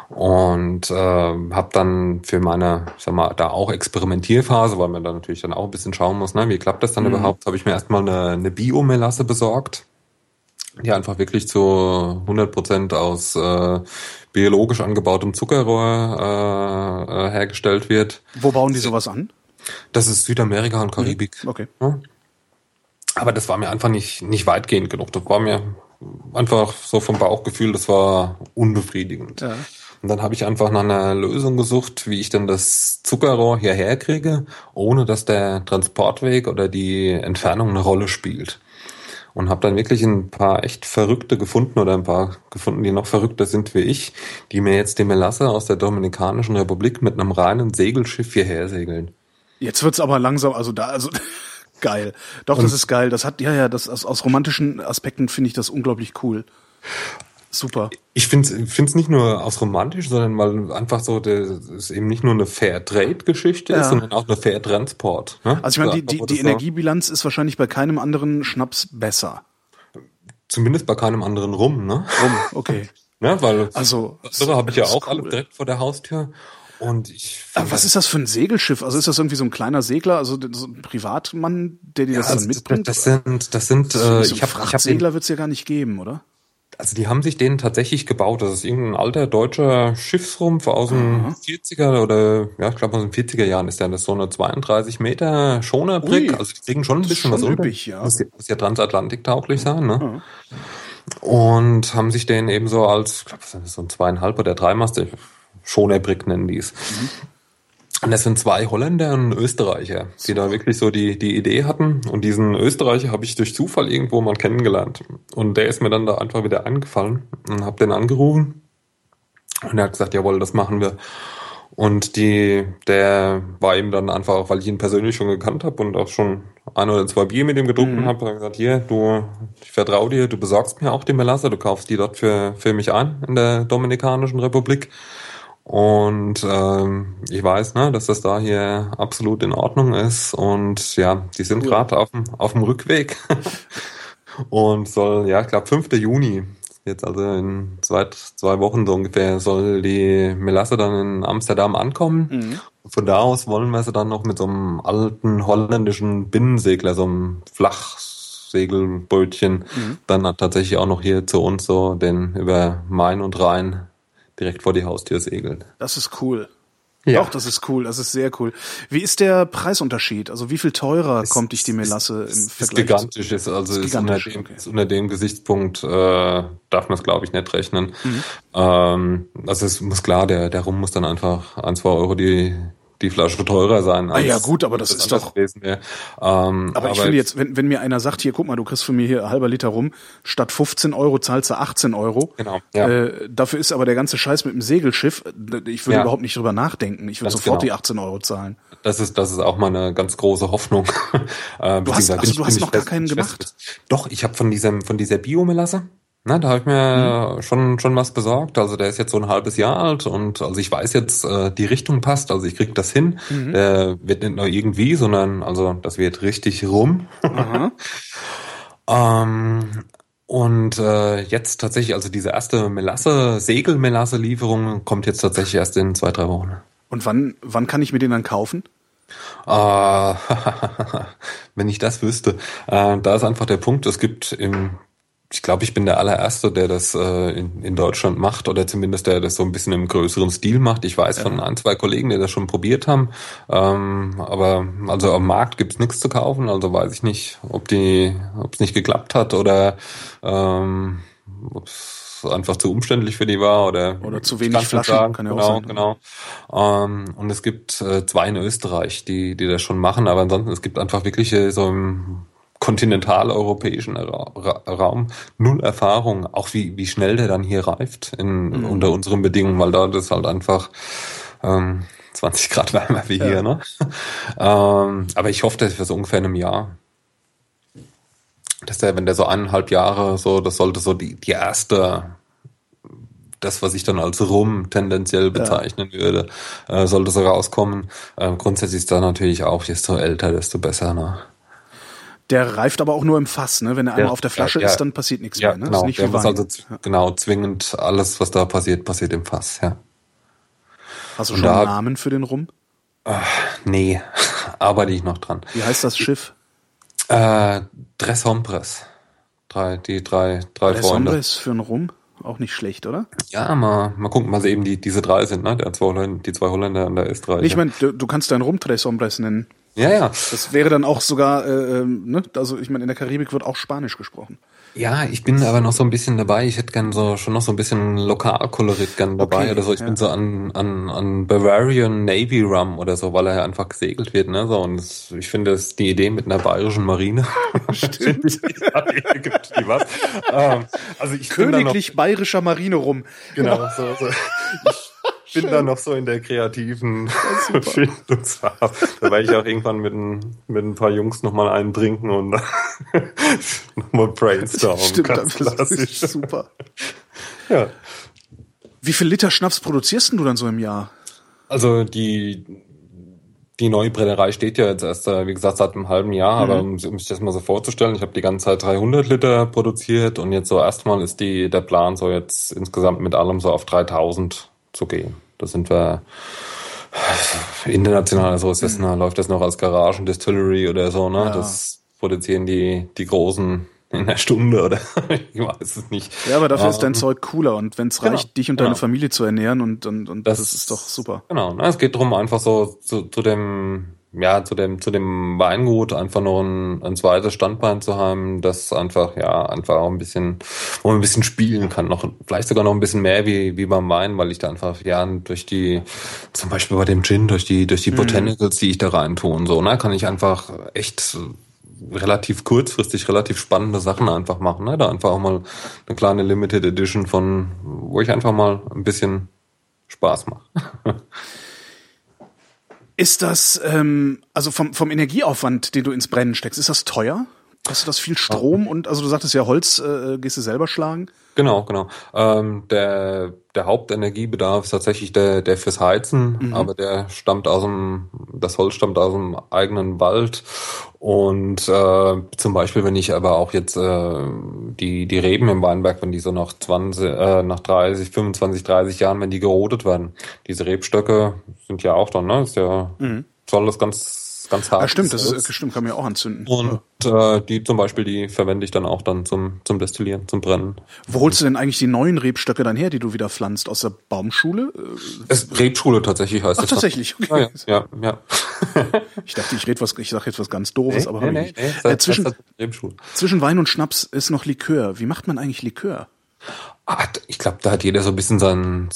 Und äh, habe dann für meine, sag mal, da auch Experimentierphase, weil man da natürlich dann auch ein bisschen schauen muss, ne, wie klappt das dann mhm. überhaupt, habe ich mir erstmal eine, eine Biomelasse besorgt, die einfach wirklich zu 100 Prozent aus äh, biologisch angebautem Zuckerrohr äh, äh, hergestellt wird.
Wo bauen die sowas an?
Das ist Südamerika und Karibik.
Okay.
Ja. Aber das war mir einfach nicht, nicht weitgehend genug. Das war mir einfach so vom Bauchgefühl, das war unbefriedigend. Ja. Und dann habe ich einfach nach einer Lösung gesucht, wie ich denn das Zuckerrohr hierher kriege, ohne dass der Transportweg oder die Entfernung eine Rolle spielt. Und habe dann wirklich ein paar echt Verrückte gefunden oder ein paar gefunden, die noch verrückter sind wie ich, die mir jetzt die Melasse aus der Dominikanischen Republik mit einem reinen Segelschiff hierher segeln.
Jetzt wird's aber langsam, also da, also geil. Doch, das ist geil. Das hat, ja, ja, das aus, aus romantischen Aspekten finde ich das unglaublich cool. Super.
Ich finde es nicht nur aus romantisch, sondern weil einfach so, das ist eben nicht nur eine Fair Trade-Geschichte ja. ist, sondern auch eine Fair Transport.
Ne? Also ich meine, die, die, die Energiebilanz ist wahrscheinlich bei keinem anderen Schnaps besser.
Zumindest bei keinem anderen Rum, ne?
Rum, okay.
ja, weil
also
so habe ich ja auch cool. alle direkt vor der Haustür. Und ich
Aber was ist das für ein Segelschiff? Also ist das irgendwie so ein kleiner Segler, also so ein Privatmann, der dir das ja, dann mitbringt?
Das sind, das sind, äh,
so ich habe, ich habe Segler wird es ja gar nicht geben, oder?
Also die haben sich den tatsächlich gebaut. Das ist irgendein alter deutscher Schiffsrumpf aus den Aha. 40er oder ja, ich glaube aus den 40er Jahren ist der. Das ist so eine 32 Meter Schonerbrick. Also die kriegen schon ein bisschen was unter. Üppig, ja. Muss, muss ja transatlantik tauglich sein, ne? Ja. Und haben sich den eben so als, ich glaube, so ein zweieinhalb oder dreimaster Schonerbrick nennen die es. Mhm. Und das sind zwei Holländer und Österreicher, die da wirklich so die, die Idee hatten. Und diesen Österreicher habe ich durch Zufall irgendwo mal kennengelernt. Und der ist mir dann da einfach wieder eingefallen und habe den angerufen. Und er hat gesagt, jawohl, das machen wir. Und die, der war eben dann einfach, weil ich ihn persönlich schon gekannt habe und auch schon ein oder zwei Bier mit ihm getrunken mhm. habe, hat gesagt, hier, du, ich vertraue dir, du besorgst mir auch die Melasse, du kaufst die dort für, für mich ein in der Dominikanischen Republik. Und ähm, ich weiß, ne, dass das da hier absolut in Ordnung ist. Und ja, die sind cool. gerade auf dem, auf dem Rückweg. und soll, ja, ich glaube, 5. Juni, jetzt also in zwei, zwei Wochen so ungefähr, soll die Melasse dann in Amsterdam ankommen. Mhm. Von da aus wollen wir sie dann noch mit so einem alten holländischen Binnensegler, so einem Flachsegelbrötchen, mhm. dann tatsächlich auch noch hier zu uns so den über Main und Rhein direkt vor die Haustür segeln.
Das ist cool. Ja. Doch, das ist cool, das ist sehr cool. Wie ist der Preisunterschied? Also wie viel teurer es, kommt dich die Melasse
im Vergleich? Ist gigantisch, ist also ist, gigantisch, ist, unter, dem, okay. ist unter dem Gesichtspunkt äh, darf man es glaube ich nicht rechnen. Mhm. Ähm, also es muss klar, der der Rum muss dann einfach ein zwei Euro die die Flasche teurer sein.
Ah ja, gut, aber das, das ist doch. Ähm, aber, aber, ich finde jetzt, wenn, wenn mir einer sagt, hier, guck mal, du kriegst von mir hier halber Liter rum, statt 15 Euro zahlst du 18 Euro.
Genau. Ja.
Äh, dafür ist aber der ganze Scheiß mit dem Segelschiff, ich würde ja. überhaupt nicht drüber nachdenken. Ich würde sofort genau. die 18 Euro zahlen.
Das ist, das ist auch meine ganz große Hoffnung.
äh, du hast, also, du hast noch gar keinen gemacht?
Doch, ich habe von diesem, von dieser Biomelasse, na, da habe ich mir mhm. schon schon was besorgt. Also der ist jetzt so ein halbes Jahr alt und also ich weiß jetzt, äh, die Richtung passt. Also ich krieg das hin. Mhm. Der wird nicht nur irgendwie, sondern also das wird richtig rum. ähm, und äh, jetzt tatsächlich, also diese erste Melasse, Segelmelasse-Lieferung kommt jetzt tatsächlich erst in zwei, drei Wochen.
Und wann, wann kann ich mir den dann kaufen?
Äh, wenn ich das wüsste. Äh, da ist einfach der Punkt, es gibt im ich glaube, ich bin der allererste, der das äh, in, in Deutschland macht oder zumindest der das so ein bisschen im größeren Stil macht. Ich weiß ja. von ein, zwei Kollegen, die das schon probiert haben. Ähm, aber also am Markt gibt's nichts zu kaufen, also weiß ich nicht, ob die, ob es nicht geklappt hat oder ähm, ob es einfach zu umständlich für die war oder
oder zu wenig Flaschen
sagen. kann ja genau, auch sein. Genau. Ähm, und es gibt äh, zwei in Österreich, die die das schon machen, aber ansonsten es gibt einfach wirklich so im kontinentaleuropäischen Ra Raum null Erfahrung, auch wie, wie schnell der dann hier reift in, mhm. unter unseren Bedingungen, weil da das halt einfach ähm, 20 Grad wärmer wie ja. hier. Ne? ähm, aber ich hoffe, dass wir so ungefähr in einem Jahr dass der, wenn der so eineinhalb Jahre so, das sollte so die, die erste, das, was ich dann als Rum tendenziell bezeichnen ja. würde, äh, sollte so rauskommen. Äh, grundsätzlich ist da natürlich auch, desto älter, desto besser. Ne?
Der reift aber auch nur im Fass, ne? Wenn er einmal auf der Flasche ja, ist, dann passiert nichts
ja,
mehr. Ne?
Genau, der muss also genau zwingend alles, was da passiert, passiert im Fass, ja.
Hast du schon einen Namen für den Rum?
Ach, nee, arbeite ich noch dran.
Wie heißt das Schiff?
Äh, Tres Hombres. Drei, die drei, drei
Tres
Freunde.
Hombres für einen Rum? Auch nicht schlecht, oder?
Ja, mal, mal gucken, was eben die, diese drei sind, ne? Der zwei Holländer, die zwei Holländer und der Österreicher.
Ich meine, du, du kannst deinen Rum Tres Hombres nennen.
Ja, ja.
Das wäre dann auch sogar, äh, ähm, ne? Also ich meine, in der Karibik wird auch Spanisch gesprochen.
Ja, ich bin aber noch so ein bisschen dabei. Ich hätte gern so schon noch so ein bisschen Lokalkolorit gern dabei
Okay,
oder so. Ich
ja.
bin so an, an, an Bavarian Navy Rum oder so, weil er ja einfach gesegelt wird, ne? So und das, ich finde das die Idee mit einer bayerischen Marine. Stimmt. gibt die was. Ähm, also ich da noch,
Königlich bayerischer Marine Rum.
genau so, so. Ich bin da noch so in der kreativen Findungsphase. Da werde ich auch irgendwann mit ein, mit ein paar Jungs nochmal einen trinken und nochmal brainstormen.
Stimmt,
Ganz
das
klassisch.
ist super.
Ja.
Wie viel Liter Schnaps produzierst denn du dann so im Jahr?
Also die, die neue Brennerei steht ja jetzt erst, äh, wie gesagt, seit einem halben Jahr, aber um, um sich das mal so vorzustellen, ich habe die ganze Zeit 300 Liter produziert und jetzt so erstmal ist die, der Plan so jetzt insgesamt mit allem so auf 3000 zu gehen. Da sind wir international, also ist das, na, läuft das noch als Garagendistillery oder so, ne?
Ja.
Das produzieren die, die Großen in einer Stunde oder ich weiß es nicht.
Ja, aber dafür ist dein
Ähm,
Zeug cooler und wenn es
genau,
reicht, dich und deine
genau.
Familie zu ernähren und, und, und das,
Das-
ist doch super.
Genau, ne? es geht darum, einfach so zu, zu dem, ja, zu dem, zu dem Weingut einfach noch ein, ein zweites Standbein zu haben, das einfach, ja, einfach auch ein bisschen, wo man ein bisschen spielen kann, noch, vielleicht sogar noch ein bisschen mehr wie, wie beim Wein, weil ich da einfach, ja, durch die, zum Beispiel bei dem Gin, durch die, durch die Botanicals, die ich da rein tue und so, ne, kann ich einfach echt relativ kurzfristig relativ spannende Sachen einfach machen, ne, da einfach auch mal eine kleine Limited Edition von, wo ich einfach mal ein bisschen Spaß mache.
Ist das, ähm, also vom, vom Energieaufwand, den du ins Brennen steckst, ist das teuer? Kostet das viel Strom? Und also du sagtest ja, Holz äh, gehst du selber schlagen.
Genau, genau. Ähm, der, der Hauptenergiebedarf ist tatsächlich der, der fürs Heizen, aber der stammt aus dem, das Holz stammt aus dem eigenen Wald. Und äh, zum Beispiel, wenn ich aber auch jetzt äh, die, die Reben im Weinberg, wenn die so nach 20, äh, nach 30, 25, 30 Jahren, wenn die gerodet werden, diese Rebstöcke sind ja auch dann, ne? Ist ja, soll das ganz, ganz hart.
Ja, stimmt, das ist, äh, stimmt, kann man ja auch anzünden.
und äh, die zum Beispiel, die verwende ich dann auch dann zum, zum Destillieren, zum Brennen.
Wo holst du denn eigentlich die neuen Rebstöcke dann her, die du wieder pflanzt? Aus der Baumschule? Äh,
Es, Rebschule tatsächlich heißt
Ach,
es.
tatsächlich, okay.
Ja, ja, ja.
Ich dachte, ich rede was, ich sage jetzt was ganz doofes, aber hab ich nicht.
das
Äh, zwischen, zwischen Wein und Schnaps ist noch Likör. Wie macht man eigentlich Likör?
Ah, ich glaube, da hat jeder so ein bisschen sein,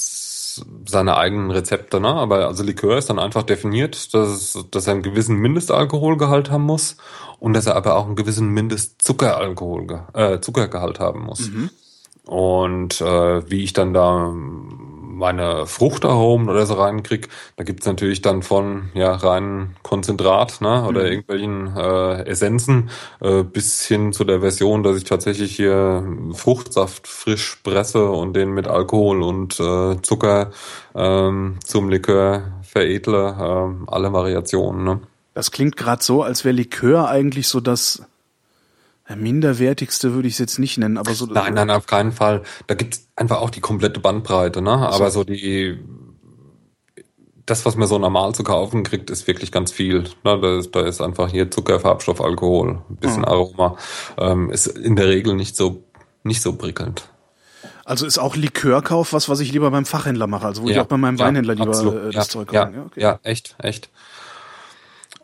seine eigenen Rezepte, ne? Aber also Likör ist dann einfach definiert, dass, dass er einen gewissen Mindestalkoholgehalt haben muss und dass er aber auch einen gewissen Mindestzuckeralkohol, äh, Zuckergehalt haben muss. Und äh, wie ich dann da meine Fruchtaromen oder so reinkrieg, da gibt's natürlich dann von ja rein Konzentrat ne, oder irgendwelchen äh, Essenzen äh, bis hin zu der Version, dass ich tatsächlich hier Fruchtsaft frisch presse und den mit Alkohol und äh, Zucker ähm, zum Likör veredle, ähm, alle Variationen. Ne?
Das klingt gerade so, als wäre Likör eigentlich so das minderwertigste, würde ich es jetzt nicht nennen, aber so.
Nein, nein, auf keinen Fall. Da gibt's einfach auch die komplette Bandbreite, ne? Aber so die das, was man so normal zu kaufen kriegt, ist wirklich ganz viel. Ne? Da, ist, da ist einfach hier Zucker, Farbstoff, Alkohol, ein bisschen Aroma. Ähm, ist in der Regel nicht so nicht so prickelnd.
Also ist auch Likörkauf was, was ich lieber beim Fachhändler mache, also wo ich auch bei meinem
ja,
Weinhändler lieber
absolut.
äh, das
ja,
Zeug
ja,
kaufe. okay.
ja, echt, echt.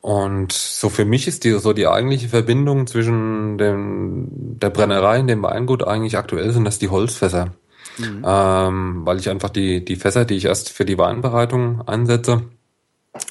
Und so für mich ist die so die eigentliche Verbindung zwischen dem, der Brennerei und dem Weingut eigentlich aktuell sind das die Holzfässer. Ähm, weil ich einfach die, die Fässer, die ich erst für die Weinbereitung einsetze,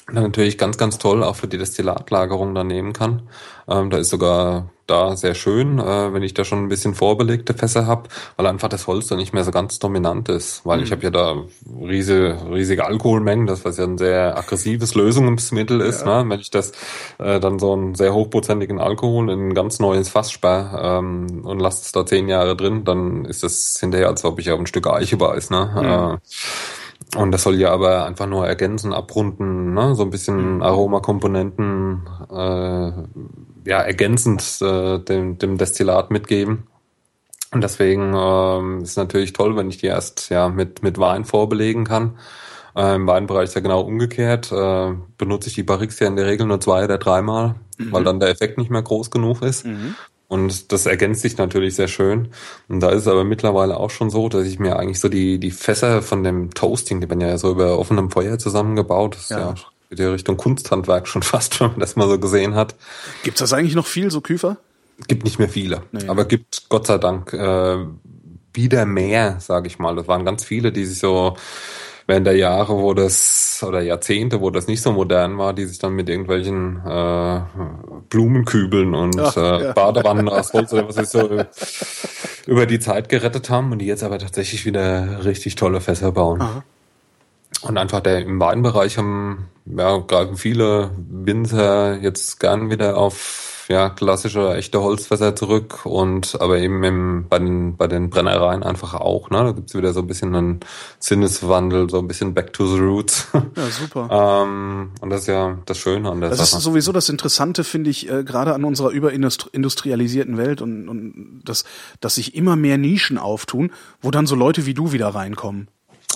dann natürlich ganz, ganz toll auch für die Destillatlagerung dann nehmen kann. Ähm, da ist sogar da sehr schön, äh, wenn ich da schon ein bisschen vorbelegte Fässer habe, weil einfach das Holz dann nicht mehr so ganz dominant ist. Weil ich habe ja da riesige, riesige Alkoholmengen, das was ja ein sehr aggressives Lösungsmittel ist. Ne? Wenn ich das äh, dann so einen sehr hochprozentigen Alkohol in ein ganz neues Fass sperre ähm, und lasse es da zehn Jahre drin, dann ist das hinterher, als ob ich auf ein Stück Eiche beiß. Ne? Äh, und das soll ja aber einfach nur ergänzen, abrunden, ne? so ein bisschen Aromakomponenten äh, ja ergänzend äh, dem, dem Destillat mitgeben. Und deswegen ähm, ist natürlich toll, wenn ich die erst ja mit mit Wein vorbelegen kann. Äh, Im Weinbereich ist ja genau umgekehrt. Äh, benutze ich die Barrix ja in der Regel nur zwei oder dreimal, mhm. weil dann der Effekt nicht mehr groß genug ist. Mhm. Und das ergänzt sich natürlich sehr schön. Und da ist es aber mittlerweile auch schon so, dass ich mir eigentlich so die, die Fässer von dem Toasting, die werden ja so über offenem Feuer zusammengebaut. Das ja. ist ja die Richtung Kunsthandwerk schon fast, wenn man das mal so gesehen hat.
Gibt's das eigentlich noch viel, so Küfer?
Gibt nicht mehr viele, nee, aber gibt Gott sei Dank äh, wieder mehr, sage ich mal. Das waren ganz viele, die sich so während der Jahre, wo das oder Jahrzehnte, wo das nicht so modern war, die sich dann mit irgendwelchen äh, Blumenkübeln und Ach, äh, ja. Badewannen aus Holz oder was ist so über die Zeit gerettet haben und die jetzt aber tatsächlich wieder richtig tolle Fässer bauen. Aha. Und einfach der im Weinbereich haben ja greifen viele Winzer jetzt gern wieder auf ja, klassische echte Holzfässer zurück und aber eben im, bei, den, bei den Brennereien einfach auch. Ne? Da gibt's wieder so ein bisschen einen Sinneswandel, so ein bisschen back to the roots.
Ja, super.
ähm, und das ist ja das Schöne an der
das
Sache.
Das ist sowieso das Interessante, finde ich, äh, gerade an unserer überindustrialisierten Welt und, und das, dass sich immer mehr Nischen auftun, wo dann so Leute wie du wieder reinkommen.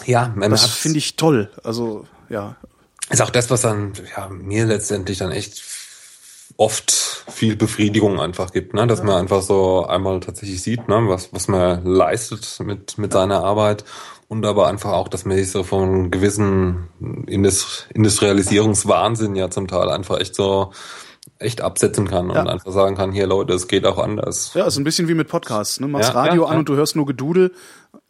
Ja,
man das finde ich toll. Also ja.
Ist auch das, was dann ja, mir letztendlich dann echt oft viel Befriedigung einfach gibt, ne? dass ja. man einfach so einmal tatsächlich sieht, ne? was, was man leistet mit, mit seiner Arbeit und aber einfach auch, dass man sich so von gewissen Industrialisierungswahnsinn ja zum Teil einfach echt so echt absetzen kann ja. und einfach sagen kann, hier Leute, es geht auch anders.
Ja, ist ein bisschen wie mit Podcasts. Ne? Machst ja, Radio ja, an und du hörst nur Gedudel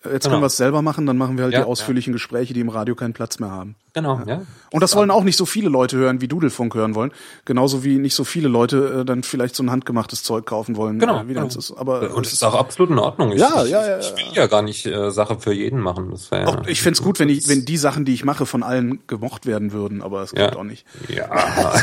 Jetzt genau. können wir es selber machen, dann machen wir halt ja, die ausführlichen ja. Gespräche, die im Radio keinen Platz mehr haben.
Genau, ja.
Und das wollen auch nicht so viele Leute hören, wie Dudelfunk hören wollen. Genauso wie nicht so viele Leute äh, dann vielleicht so ein handgemachtes Zeug kaufen wollen.
Genau.
Äh, wie
genau.
ist. Aber,
und es ist auch absolut in Ordnung.
Ich, ja, ja, ja.
Ich, ich will ja gar nicht äh, Sache für jeden machen. Das
wär, auch, ich fände gut, wenn ich, wenn die Sachen, die ich mache, von allen gemocht werden würden, aber es geht auch nicht.
Ja.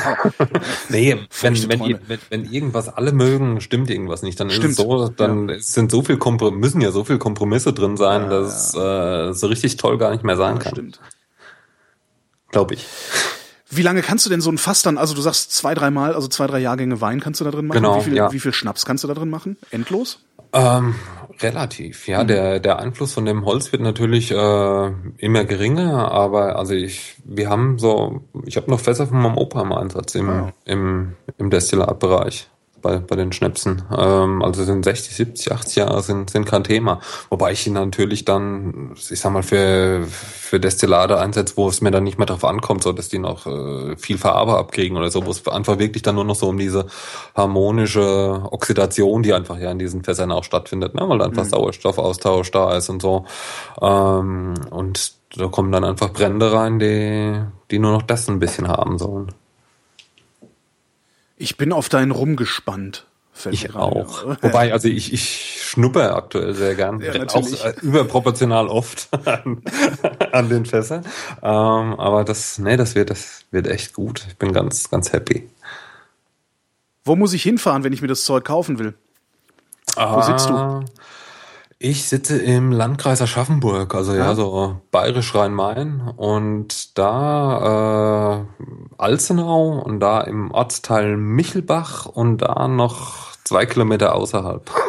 nee, wenn, wenn, ihr, wenn, wenn, irgendwas alle mögen, stimmt irgendwas nicht. Dann stimmt. ist es so, dann sind so viel Komprom müssen ja so viel Kompromisse drin sein, dass äh, so richtig toll gar nicht mehr sein ja, kann. Stimmt. Glaube ich.
Wie lange kannst du denn so ein Fass dann, also du sagst zwei, dreimal, also zwei, drei Jahrgänge Wein kannst du da drin machen?
Genau,
wie viel,
ja.
wie viel Schnaps kannst du da drin machen? Endlos?
Ähm, relativ, ja. Mhm. Der, der Einfluss von dem Holz wird natürlich äh, immer geringer, aber also ich, wir haben so, ich habe noch Fässer von meinem Opa im Einsatz im, ja. im, im Destillatbereich bei, bei den Schnäpsen. Ähm, also sind 60, 70, 80 Jahre sind, sind kein Thema. Wobei ich ihn natürlich dann, ich sag mal, für, für Destillate einsetze, wo es mir dann nicht mehr darauf ankommt, so dass die noch äh, viel Farbe abkriegen oder so, wo es einfach wirklich dann nur noch so um diese harmonische Oxidation, die einfach ja in diesen Fässern auch stattfindet, ne? weil einfach mhm. Sauerstoffaustausch da ist und so. Ähm, und da kommen dann einfach Brände rein, die, die nur noch das ein bisschen haben sollen.
Ich bin auf deinen Rum gespannt.
Ich auch. Ja. Wobei, also ich, ich schnupper aktuell sehr gern. Ja. Auch äh, überproportional oft an, an den Fässern. Ähm, aber das, nee, das wird, das wird echt gut. Ich bin ganz, ganz happy.
Wo muss ich hinfahren, wenn ich mir das Zeug kaufen will?
Wo sitzt du? Ah, ich sitze im Landkreis Aschaffenburg, also ja, ja so bayerisch Rhein-Main und da äh, Alzenau und da im Ortsteil Michelbach und da noch zwei Kilometer außerhalb.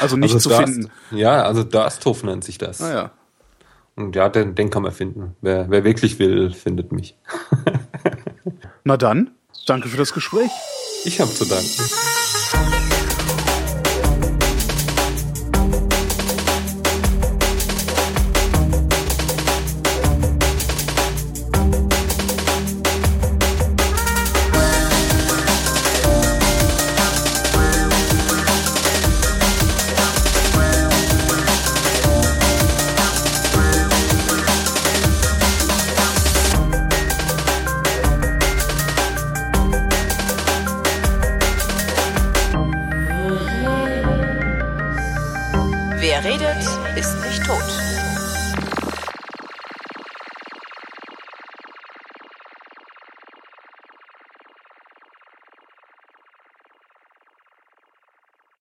Also nicht also zu finden.
ja, also Dörsthof nennt sich das.
Ah, ja.
Und ja, den, den kann man finden. Wer, wer wirklich will, findet mich.
Na dann, danke für das Gespräch.
Ich habe zu danken.